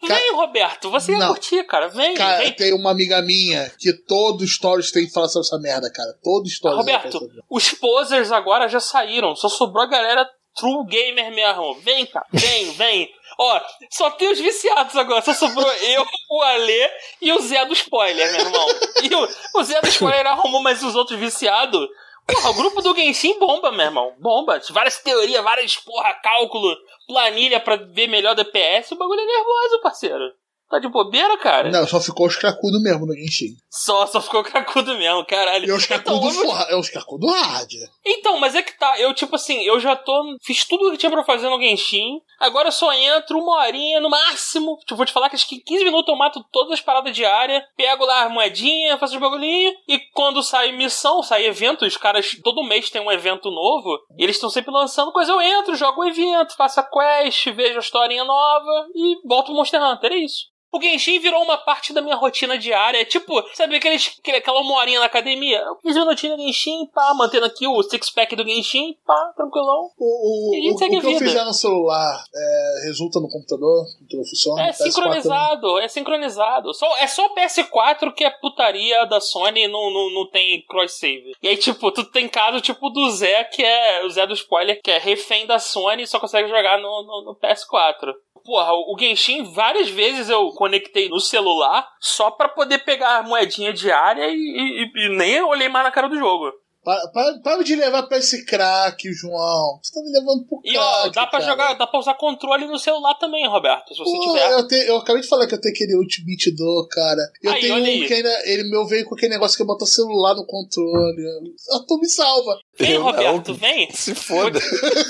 [SPEAKER 3] Vem, Roberto, você ia
[SPEAKER 1] Não.
[SPEAKER 3] curtir, cara. Vem,
[SPEAKER 1] Cara,
[SPEAKER 3] vem.
[SPEAKER 1] tem uma amiga minha que todo stories tem que falar sobre essa merda, cara. Todo stories.
[SPEAKER 3] Roberto, os posers agora já saíram. Só sobrou a galera true gamer mesmo. Vem, cara. Vem, vem. Ó, só tem os viciados agora. Só sobrou eu, o Alê e o Zé do spoiler, meu irmão. E o, o Zé do spoiler arrumou mais os outros viciados. Porra, o grupo do Genshin bomba, meu irmão. Bomba. Várias teorias, várias, porra, cálculo, planilha pra ver melhor DPS. O bagulho é nervoso, parceiro. Tá de bobeira, cara?
[SPEAKER 1] Não, só ficou os cracudos mesmo no Genshin.
[SPEAKER 3] Só, só ficou cracudo mesmo, caralho.
[SPEAKER 1] E os
[SPEAKER 3] Então,
[SPEAKER 1] cracudos
[SPEAKER 3] eu vou-
[SPEAKER 1] forra- é os cracudos hard.
[SPEAKER 3] Então, mas é que tá, eu tipo assim, eu já tô. Fiz tudo que tinha pra fazer no Genshin. Agora eu só entro uma horinha no máximo. Tipo, vou te falar que acho que em 15 minutos eu mato todas as paradas diárias. Pego lá as moedinhas, faço os bagulhinhos. E quando sai missão, sai evento, os caras todo mês tem um evento novo. E eles estão sempre lançando coisa. Eu entro, jogo o evento, faço a quest, vejo a historinha nova e volto pro Monster Hunter. É isso. O Genshin virou uma parte da minha rotina diária. Tipo, sabe aqueles, aquele- aquela uma horinha na academia? Eu fiz minutinho no Genshin, pá, mantendo aqui o six-pack do Genshin, pá, tranquilão.
[SPEAKER 1] O, o,
[SPEAKER 3] E a gente
[SPEAKER 1] o,
[SPEAKER 3] segue
[SPEAKER 1] o que eu
[SPEAKER 3] vida.
[SPEAKER 1] fizer no celular é, resulta no computador, o computador funciona.
[SPEAKER 3] É
[SPEAKER 1] PS4 também.
[SPEAKER 3] sincronizado, é sincronizado. Só, é só o PS4 que é putaria da Sony e não, não, não tem cross-save. E aí, tipo, tu tem caso tipo do Zé, que é o Zé do spoiler, que é refém da Sony e só consegue jogar no, no, no PS4. Porra, o Genshin, várias vezes eu conectei no celular só pra poder pegar a moedinha diária e, e- e nem olhei mais na cara do jogo.
[SPEAKER 1] Para, para, para de levar pra esse crack, João. Você tá me levando pro
[SPEAKER 3] E
[SPEAKER 1] crack.
[SPEAKER 3] ó, dá pra
[SPEAKER 1] cara.
[SPEAKER 3] jogar, dá pra usar controle no celular também, Roberto, se você
[SPEAKER 1] Pô,
[SPEAKER 3] tiver.
[SPEAKER 1] eu, te- eu acabei de falar que eu tenho aquele Ultimate Do, cara. Eu
[SPEAKER 3] Aí,
[SPEAKER 1] tenho um
[SPEAKER 3] aí.
[SPEAKER 1] que ainda. Ele meu veio com aquele negócio que eu boto o celular no controle. A tu me salva.
[SPEAKER 3] Vem,
[SPEAKER 2] Eu não.
[SPEAKER 3] Roberto, vem.
[SPEAKER 2] Se foda.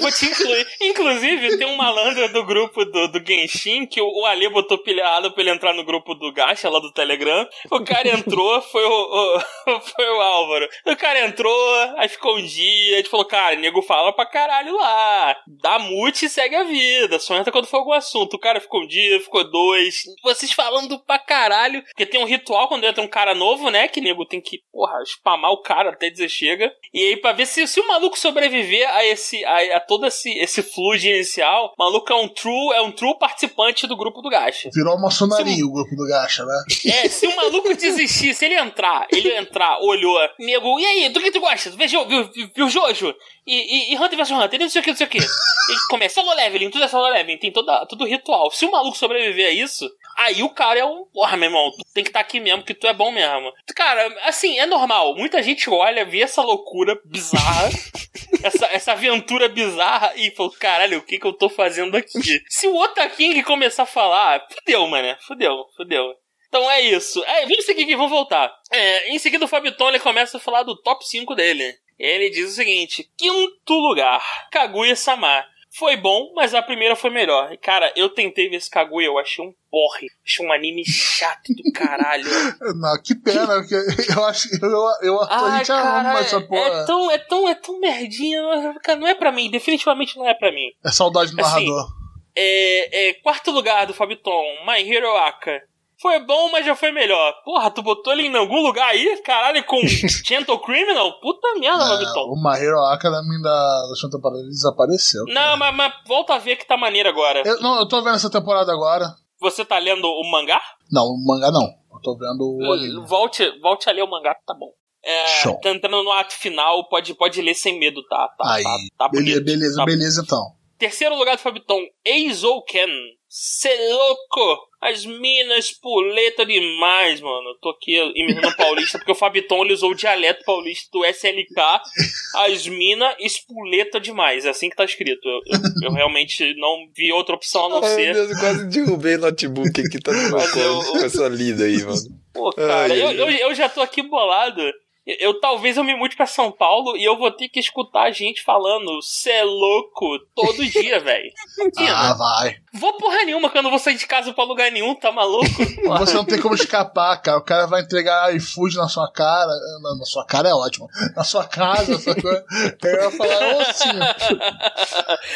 [SPEAKER 3] Vou te incluir. Inclusive, tem um malandro do grupo do, do Genshin que o, o Ale botou pilhado pra ele entrar no grupo do Gacha, lá do Telegram. O cara entrou, foi o, o- foi o Álvaro. O cara entrou, aí ficou um dia, a gente falou, cara, nego fala pra caralho lá. Dá mute e segue a vida. Só entra quando for algum assunto. O cara ficou um dia, ficou dois. Vocês falando pra caralho. Porque tem um ritual quando entra um cara novo, né? Que nego tem que, porra, spamar o cara até dizer chega. E aí, pra ver se, se o maluco sobreviver a esse, a, a todo esse, esse fluid inicial, o maluco é um true, é um true participante do grupo do Gacha.
[SPEAKER 1] Virou maçonaria o grupo do Gacha, né?
[SPEAKER 3] É, se o maluco desistir, se ele entrar, ele entrar, olhou, nego, e aí, do que tu gosta? Gosta, viu, viu, viu Jojo e, e, e Hunter vs Hunter, e não sei o que, não sei o que. E começa solo leveling, tudo é solo leveling, tem toda, todo ritual. Se o maluco sobreviver a isso, aí o cara é um. Porra, meu irmão, tu tem que estar aqui mesmo, que tu é bom mesmo. Cara, assim, é normal. Muita gente olha, vê essa loucura bizarra, essa, essa aventura bizarra e fala: caralho, o que que eu tô fazendo aqui? Se o Otaking começar a falar, fudeu, mano, fudeu, fudeu. Então é isso. É, vamos seguir aqui, vamos voltar. É, em seguida, o Fabiton ele começa a falar do top 5 dele. Ele diz o seguinte: quinto lugar, Kaguya-sama. Foi bom, mas a primeira foi melhor. E, Cara, eu tentei ver esse Kaguya, eu achei um porre. Achei um anime chato do caralho.
[SPEAKER 1] Não, que pena, porque eu acho eu, eu, a
[SPEAKER 3] Ai,
[SPEAKER 1] gente ama
[SPEAKER 3] cara,
[SPEAKER 1] essa porra.
[SPEAKER 3] é tão, é tão, é tão merdinha. Não é pra mim, definitivamente não é pra mim.
[SPEAKER 1] É saudade do
[SPEAKER 3] Assim,
[SPEAKER 1] narrador.
[SPEAKER 3] É, é, quarto lugar do Fabiton, My Hero Aka. Foi bom, mas já foi melhor. Porra, tu botou ele em algum lugar aí? Caralho, com Gentle Criminal? Puta merda,
[SPEAKER 1] É, o Mahiro Academy da, da segunda temporada desapareceu.
[SPEAKER 3] Não, mas, mas volta a ver que tá maneiro agora.
[SPEAKER 1] Eu, não, eu tô vendo essa temporada agora.
[SPEAKER 3] Você tá lendo o mangá?
[SPEAKER 1] Não, o mangá não. Eu tô vendo o anime.
[SPEAKER 3] Volte, volte a ler o mangá que tá bom. É,
[SPEAKER 1] Show.
[SPEAKER 3] tá entrando no ato final, pode, pode ler sem medo, tá? Tá,
[SPEAKER 1] Aí,
[SPEAKER 3] tá, tá
[SPEAKER 1] beleza,
[SPEAKER 3] bonito.
[SPEAKER 1] beleza,
[SPEAKER 3] Tá
[SPEAKER 1] beleza então.
[SPEAKER 3] Terceiro lugar do Fabiton, Eizouken. Cê louco! As minas puleta demais, mano. Eu tô aqui imitando paulista, porque o Fabiton ele usou o dialeto paulista do SLK. As minas espuleta demais. É assim que tá escrito. Eu, eu- eu realmente não vi outra opção a não
[SPEAKER 2] Ai,
[SPEAKER 3] ser.
[SPEAKER 2] meu Deus, eu quase derrubei o notebook aqui, tá no meu
[SPEAKER 3] eu-
[SPEAKER 2] com essa lida aí, mano.
[SPEAKER 3] Pô, cara,
[SPEAKER 2] Ai,
[SPEAKER 3] eu, eu, eu já tô aqui bolado. Eu, eu- talvez eu me mude pra São Paulo e eu vou ter que escutar gente falando cê é louco todo dia, velho.
[SPEAKER 1] Ah, vai.
[SPEAKER 3] Vou porra nenhuma que eu não vou sair de casa pra lugar nenhum, tá maluco?
[SPEAKER 1] Você não tem como escapar, cara. O cara vai entregar iFood na sua cara. Na, na sua cara é ótimo. Na sua casa, essa coisa. Aí vai falar, ô sim.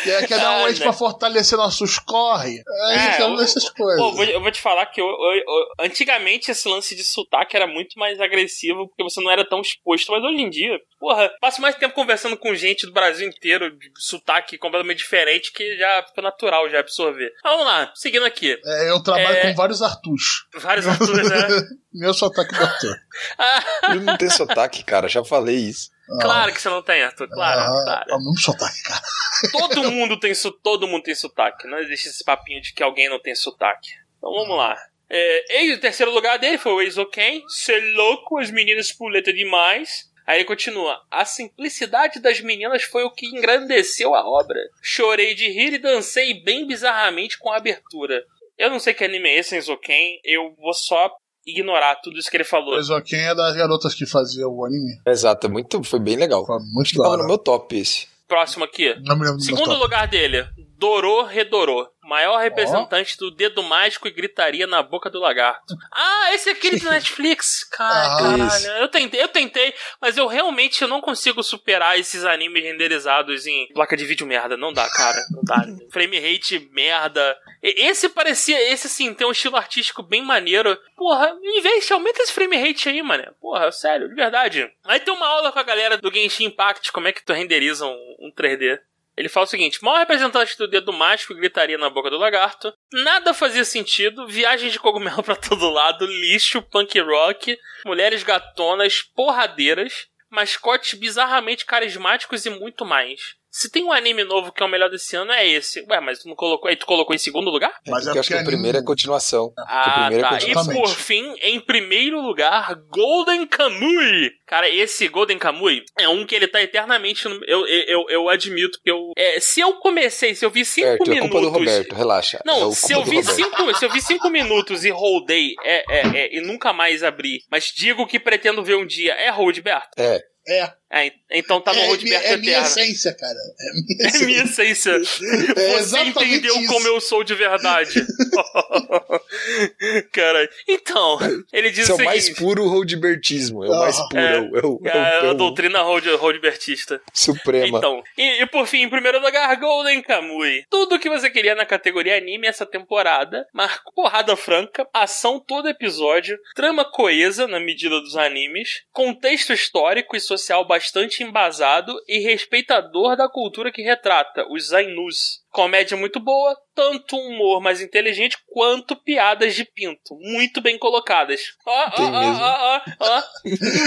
[SPEAKER 1] E aí quer dar um
[SPEAKER 3] Ah,
[SPEAKER 1] leite
[SPEAKER 3] né.
[SPEAKER 1] pra fortalecer nossos corre. Aí
[SPEAKER 3] É,
[SPEAKER 1] então
[SPEAKER 3] o-
[SPEAKER 1] dessas coisas.
[SPEAKER 3] Pô, eu vou te falar que eu, eu- eu- antigamente esse lance de sotaque era muito mais agressivo porque você não era tão exposto, mas hoje em dia, porra, passo mais tempo conversando com gente do Brasil inteiro de sotaque completamente diferente que já fica natural já absorver. Mas vamos lá, seguindo aqui.
[SPEAKER 1] É, eu trabalho
[SPEAKER 3] É.
[SPEAKER 1] com vários Artus.
[SPEAKER 3] Vários atores, né?
[SPEAKER 1] Meu sotaque do Arthur.
[SPEAKER 2] Ele não tem sotaque, cara, já falei isso.
[SPEAKER 3] Claro que você não tem, Arthur, claro,
[SPEAKER 1] Ah,
[SPEAKER 3] claro.
[SPEAKER 1] É o mesmo sotaque, cara.
[SPEAKER 3] Todo mundo tem su- todo mundo tem sotaque. Não existe esse papinho de que alguém não tem sotaque. Então vamos lá. É, e o terceiro lugar dele foi o Eizoken. Ser louco, as meninas puleta demais. Aí ele continua. A simplicidade das meninas foi o que engrandeceu a obra. Chorei de rir e dancei bem bizarramente com a abertura. Eu não sei que anime é esse, Eizoken. Eu vou só ignorar tudo isso que ele falou.
[SPEAKER 1] Mas é das garotas que fazia o anime?
[SPEAKER 2] Exato, é muito, foi bem legal.
[SPEAKER 1] Foi muito da
[SPEAKER 2] tava no meu top esse.
[SPEAKER 3] Próximo aqui.
[SPEAKER 1] Não me lembro do meu
[SPEAKER 3] Segundo
[SPEAKER 1] top.
[SPEAKER 3] lugar dele, Dorô Redorô. Maior representante do dedo mágico e gritaria na boca do lagarto. Ah, esse é aquele do Netflix. Cara,
[SPEAKER 1] Ah,
[SPEAKER 3] caralho.
[SPEAKER 2] isso.
[SPEAKER 3] Eu tentei, eu tentei, mas eu realmente eu não consigo superar esses animes renderizados em placa de vídeo merda. Não dá, cara. Não dá. Frame rate merda. Esse parecia, esse assim, tem um estilo artístico bem maneiro. Porra, investe, aumenta esse frame rate aí, mano. Porra, sério, de verdade. Aí tem uma aula com a galera do Genshin Impact, como é que tu renderiza um, um 3D. Ele fala o seguinte: maior representante do dedo mágico gritaria na boca do lagarto. Nada fazia sentido. Viagem de cogumelo pra todo lado. Lixo, punk rock. Mulheres gatonas, porradeiras. Mascotes bizarramente carismáticos e muito mais. Se tem um anime novo que é o melhor desse ano, é esse. Ué, mas tu não colocou. Aí tu colocou em segundo lugar?
[SPEAKER 1] Mas
[SPEAKER 2] porque
[SPEAKER 1] é
[SPEAKER 2] eu acho que
[SPEAKER 1] porque
[SPEAKER 2] o primeiro é
[SPEAKER 1] anime-
[SPEAKER 2] continuação.
[SPEAKER 3] Ah,
[SPEAKER 2] primeiro é
[SPEAKER 3] tá. E
[SPEAKER 1] continuação.
[SPEAKER 3] por fim, em primeiro lugar, Golden Kamui. Cara, esse Golden Kamui é um que ele tá eternamente no. Eu, eu, eu, eu admito que eu. é, se eu comecei, se eu vi cinco
[SPEAKER 2] Certo, é
[SPEAKER 3] minutos.
[SPEAKER 2] culpa do Roberto, relaxa. é
[SPEAKER 3] Não,
[SPEAKER 2] o
[SPEAKER 3] se eu, vi
[SPEAKER 2] Roberto.
[SPEAKER 3] cinco, se eu vi cinco minutos e holdei é, é, é, e nunca mais abri, mas digo que pretendo ver um dia, é Roldberto?
[SPEAKER 2] É,
[SPEAKER 1] É.
[SPEAKER 3] É, então tá no
[SPEAKER 1] é,
[SPEAKER 3] Roldberto
[SPEAKER 1] é minha
[SPEAKER 3] eterno.
[SPEAKER 1] essência, cara. É minha
[SPEAKER 3] É
[SPEAKER 1] essência.
[SPEAKER 3] minha essência.
[SPEAKER 1] É
[SPEAKER 3] Você entendeu
[SPEAKER 1] isso.
[SPEAKER 3] como eu sou de verdade. Cara, então, ele diz
[SPEAKER 2] esse é
[SPEAKER 3] o
[SPEAKER 2] o mais
[SPEAKER 3] seguinte.
[SPEAKER 2] puro Roldbertismo. É o mais
[SPEAKER 1] Ah,
[SPEAKER 2] puro,
[SPEAKER 3] é.
[SPEAKER 2] é, o- é o-
[SPEAKER 3] É
[SPEAKER 2] é
[SPEAKER 3] a,
[SPEAKER 2] o-
[SPEAKER 3] a doutrina Rold, Roldbertista.
[SPEAKER 2] suprema.
[SPEAKER 3] Então, e, e por fim, em primeiro lugar, Golden Kamui. Tudo que você queria na categoria anime essa temporada. Marco porrada franca, ação todo episódio, trama coesa na medida dos animes, contexto histórico e social bastante embasado e respeitador da cultura que retrata, os Zainus. Comédia muito boa, tanto humor mais inteligente quanto piadas de pinto. Muito bem colocadas. Ó, ó, ó, ó, ó, ó.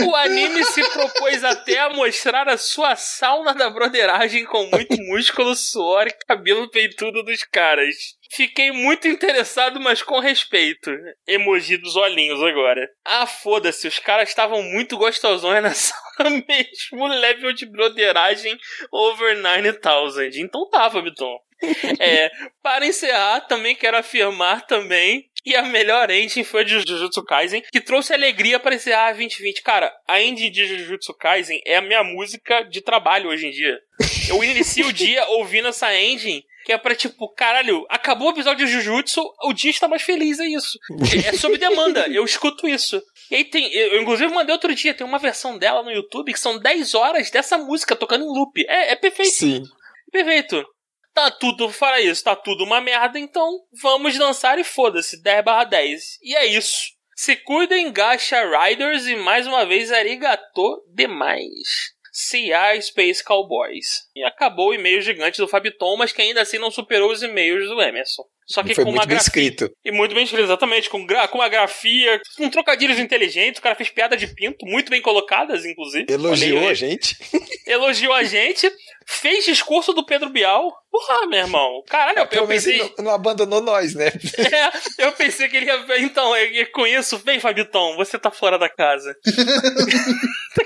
[SPEAKER 3] O anime se propôs até a mostrar a sua sauna da broderagem com muito músculo, suor e cabelo peitudo dos caras. Fiquei muito interessado, mas com respeito. Emoji dos olhinhos agora. Ah, foda-se, os caras estavam muito gostosões na sauna mesmo. Level de broderagem over 9000. Então tava, Biton. É, para encerrar, também quero afirmar também que a melhor engine foi a de Jujutsu Kaisen, que trouxe alegria para encerrar a 2020. Cara, a engine de Jujutsu Kaisen é a minha música de trabalho hoje em dia. Eu inicio o dia ouvindo essa engine, que é pra tipo, caralho, acabou o episódio de Jujutsu, o dia está mais feliz, é isso. É é sob demanda, eu escuto isso. E aí tem, eu inclusive mandei outro dia, tem uma versão dela no YouTube que são 10 horas dessa música tocando em loop. É, é perfeito.
[SPEAKER 2] Sim.
[SPEAKER 3] Perfeito. Tá tudo, fora isso, tá tudo uma merda, então vamos dançar e foda-se, 10 barra 10. E é isso. Se cuidem, Gacha Riders e mais uma vez arigato demais. CI Space Cowboys. E acabou o e-mail gigante do Fabiton, mas que ainda assim não superou os e-mails do Emerson. Só que
[SPEAKER 2] Foi
[SPEAKER 3] com
[SPEAKER 2] muito
[SPEAKER 3] uma
[SPEAKER 2] bem
[SPEAKER 3] grafia.
[SPEAKER 2] escrito.
[SPEAKER 3] E muito bem escrito, exatamente, com, gra com uma grafia, com trocadilhos inteligentes, o cara fez piada de pinto, muito bem colocadas, inclusive.
[SPEAKER 2] Elogiou a gente.
[SPEAKER 3] elogiou a gente, fez discurso do Pedro Bial. Porra, meu irmão. Caralho, eu,
[SPEAKER 2] Pelo
[SPEAKER 3] eu pensei.
[SPEAKER 2] não, não abandonou nós, né?
[SPEAKER 3] É, eu pensei que ele ia. Então, é- é com isso, vem, Fabitão, você tá fora da casa.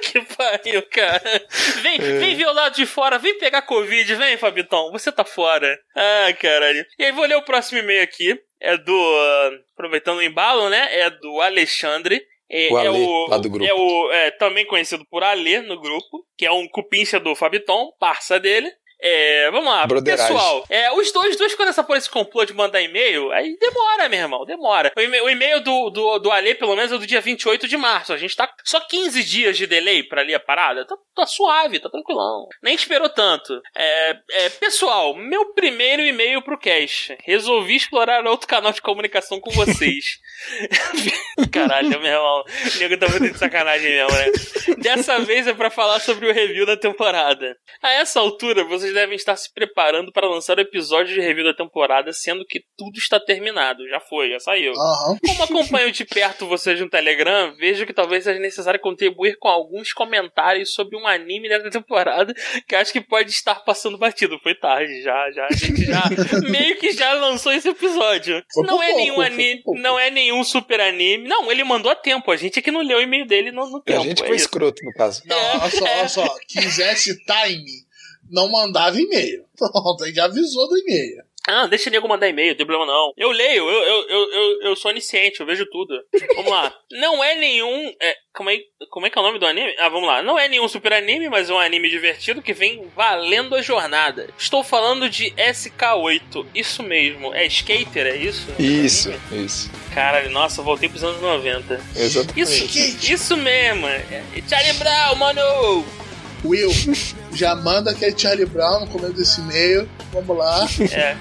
[SPEAKER 3] Que pariu, cara. Vem, vem ver o lado de fora, vem pegar Covid, vem, Fabitão, você tá fora. Ah, caralho. E aí, vou ler o próximo e-mail aqui. É do. ah, aproveitando o embalo, né? É do Alexandre. É,
[SPEAKER 2] O
[SPEAKER 3] é
[SPEAKER 2] Ale,
[SPEAKER 3] o,
[SPEAKER 2] lá do grupo.
[SPEAKER 3] É o é, também conhecido por Ale no grupo, que é um cupincha do Fabiton, parça dele. É, vamos lá,
[SPEAKER 2] Broderagem.
[SPEAKER 3] pessoal. É, os dois, dois começam por esse complô de mandar e-mail, aí demora, meu irmão, demora. O e-mail, do, do, do Ale, pelo menos, é do dia 28 de março. A gente tá só 15 dias de delay pra ler a parada. Tá, tá suave, tá tranquilão. Nem esperou tanto. É, é, pessoal, meu primeiro e-mail pro Cash. Resolvi explorar outro canal de comunicação com vocês. Caralho, meu irmão. O nego tá muito de sacanagem mesmo, né? Dessa vez é pra falar sobre o review da temporada. A essa altura, vocês devem estar se preparando para lançar o episódio de review da temporada, sendo que tudo está terminado. Já foi, já saiu.
[SPEAKER 1] Aham.
[SPEAKER 3] Como acompanho de perto vocês no Telegram, vejo que talvez seja necessário contribuir com alguns comentários sobre um anime dessa temporada que acho que pode estar passando batido. Foi tarde, já, já. A gente já meio que já lançou esse episódio. Não é nenhum anime, não é nenhum super anime. Não, ele mandou a tempo. A gente é que não leu o e-mail dele no, no tempo.
[SPEAKER 2] a gente
[SPEAKER 3] é
[SPEAKER 2] foi
[SPEAKER 3] isso.
[SPEAKER 2] escroto, no caso.
[SPEAKER 1] Não, olha só, olha só. Quisesse time, não mandava e-mail. Pronto, aí já avisou do e-mail.
[SPEAKER 3] Ah, deixa o nego mandar e-mail, não tem problema não. Eu leio, eu, eu, eu, eu, eu sou onisciente, eu vejo tudo. Vamos lá. Não é nenhum. É, como, é, como é que é o nome do anime? Ah, vamos lá. Não é nenhum super anime, mas é um anime divertido que vem valendo a jornada. Estou falando de SK8. Isso mesmo. É skater, é isso?
[SPEAKER 2] Isso, isso.
[SPEAKER 3] Caralho, nossa, eu voltei pros anos 90.
[SPEAKER 2] Exatamente.
[SPEAKER 3] Isso, isso mesmo. É, Charlie Brown, mano!
[SPEAKER 1] Will, já manda aquele Charlie Brown no começo desse e-mail. Vamos lá.
[SPEAKER 3] É.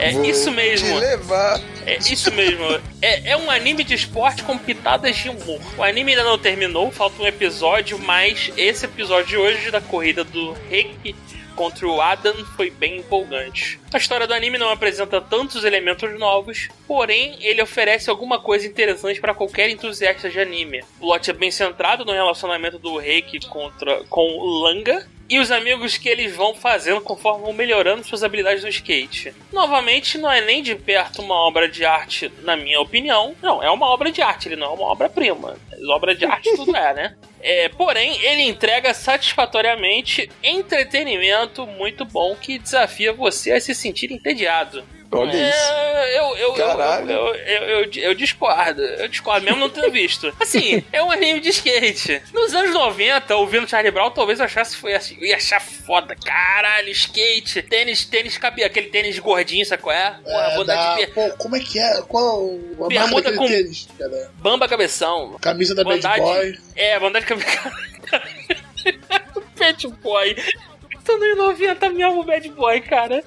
[SPEAKER 3] É
[SPEAKER 2] Vou
[SPEAKER 3] isso mesmo.
[SPEAKER 2] levar.
[SPEAKER 3] É isso mesmo. É, é um anime de esporte com pitadas de humor. O anime ainda não terminou, falta um episódio, mas esse episódio de hoje da corrida do Rick contra o Adam foi bem empolgante. A história do anime não apresenta tantos elementos novos, porém ele oferece alguma coisa interessante para qualquer entusiasta de anime. O plot é bem centrado no relacionamento do Reiki contra com o Langa e os amigos que eles vão fazendo conforme vão melhorando suas habilidades no skate. Novamente, não é nem de perto uma obra de arte, na minha opinião. Não, é uma obra de arte, ele não é uma obra-prima. Obra de arte tudo é, né? É, porém, ele entrega satisfatoriamente entretenimento muito bom que desafia você a se sentir entediado.
[SPEAKER 2] Olha isso.
[SPEAKER 3] É, eu, eu,
[SPEAKER 2] Caralho.
[SPEAKER 3] Eu, eu, eu, eu, discordo. Eu discordo, mesmo não tendo visto. Assim, é um anime de skate. Nos anos 90, ouvindo Charlie Brown, talvez eu achasse foi assim. Eu ia achar foda. Caralho, skate. Tênis, tênis cabe aquele tênis gordinho, sabe qual é? Porra,
[SPEAKER 1] É,
[SPEAKER 3] vou dar
[SPEAKER 1] da-
[SPEAKER 3] de per...
[SPEAKER 1] pô, como é que é? Qual a
[SPEAKER 3] Bermuda com-
[SPEAKER 1] tênis? Cara?
[SPEAKER 3] Bamba cabeção.
[SPEAKER 1] Camisa da Bad Boy.
[SPEAKER 3] É, bondade cabeção. Bad Boy. Tô no 90 mesmo, Bad Boy, cara.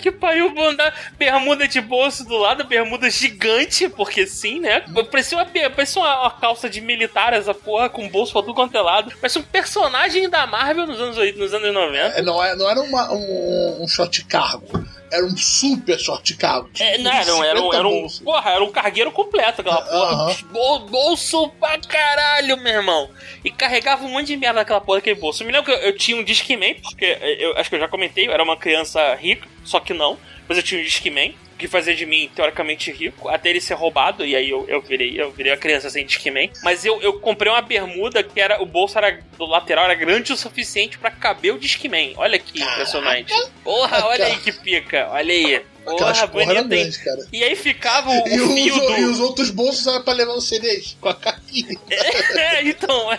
[SPEAKER 3] Que pariu, banda, bermuda de bolso do lado, bermuda gigante, porque sim, né? Parecia uma, parecia uma, uma calça de militar, essa porra, com bolso pra tudo quanto é lado. Parece um personagem da Marvel nos anos, 80, nos anos 90.
[SPEAKER 1] É, não, é, não era uma- um, um short cargo. Era um super short cargo.
[SPEAKER 3] É, não, era, um- era, um-
[SPEAKER 1] 50
[SPEAKER 3] era um.
[SPEAKER 1] bolsos.
[SPEAKER 3] Porra, era um cargueiro completo aquela porra.
[SPEAKER 1] Aham.
[SPEAKER 3] Bol- Bolso pra caralho, meu irmão. E carregava um monte de merda naquela porra daquele bolso. Eu me lembro que eu, eu tinha um Discman, porque eu acho que eu já comentei, eu era uma criança rica, só que não. Mas eu tinha um Discman, que fazia de mim teoricamente rico, até ele ser roubado, e aí eu, eu virei, eu virei a criança sem Discman. Mas eu, eu comprei uma bermuda que era. O bolso era do lateral era grande o suficiente pra caber o Discman. Olha que impressionante. Porra, olha aí que pica. Olha aí.
[SPEAKER 1] Aquelas
[SPEAKER 3] Porra,
[SPEAKER 1] porra
[SPEAKER 3] hein?
[SPEAKER 1] grande, cara.
[SPEAKER 3] E aí ficava o, o
[SPEAKER 1] E os,
[SPEAKER 3] fio do.
[SPEAKER 1] e os outros bolsos era pra levar os CDs com a capinha.
[SPEAKER 3] É, então. é.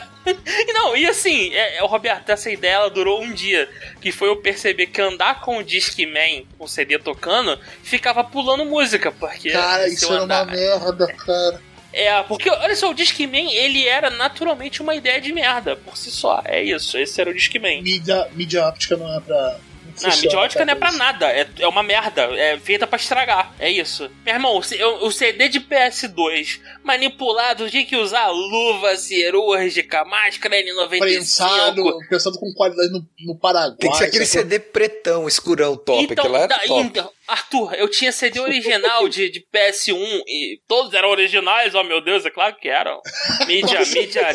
[SPEAKER 3] Não, e assim, é, é, o Roberto, essa ideia ela durou um dia. Que foi eu perceber que andar com o Discman, com o CD tocando, ficava pulando música. Porque.
[SPEAKER 1] Cara, isso era uma
[SPEAKER 3] andar-
[SPEAKER 1] merda, cara.
[SPEAKER 3] É, porque, olha só, o Discman, ele era naturalmente uma ideia de merda, por si só. É isso, esse era o Discman.
[SPEAKER 1] Mídia, mídia óptica não é pra.
[SPEAKER 3] Não, a mídia ótica não é pra nada, é, é uma merda, é feita pra estragar, é isso. Meu irmão, o o, CD de PS2 manipulado, tinha que usar luva cirúrgica, máscara N95.
[SPEAKER 1] Prensado, pensado com qualidade no, no Paraguai.
[SPEAKER 2] Tem que ser aquele? CD pretão, escurão, top.
[SPEAKER 3] Então,
[SPEAKER 2] Aquilo lá
[SPEAKER 3] da-
[SPEAKER 2] top.
[SPEAKER 3] então, Arthur, eu tinha CD original de, de PS1 e todos eram originais, oh meu Deus, é claro que eram. Mídia, mídia,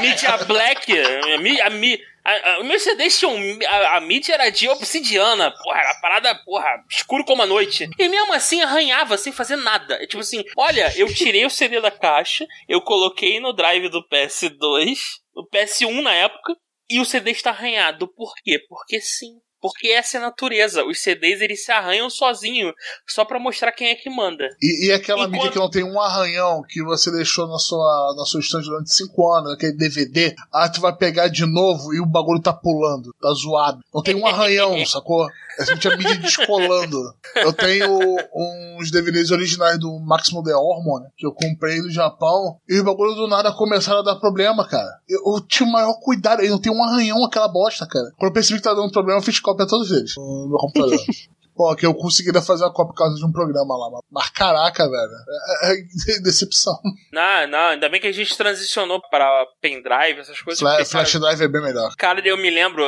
[SPEAKER 3] mídia black, a, mi- a, a, a, os meus CDs tinham. A, a mídia era de obsidiana, porra, era parada, porra, escuro como a noite. E mesmo assim arranhava sem fazer nada. É tipo assim, olha, eu tirei o CD da caixa, eu coloquei no drive do PS2, no PS1 na época, e o CD está arranhado. Por quê? Porque sim. Porque essa é a natureza. Os CDs eles se arranham sozinho, só pra mostrar quem é que manda.
[SPEAKER 1] E, e aquela
[SPEAKER 3] Enquanto-
[SPEAKER 1] mídia que não tem um arranhão que você deixou na sua, na sua estante durante 5 anos, aquele DVD, aí tu vai pegar de novo e o bagulho tá pulando, tá zoado. Não tem um arranhão, sacou? É simplesmente a mídia descolando. Eu tenho uns DVDs originais do Maximum The Hormone, que eu comprei no Japão, e os bagulho do nada começaram a dar problema, cara. Eu, eu tinha o maior cuidado, e não tem um arranhão aquela bosta, cara. Quando eu percebi que tá dando problema, eu fiz cópia todos eles no meu computador. Pô, que eu conseguiria fazer a cópia por causa de um programa lá. mas- caraca, velho. É, é decepção.
[SPEAKER 3] Não, não, ainda bem que a gente transicionou pra pendrive, essas coisas.
[SPEAKER 1] Fla-
[SPEAKER 3] porque, cara,
[SPEAKER 1] Flash Drive é bem melhor.
[SPEAKER 3] Cara, eu me lembro,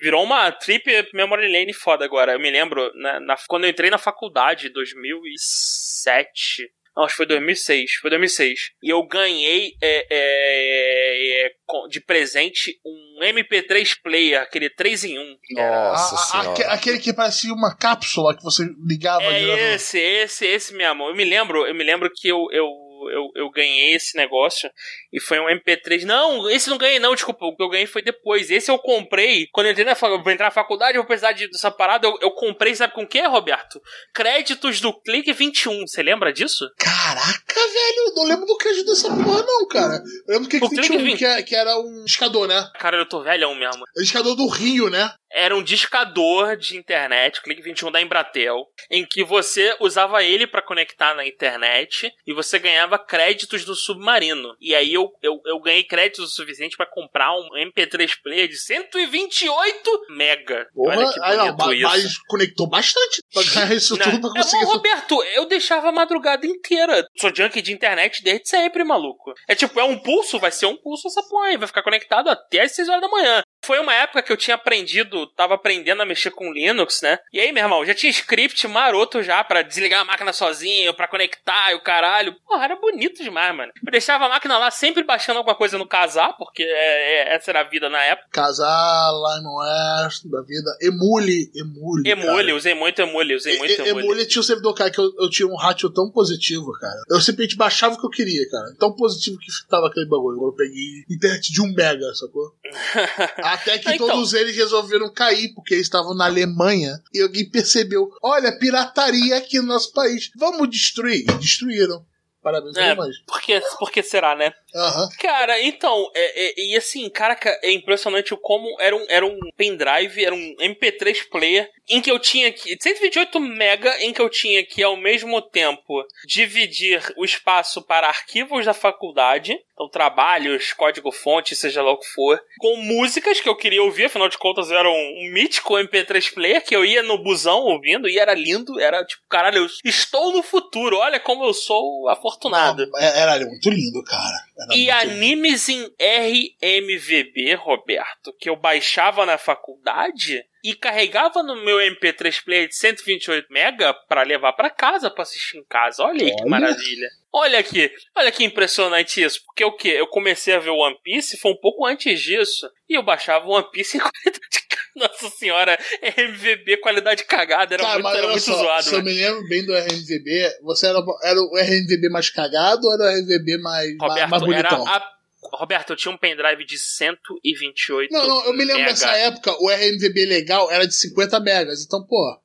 [SPEAKER 3] virou uma trip memory lane foda agora. Eu me lembro, na, na- quando eu entrei na faculdade, 2007. Não, acho que foi 2006. Foi 2006. E eu ganhei é, é, é, com- de presente um MP3 player, aquele 3 em 1. que era-
[SPEAKER 2] Nossa
[SPEAKER 1] A- a-
[SPEAKER 2] senhora.
[SPEAKER 1] aque- aquele que parecia uma cápsula que você ligava
[SPEAKER 3] É esse, esse, esse mesmo. Eu me lembro, eu me lembro que eu, eu, eu, eu ganhei esse negócio e foi um MP3. Não, esse não ganhei, não, desculpa. O que eu ganhei foi depois. Esse eu comprei. Quando eu entrei na, vou entrar na faculdade, eu vou precisar de- dessa parada. Eu, eu comprei, sabe com o que, Roberto? Créditos do Clique 21. Você lembra disso?
[SPEAKER 1] Caraca, velho, eu não lembro do que dessa porra, não, cara. Eu lembro que
[SPEAKER 3] O
[SPEAKER 1] tinha
[SPEAKER 3] Clique
[SPEAKER 1] um
[SPEAKER 3] vinte.
[SPEAKER 1] que, é- que era um discador, né?
[SPEAKER 3] Cara, eu tô velhão mesmo.
[SPEAKER 1] O discador do Rio, né?
[SPEAKER 3] Era um discador de internet, Clique 21 da Embratel, em que você usava ele pra conectar na internet e você ganhava créditos do submarino. E aí eu, eu, eu ganhei créditos o suficiente pra comprar um MP3 player de 128 mega.
[SPEAKER 1] Porra,
[SPEAKER 3] Olha que
[SPEAKER 1] aí, ó,
[SPEAKER 3] isso.
[SPEAKER 1] mas conectou bastante pra ganhar isso
[SPEAKER 3] Não,
[SPEAKER 1] tudo pra
[SPEAKER 3] é,
[SPEAKER 1] conseguir.
[SPEAKER 3] mas, Roberto, eu deixava a madrugada inteira. Sou junkie de internet desde sempre, maluco. É tipo, é um pulso, vai ser um pulso essa porra aí. Vai ficar conectado até as 6 horas da manhã. Foi uma época que eu tinha aprendido, tava aprendendo a mexer com Linux, né? E aí, meu irmão, já tinha script maroto já pra desligar a máquina sozinho, pra conectar e o caralho. Porra, era bonito demais, mano. Eu deixava a máquina lá sempre baixando alguma coisa no casar, porque é- é- essa era a vida na época.
[SPEAKER 1] Casar, LimeWare, da vida. Emule, emule.
[SPEAKER 3] Emule,
[SPEAKER 1] cara.
[SPEAKER 3] usei muito emule, usei muito
[SPEAKER 1] E- e-
[SPEAKER 3] emule.
[SPEAKER 1] Emule tinha um servidor, cara, que eu, eu tinha um ratio tão positivo, cara. Eu simplesmente baixava o que eu queria, cara. Tão positivo que tava aquele bagulho. Eu peguei internet de um mega, sacou? Até que
[SPEAKER 3] Ah, então.
[SPEAKER 1] todos eles resolveram cair, porque eles estavam na Alemanha. E alguém percebeu: olha, pirataria aqui no nosso país. Vamos destruir. E destruíram. Parabéns
[SPEAKER 3] É.
[SPEAKER 1] aos alemães.
[SPEAKER 3] Por que, por que será, né?
[SPEAKER 1] Aham.
[SPEAKER 3] Cara, então, é, é- e assim, caraca, é impressionante o como era um, era um pendrive, era um MP3 player, em que eu tinha que. 128 mega, em que eu tinha que, ao mesmo tempo, dividir o espaço para arquivos da faculdade, então trabalhos, código-fonte, seja lá o que for, com músicas que eu queria ouvir, afinal de contas era um, um mítico MP3 player que eu ia no busão ouvindo e era lindo, era tipo, caralho, eu estou no futuro, olha como eu sou afortunado.
[SPEAKER 1] É- Era muito lindo, cara.
[SPEAKER 3] E animes em RMVB, Roberto, que eu baixava na faculdade, e carregava no meu MP3 player de 128 mega pra levar pra casa pra assistir em casa. Olha aí que
[SPEAKER 1] Olha.
[SPEAKER 3] maravilha. Olha aqui, olha que impressionante isso. Porque o quê? Eu comecei a ver One Piece, foi um pouco antes disso, e eu baixava o One Piece em qualidade. Nossa senhora, RMVB, qualidade cagada, era
[SPEAKER 1] Cara,
[SPEAKER 3] muito, era muito
[SPEAKER 1] só,
[SPEAKER 3] zoado.
[SPEAKER 1] se eu
[SPEAKER 3] né?
[SPEAKER 1] me lembro bem do RMVB, você era, era o RMVB mais cagado ou era o RMVB mais,
[SPEAKER 3] Roberto,
[SPEAKER 1] mais
[SPEAKER 3] era
[SPEAKER 1] bonitão?
[SPEAKER 3] a... Roberto, eu tinha um pendrive de 128
[SPEAKER 1] Não, não, eu me lembro
[SPEAKER 3] mega.
[SPEAKER 1] dessa época, o RMVB legal era de 50 megas, então, pô,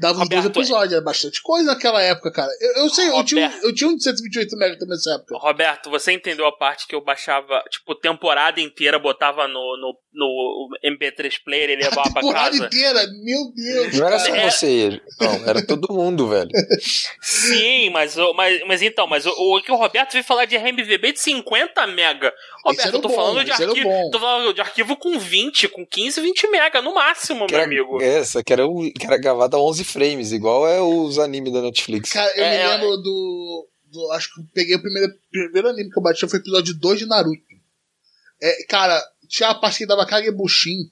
[SPEAKER 1] dava uns dois
[SPEAKER 3] Roberto,
[SPEAKER 1] episódios, era bastante coisa naquela época, cara. Eu, eu sei, eu tinha, um-
[SPEAKER 3] Roberto.
[SPEAKER 1] eu tinha um de 128 megas também nessa época.
[SPEAKER 3] Roberto, você entendeu a parte que eu baixava, tipo, temporada inteira, botava no, no, no MP3 player e levava pra
[SPEAKER 1] temporada
[SPEAKER 3] casa?
[SPEAKER 1] inteira, meu Deus.
[SPEAKER 2] Não era só
[SPEAKER 3] É.
[SPEAKER 2] você, não, era todo mundo, velho.
[SPEAKER 3] Sim, mas, mas, mas então, mas o, o que o Roberto veio falar de RMVB de 50 mega. Roberto, eu tô
[SPEAKER 1] bom,
[SPEAKER 3] falando de arquivo.
[SPEAKER 1] bom.
[SPEAKER 3] Tô falando de arquivo com 20, com 15, 20 mega no máximo,
[SPEAKER 2] Que
[SPEAKER 3] meu
[SPEAKER 2] era,
[SPEAKER 3] amigo.
[SPEAKER 2] Essa, que era, que era gravada a 11 frames, igual é os animes da Netflix.
[SPEAKER 1] Cara, eu
[SPEAKER 3] É,
[SPEAKER 1] me
[SPEAKER 3] é-
[SPEAKER 1] lembro do, do- Acho que eu peguei o primeiro, primeiro anime que eu bati foi o episódio 2 de Naruto. É, cara, tinha a parte que dava Kagebushin,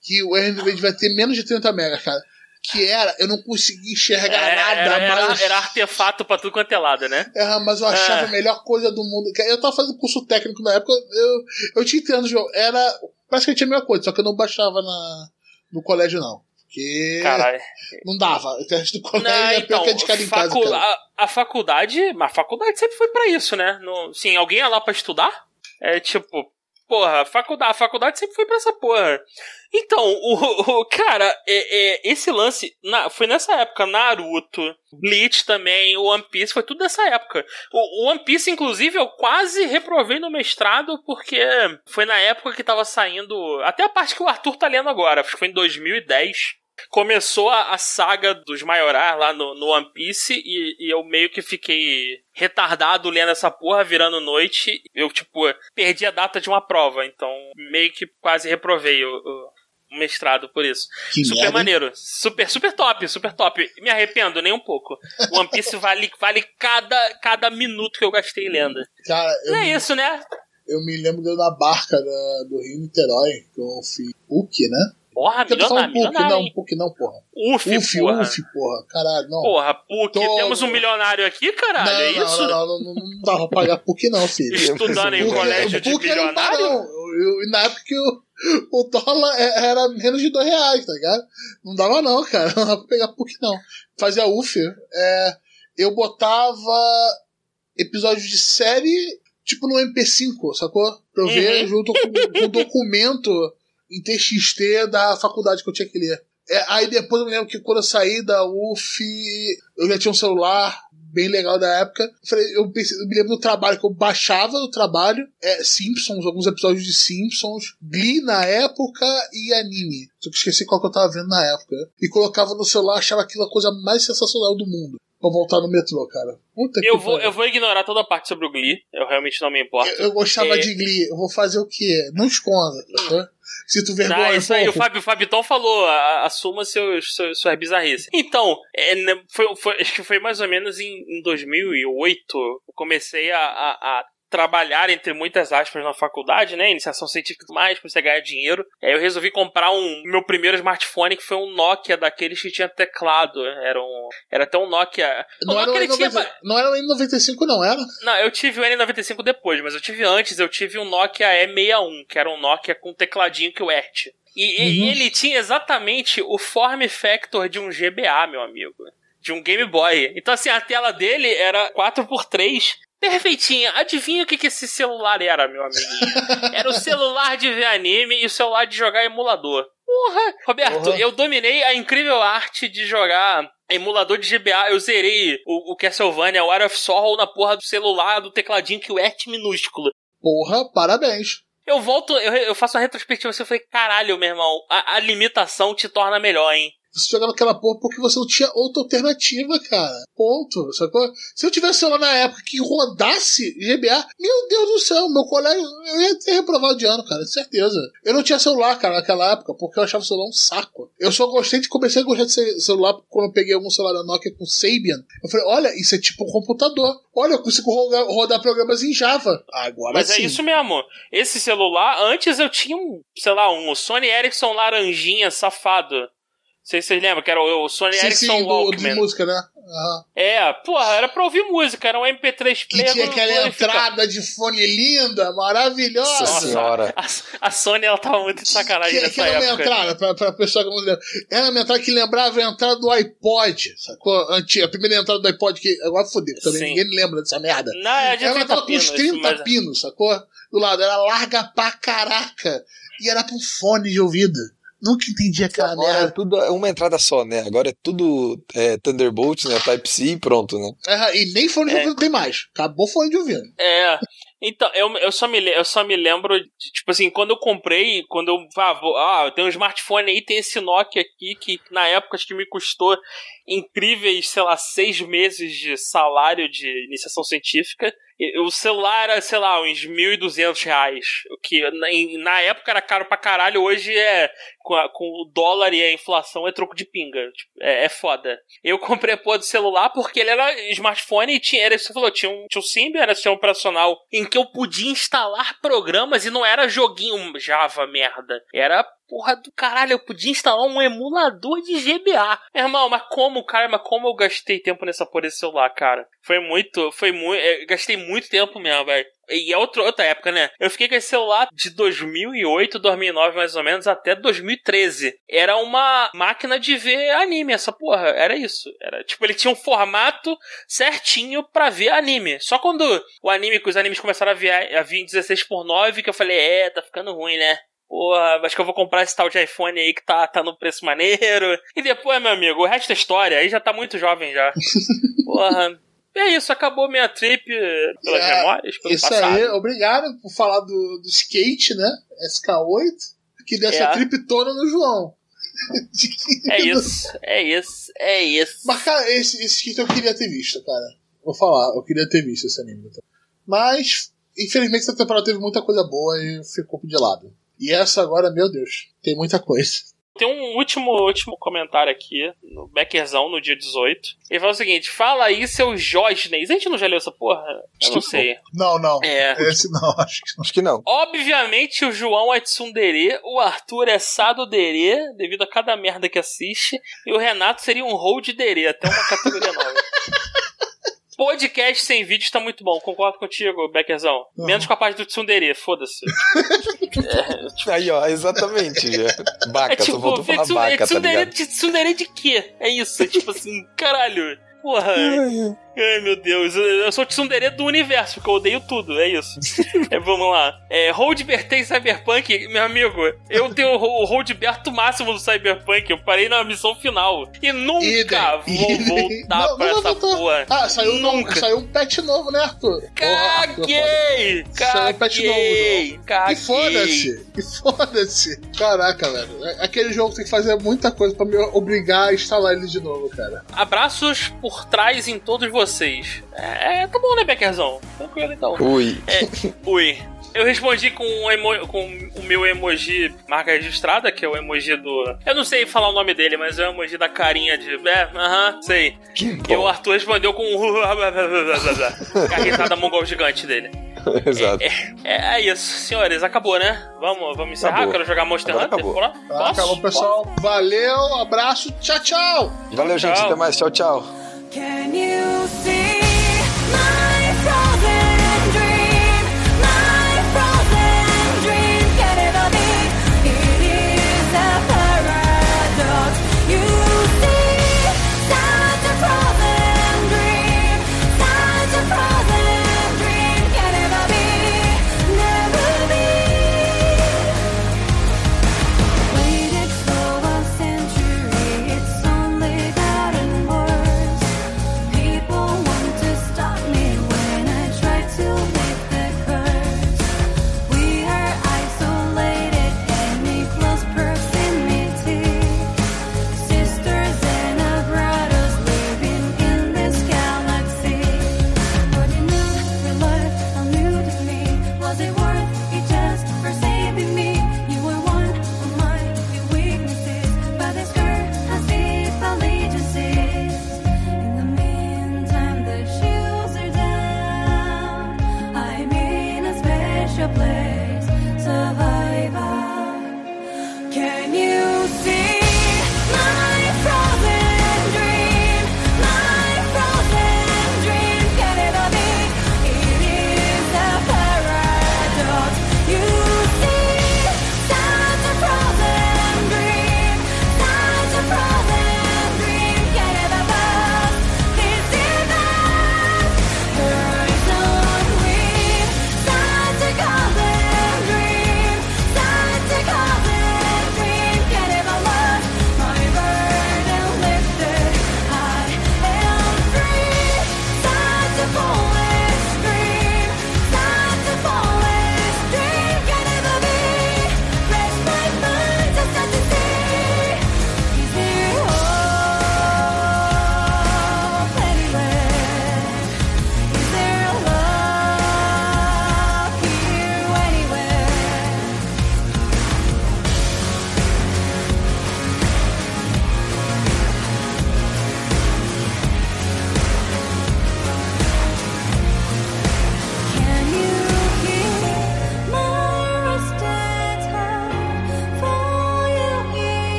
[SPEAKER 1] que o RMVB devia ter menos de 30 megas, cara. Que era, eu não conseguia enxergar
[SPEAKER 3] É,
[SPEAKER 1] nada,
[SPEAKER 3] era, era,
[SPEAKER 1] mas.
[SPEAKER 3] era artefato pra tudo quanto é lado, né?
[SPEAKER 1] É, mas eu achava
[SPEAKER 3] É.
[SPEAKER 1] a melhor coisa do mundo. Eu tava fazendo curso técnico na época, eu, eu tinha entendido o jogo. Era praticamente a mesma coisa, só que eu não baixava na, no colégio, não. Porque
[SPEAKER 3] Caralho.
[SPEAKER 1] não dava. O teste do colégio
[SPEAKER 3] Não,
[SPEAKER 1] é pior
[SPEAKER 3] então,
[SPEAKER 1] que a de cada em casa.
[SPEAKER 3] a, a faculdade, mas a faculdade sempre foi pra isso, né? No, sim, alguém ia lá pra estudar? É tipo, porra, a faculdade, a faculdade sempre foi pra essa porra. Então, o, o- cara, é, é, esse lance na- foi nessa época, Naruto, Bleach também, One Piece, foi tudo nessa época. O, o One Piece, inclusive, eu quase reprovei no mestrado, porque foi na época que tava saindo. Até a parte que o Arthur tá lendo agora, acho que foi em 2010 começou a, a saga dos Maiorar lá no, no One Piece e, e eu meio que fiquei retardado lendo essa porra, virando noite. Eu, tipo, perdi a data de uma prova, então meio que quase reprovei o, o- o mestrado por isso.
[SPEAKER 1] Que
[SPEAKER 3] super
[SPEAKER 1] merda,
[SPEAKER 3] maneiro. Super, super top, super top. Me arrependo nem um pouco. O One Piece vale, vale cada, cada minuto que eu gastei lendo.
[SPEAKER 1] Cara, eu,
[SPEAKER 3] Não é isso, né?
[SPEAKER 1] eu me lembro de eu na barca da- do Rio Niterói, que eu fiz PUC, né?
[SPEAKER 3] Porra,
[SPEAKER 1] falando
[SPEAKER 3] milionário,
[SPEAKER 1] PUC,
[SPEAKER 3] milionário,
[SPEAKER 1] não,
[SPEAKER 3] hein?
[SPEAKER 1] PUC não, porra.
[SPEAKER 3] Uf,
[SPEAKER 1] UF,
[SPEAKER 3] porra.
[SPEAKER 1] UF, porra. Caralho, não.
[SPEAKER 3] Porra, PUC,
[SPEAKER 1] Tô-
[SPEAKER 3] temos um milionário aqui, caralho,
[SPEAKER 1] não,
[SPEAKER 3] é
[SPEAKER 1] não,
[SPEAKER 3] isso?
[SPEAKER 1] não, não, não, não dá pra pagar PUC não, filho.
[SPEAKER 3] Estudando em
[SPEAKER 1] PUC-
[SPEAKER 3] colégio de
[SPEAKER 1] PUC não dá,
[SPEAKER 3] milionário?
[SPEAKER 1] não. Eu- eu- na época que o, o dólar é- era menos de dois reais, tá ligado? Não dava não, cara. Não dava pra pegar PUC não. Fazia UF, é, eu botava episódios de série, tipo no MP5, sacou? Pra eu ver
[SPEAKER 3] Uhum.
[SPEAKER 1] junto com, com o documento em TXT da faculdade que eu tinha que ler. É, aí depois eu me lembro que quando eu saí da UF, eu já tinha um celular bem legal da época. Eu, falei, eu, pensei- eu me lembro do trabalho que eu baixava do trabalho, é, Simpsons, alguns episódios de Simpsons, Glee na época e anime. Só que esqueci qual que eu tava vendo na época. E colocava no celular, achava aquilo a coisa mais sensacional do mundo. Pra voltar no metrô, cara. Puta
[SPEAKER 3] Eu
[SPEAKER 1] que
[SPEAKER 3] vou, eu vou ignorar toda a parte sobre o Glee. Eu realmente não me importo.
[SPEAKER 1] Eu, eu gostava
[SPEAKER 3] É.
[SPEAKER 1] de Glee. Eu vou fazer o quê? Não esconda, tá? Sinto vergonha.
[SPEAKER 3] Ah, isso aí, o. Fábio, o Fabitão falou, a- assuma seus, seus, suas bizarrices. Então, é, né, foi, foi- acho que foi mais ou menos em, em 2008, eu comecei a, a- a trabalhar, entre muitas aspas, na faculdade, né, iniciação científica e tudo mais, comecei a ganhar dinheiro. Aí eu resolvi comprar um, meu primeiro smartphone, que foi um Nokia daqueles que tinha teclado, era um, era até um Nokia...
[SPEAKER 1] Não era, o
[SPEAKER 3] Nokia, tinha...
[SPEAKER 1] N90, não era o N95, não, era?
[SPEAKER 3] Não, eu tive o N95 depois, mas eu tive antes, eu tive um Nokia E61, que era um Nokia com tecladinho que o ERT. E, e
[SPEAKER 1] Uhum.
[SPEAKER 3] ele tinha exatamente o form factor de um GBA, meu amigo. De um Game Boy. Então, assim, a tela dele era 4x3. Perfeitinha. Adivinha o que, que esse celular era, meu amiguinho? Era o celular de ver anime e o celular de jogar emulador. Porra! Roberto,
[SPEAKER 1] Porra.
[SPEAKER 3] eu dominei a incrível arte de jogar emulador de GBA. Eu zerei o, o Castlevania, o War of Sorrow na porra do celular, do tecladinho que o ERT minúsculo.
[SPEAKER 1] Porra, parabéns.
[SPEAKER 3] Eu volto, eu, eu faço uma retrospectiva assim, eu falei, caralho, meu irmão, a, a limitação te torna melhor, hein?
[SPEAKER 1] Você jogava aquela porra porque você não tinha outra alternativa, cara. Ponto. Sacou? Se eu tivesse celular na época que rodasse GBA, meu Deus do céu, meu colégio, eu ia ter reprovado de ano, cara, certeza. Eu não tinha celular, cara, naquela época, porque eu achava o celular um saco. Eu só gostei de comecei a gostar de ce- celular quando eu peguei algum celular da Nokia com Sabian. Eu falei, olha, isso é tipo um computador. Olha, eu consigo rodar, rodar programas em Java. Agora
[SPEAKER 3] Mas
[SPEAKER 1] sim.
[SPEAKER 3] é isso mesmo. Esse celular, antes eu tinha um, sei lá, um Sony Ericsson laranjinha safado. Não sei se vocês lembram, que era o Sony
[SPEAKER 1] Sim,
[SPEAKER 3] Ericsson
[SPEAKER 1] sim, do, de
[SPEAKER 3] Walkman.
[SPEAKER 1] música, né? Aham.
[SPEAKER 3] É, porra, era pra ouvir música, era um MP3
[SPEAKER 1] Que
[SPEAKER 3] player.
[SPEAKER 1] tinha
[SPEAKER 3] do-
[SPEAKER 1] aquela entrada de fone linda, maravilhosa.
[SPEAKER 2] Nossa senhora.
[SPEAKER 3] A, a Sony, ela tava muito de sacanagem
[SPEAKER 1] Que,
[SPEAKER 3] nessa
[SPEAKER 1] que era uma
[SPEAKER 3] época.
[SPEAKER 1] entrada, pra, pra pessoa que não lembra. Era uma entrada que lembrava a entrada do iPod, sacou? Antiga, a primeira entrada do iPod, que agora fodeu, também
[SPEAKER 3] Sim.
[SPEAKER 1] ninguém lembra dessa merda.
[SPEAKER 3] Não, é de
[SPEAKER 1] Era uma
[SPEAKER 3] 30
[SPEAKER 1] entrada com uns
[SPEAKER 3] pinos,
[SPEAKER 1] 30
[SPEAKER 3] mas-
[SPEAKER 1] pinos, sacou? Do lado, era larga pra caraca. E era com fone de ouvido. Nunca entendi aquela
[SPEAKER 2] Agora é
[SPEAKER 1] merda.
[SPEAKER 2] tudo é uma entrada só, né? Agora é tudo é, Thunderbolt, né? Type-C e pronto, né?
[SPEAKER 1] Ah, E nem fone de
[SPEAKER 3] É.
[SPEAKER 1] ouvido tem mais. Acabou fone de ouvido.
[SPEAKER 3] É. Então, eu, eu, só me, eu só me lembro, de, tipo assim, quando eu comprei, quando eu. Ah, vou, ah, eu tenho um smartphone aí, tem esse Nokia aqui, que na época acho que me custou incríveis, sei lá, seis meses de salário de iniciação científica. E o celular era, sei lá, uns 1.200 reais. O que na, na época era caro pra caralho, hoje é. Com, a- com o dólar e a inflação é troco de pinga. Tipo, é, é foda. Eu comprei a porra do celular porque ele era smartphone e tinha, era isso você falou, tinha um, tinha um Symbian, era sistema operacional, em que eu podia instalar programas e não era joguinho Java merda. Era porra do caralho, eu podia instalar um emulador de GBA. Meu irmão, mas como, cara, mas como eu gastei tempo nessa porra desse celular, cara? Foi muito, foi muito, gastei muito tempo mesmo, velho. E é outra, outra época, né? Eu fiquei com esse celular de 2008, 2009 mais ou menos, até 2013. Era uma máquina de ver anime, essa porra. Era isso. Era, tipo, ele tinha um formato certinho pra ver anime. Só quando o anime, que os animes começaram a vir, a vir em 16 por 9 que eu falei, é, tá ficando ruim, né? Porra, acho que eu vou comprar esse tal de iPhone aí que tá, tá no preço maneiro. E depois, meu amigo, o resto é história. Aí já tá muito jovem já. Porra. É isso, acabou minha trip eh, pelas
[SPEAKER 1] É,
[SPEAKER 3] memórias, pelo
[SPEAKER 1] Isso
[SPEAKER 3] passado.
[SPEAKER 1] aí, obrigado por falar do, do skate, né? SK8, que deu essa
[SPEAKER 3] É.
[SPEAKER 1] trip toda no João.
[SPEAKER 3] É isso, é isso, é isso.
[SPEAKER 1] Mas, cara, esse, esse skate eu queria ter visto, cara. Vou falar, eu queria ter visto esse anime. tá? Mas, infelizmente, essa temporada teve muita coisa boa e ficou de lado. E essa agora, meu Deus, tem muita coisa.
[SPEAKER 3] Tem um último, último comentário aqui, no Beckerzão, no dia 18. Ele fala o seguinte: fala aí, seus Josneys. A gente não já leu essa porra? Eu não sei.
[SPEAKER 1] Não, não.
[SPEAKER 3] É.
[SPEAKER 1] Esse não, acho que não.
[SPEAKER 2] Acho que não.
[SPEAKER 3] Obviamente o João é tsundere, o Arthur é sadodere, devido a cada merda que assiste, e o Renato seria um hold dere, até uma categoria nova. Podcast sem vídeo tá muito bom, concordo contigo, Beckerzão. Menos com a parte do tsundere, foda-se.
[SPEAKER 2] Aí, ó, exatamente. já. Baca,
[SPEAKER 3] É tipo,
[SPEAKER 2] só faltou falar
[SPEAKER 3] tsu-
[SPEAKER 2] baca, tá
[SPEAKER 3] tsundere,
[SPEAKER 2] ligado?
[SPEAKER 3] de, tsundere de quê? É isso, é tipo assim, caralho. Porra. Ai, meu Deus. Eu sou o tsundere do universo, porque eu odeio tudo, é isso. É, vamos lá. É, Hold Bertei Cyberpunk, meu amigo, eu tenho o Hold Berto máximo do Cyberpunk, eu parei na missão final. E nunca
[SPEAKER 1] Idem,
[SPEAKER 3] vou voltar
[SPEAKER 1] Não,
[SPEAKER 3] pra
[SPEAKER 1] não
[SPEAKER 3] essa
[SPEAKER 1] vai voltar.
[SPEAKER 3] porra.
[SPEAKER 1] Ah, saiu,
[SPEAKER 3] Nunca.
[SPEAKER 1] um, saiu um patch novo, né, Arthur? Porra, Arthur, foda.
[SPEAKER 3] Caguei!
[SPEAKER 1] Saiu um patch novo,
[SPEAKER 3] Caguei! Caguei!
[SPEAKER 1] Que foda-se! Que foda-se! Caraca, velho. É- Aquele jogo tem que fazer muita coisa pra me obrigar a instalar ele de novo, cara.
[SPEAKER 3] Abraços por trás em todos vocês. É, tá bom, né, Beckerzão? Tranquilo então.
[SPEAKER 2] Ui.
[SPEAKER 3] Ui. Eu respondi com, um emo- com o meu emoji marca registrada, que é o emoji do. Eu não sei falar o nome dele, mas é o emoji da carinha de. É, aham, sei.
[SPEAKER 2] Que
[SPEAKER 3] E o
[SPEAKER 2] bom.
[SPEAKER 3] Arthur respondeu com. um com a risada mongol gigante dele.
[SPEAKER 2] Exato.
[SPEAKER 3] É, é isso, senhores, acabou, né? Vamos, vamos encerrar.
[SPEAKER 2] Acabou.
[SPEAKER 3] Quero jogar Monster
[SPEAKER 2] Agora
[SPEAKER 3] Hunter.
[SPEAKER 2] acabou.
[SPEAKER 1] Tá,
[SPEAKER 3] Posso?
[SPEAKER 1] acabou, pessoal. Valeu, abraço, tchau, tchau!
[SPEAKER 2] Valeu, gente.
[SPEAKER 3] Tchau.
[SPEAKER 2] Até mais. Tchau, tchau.
[SPEAKER 4] Can you see my problem?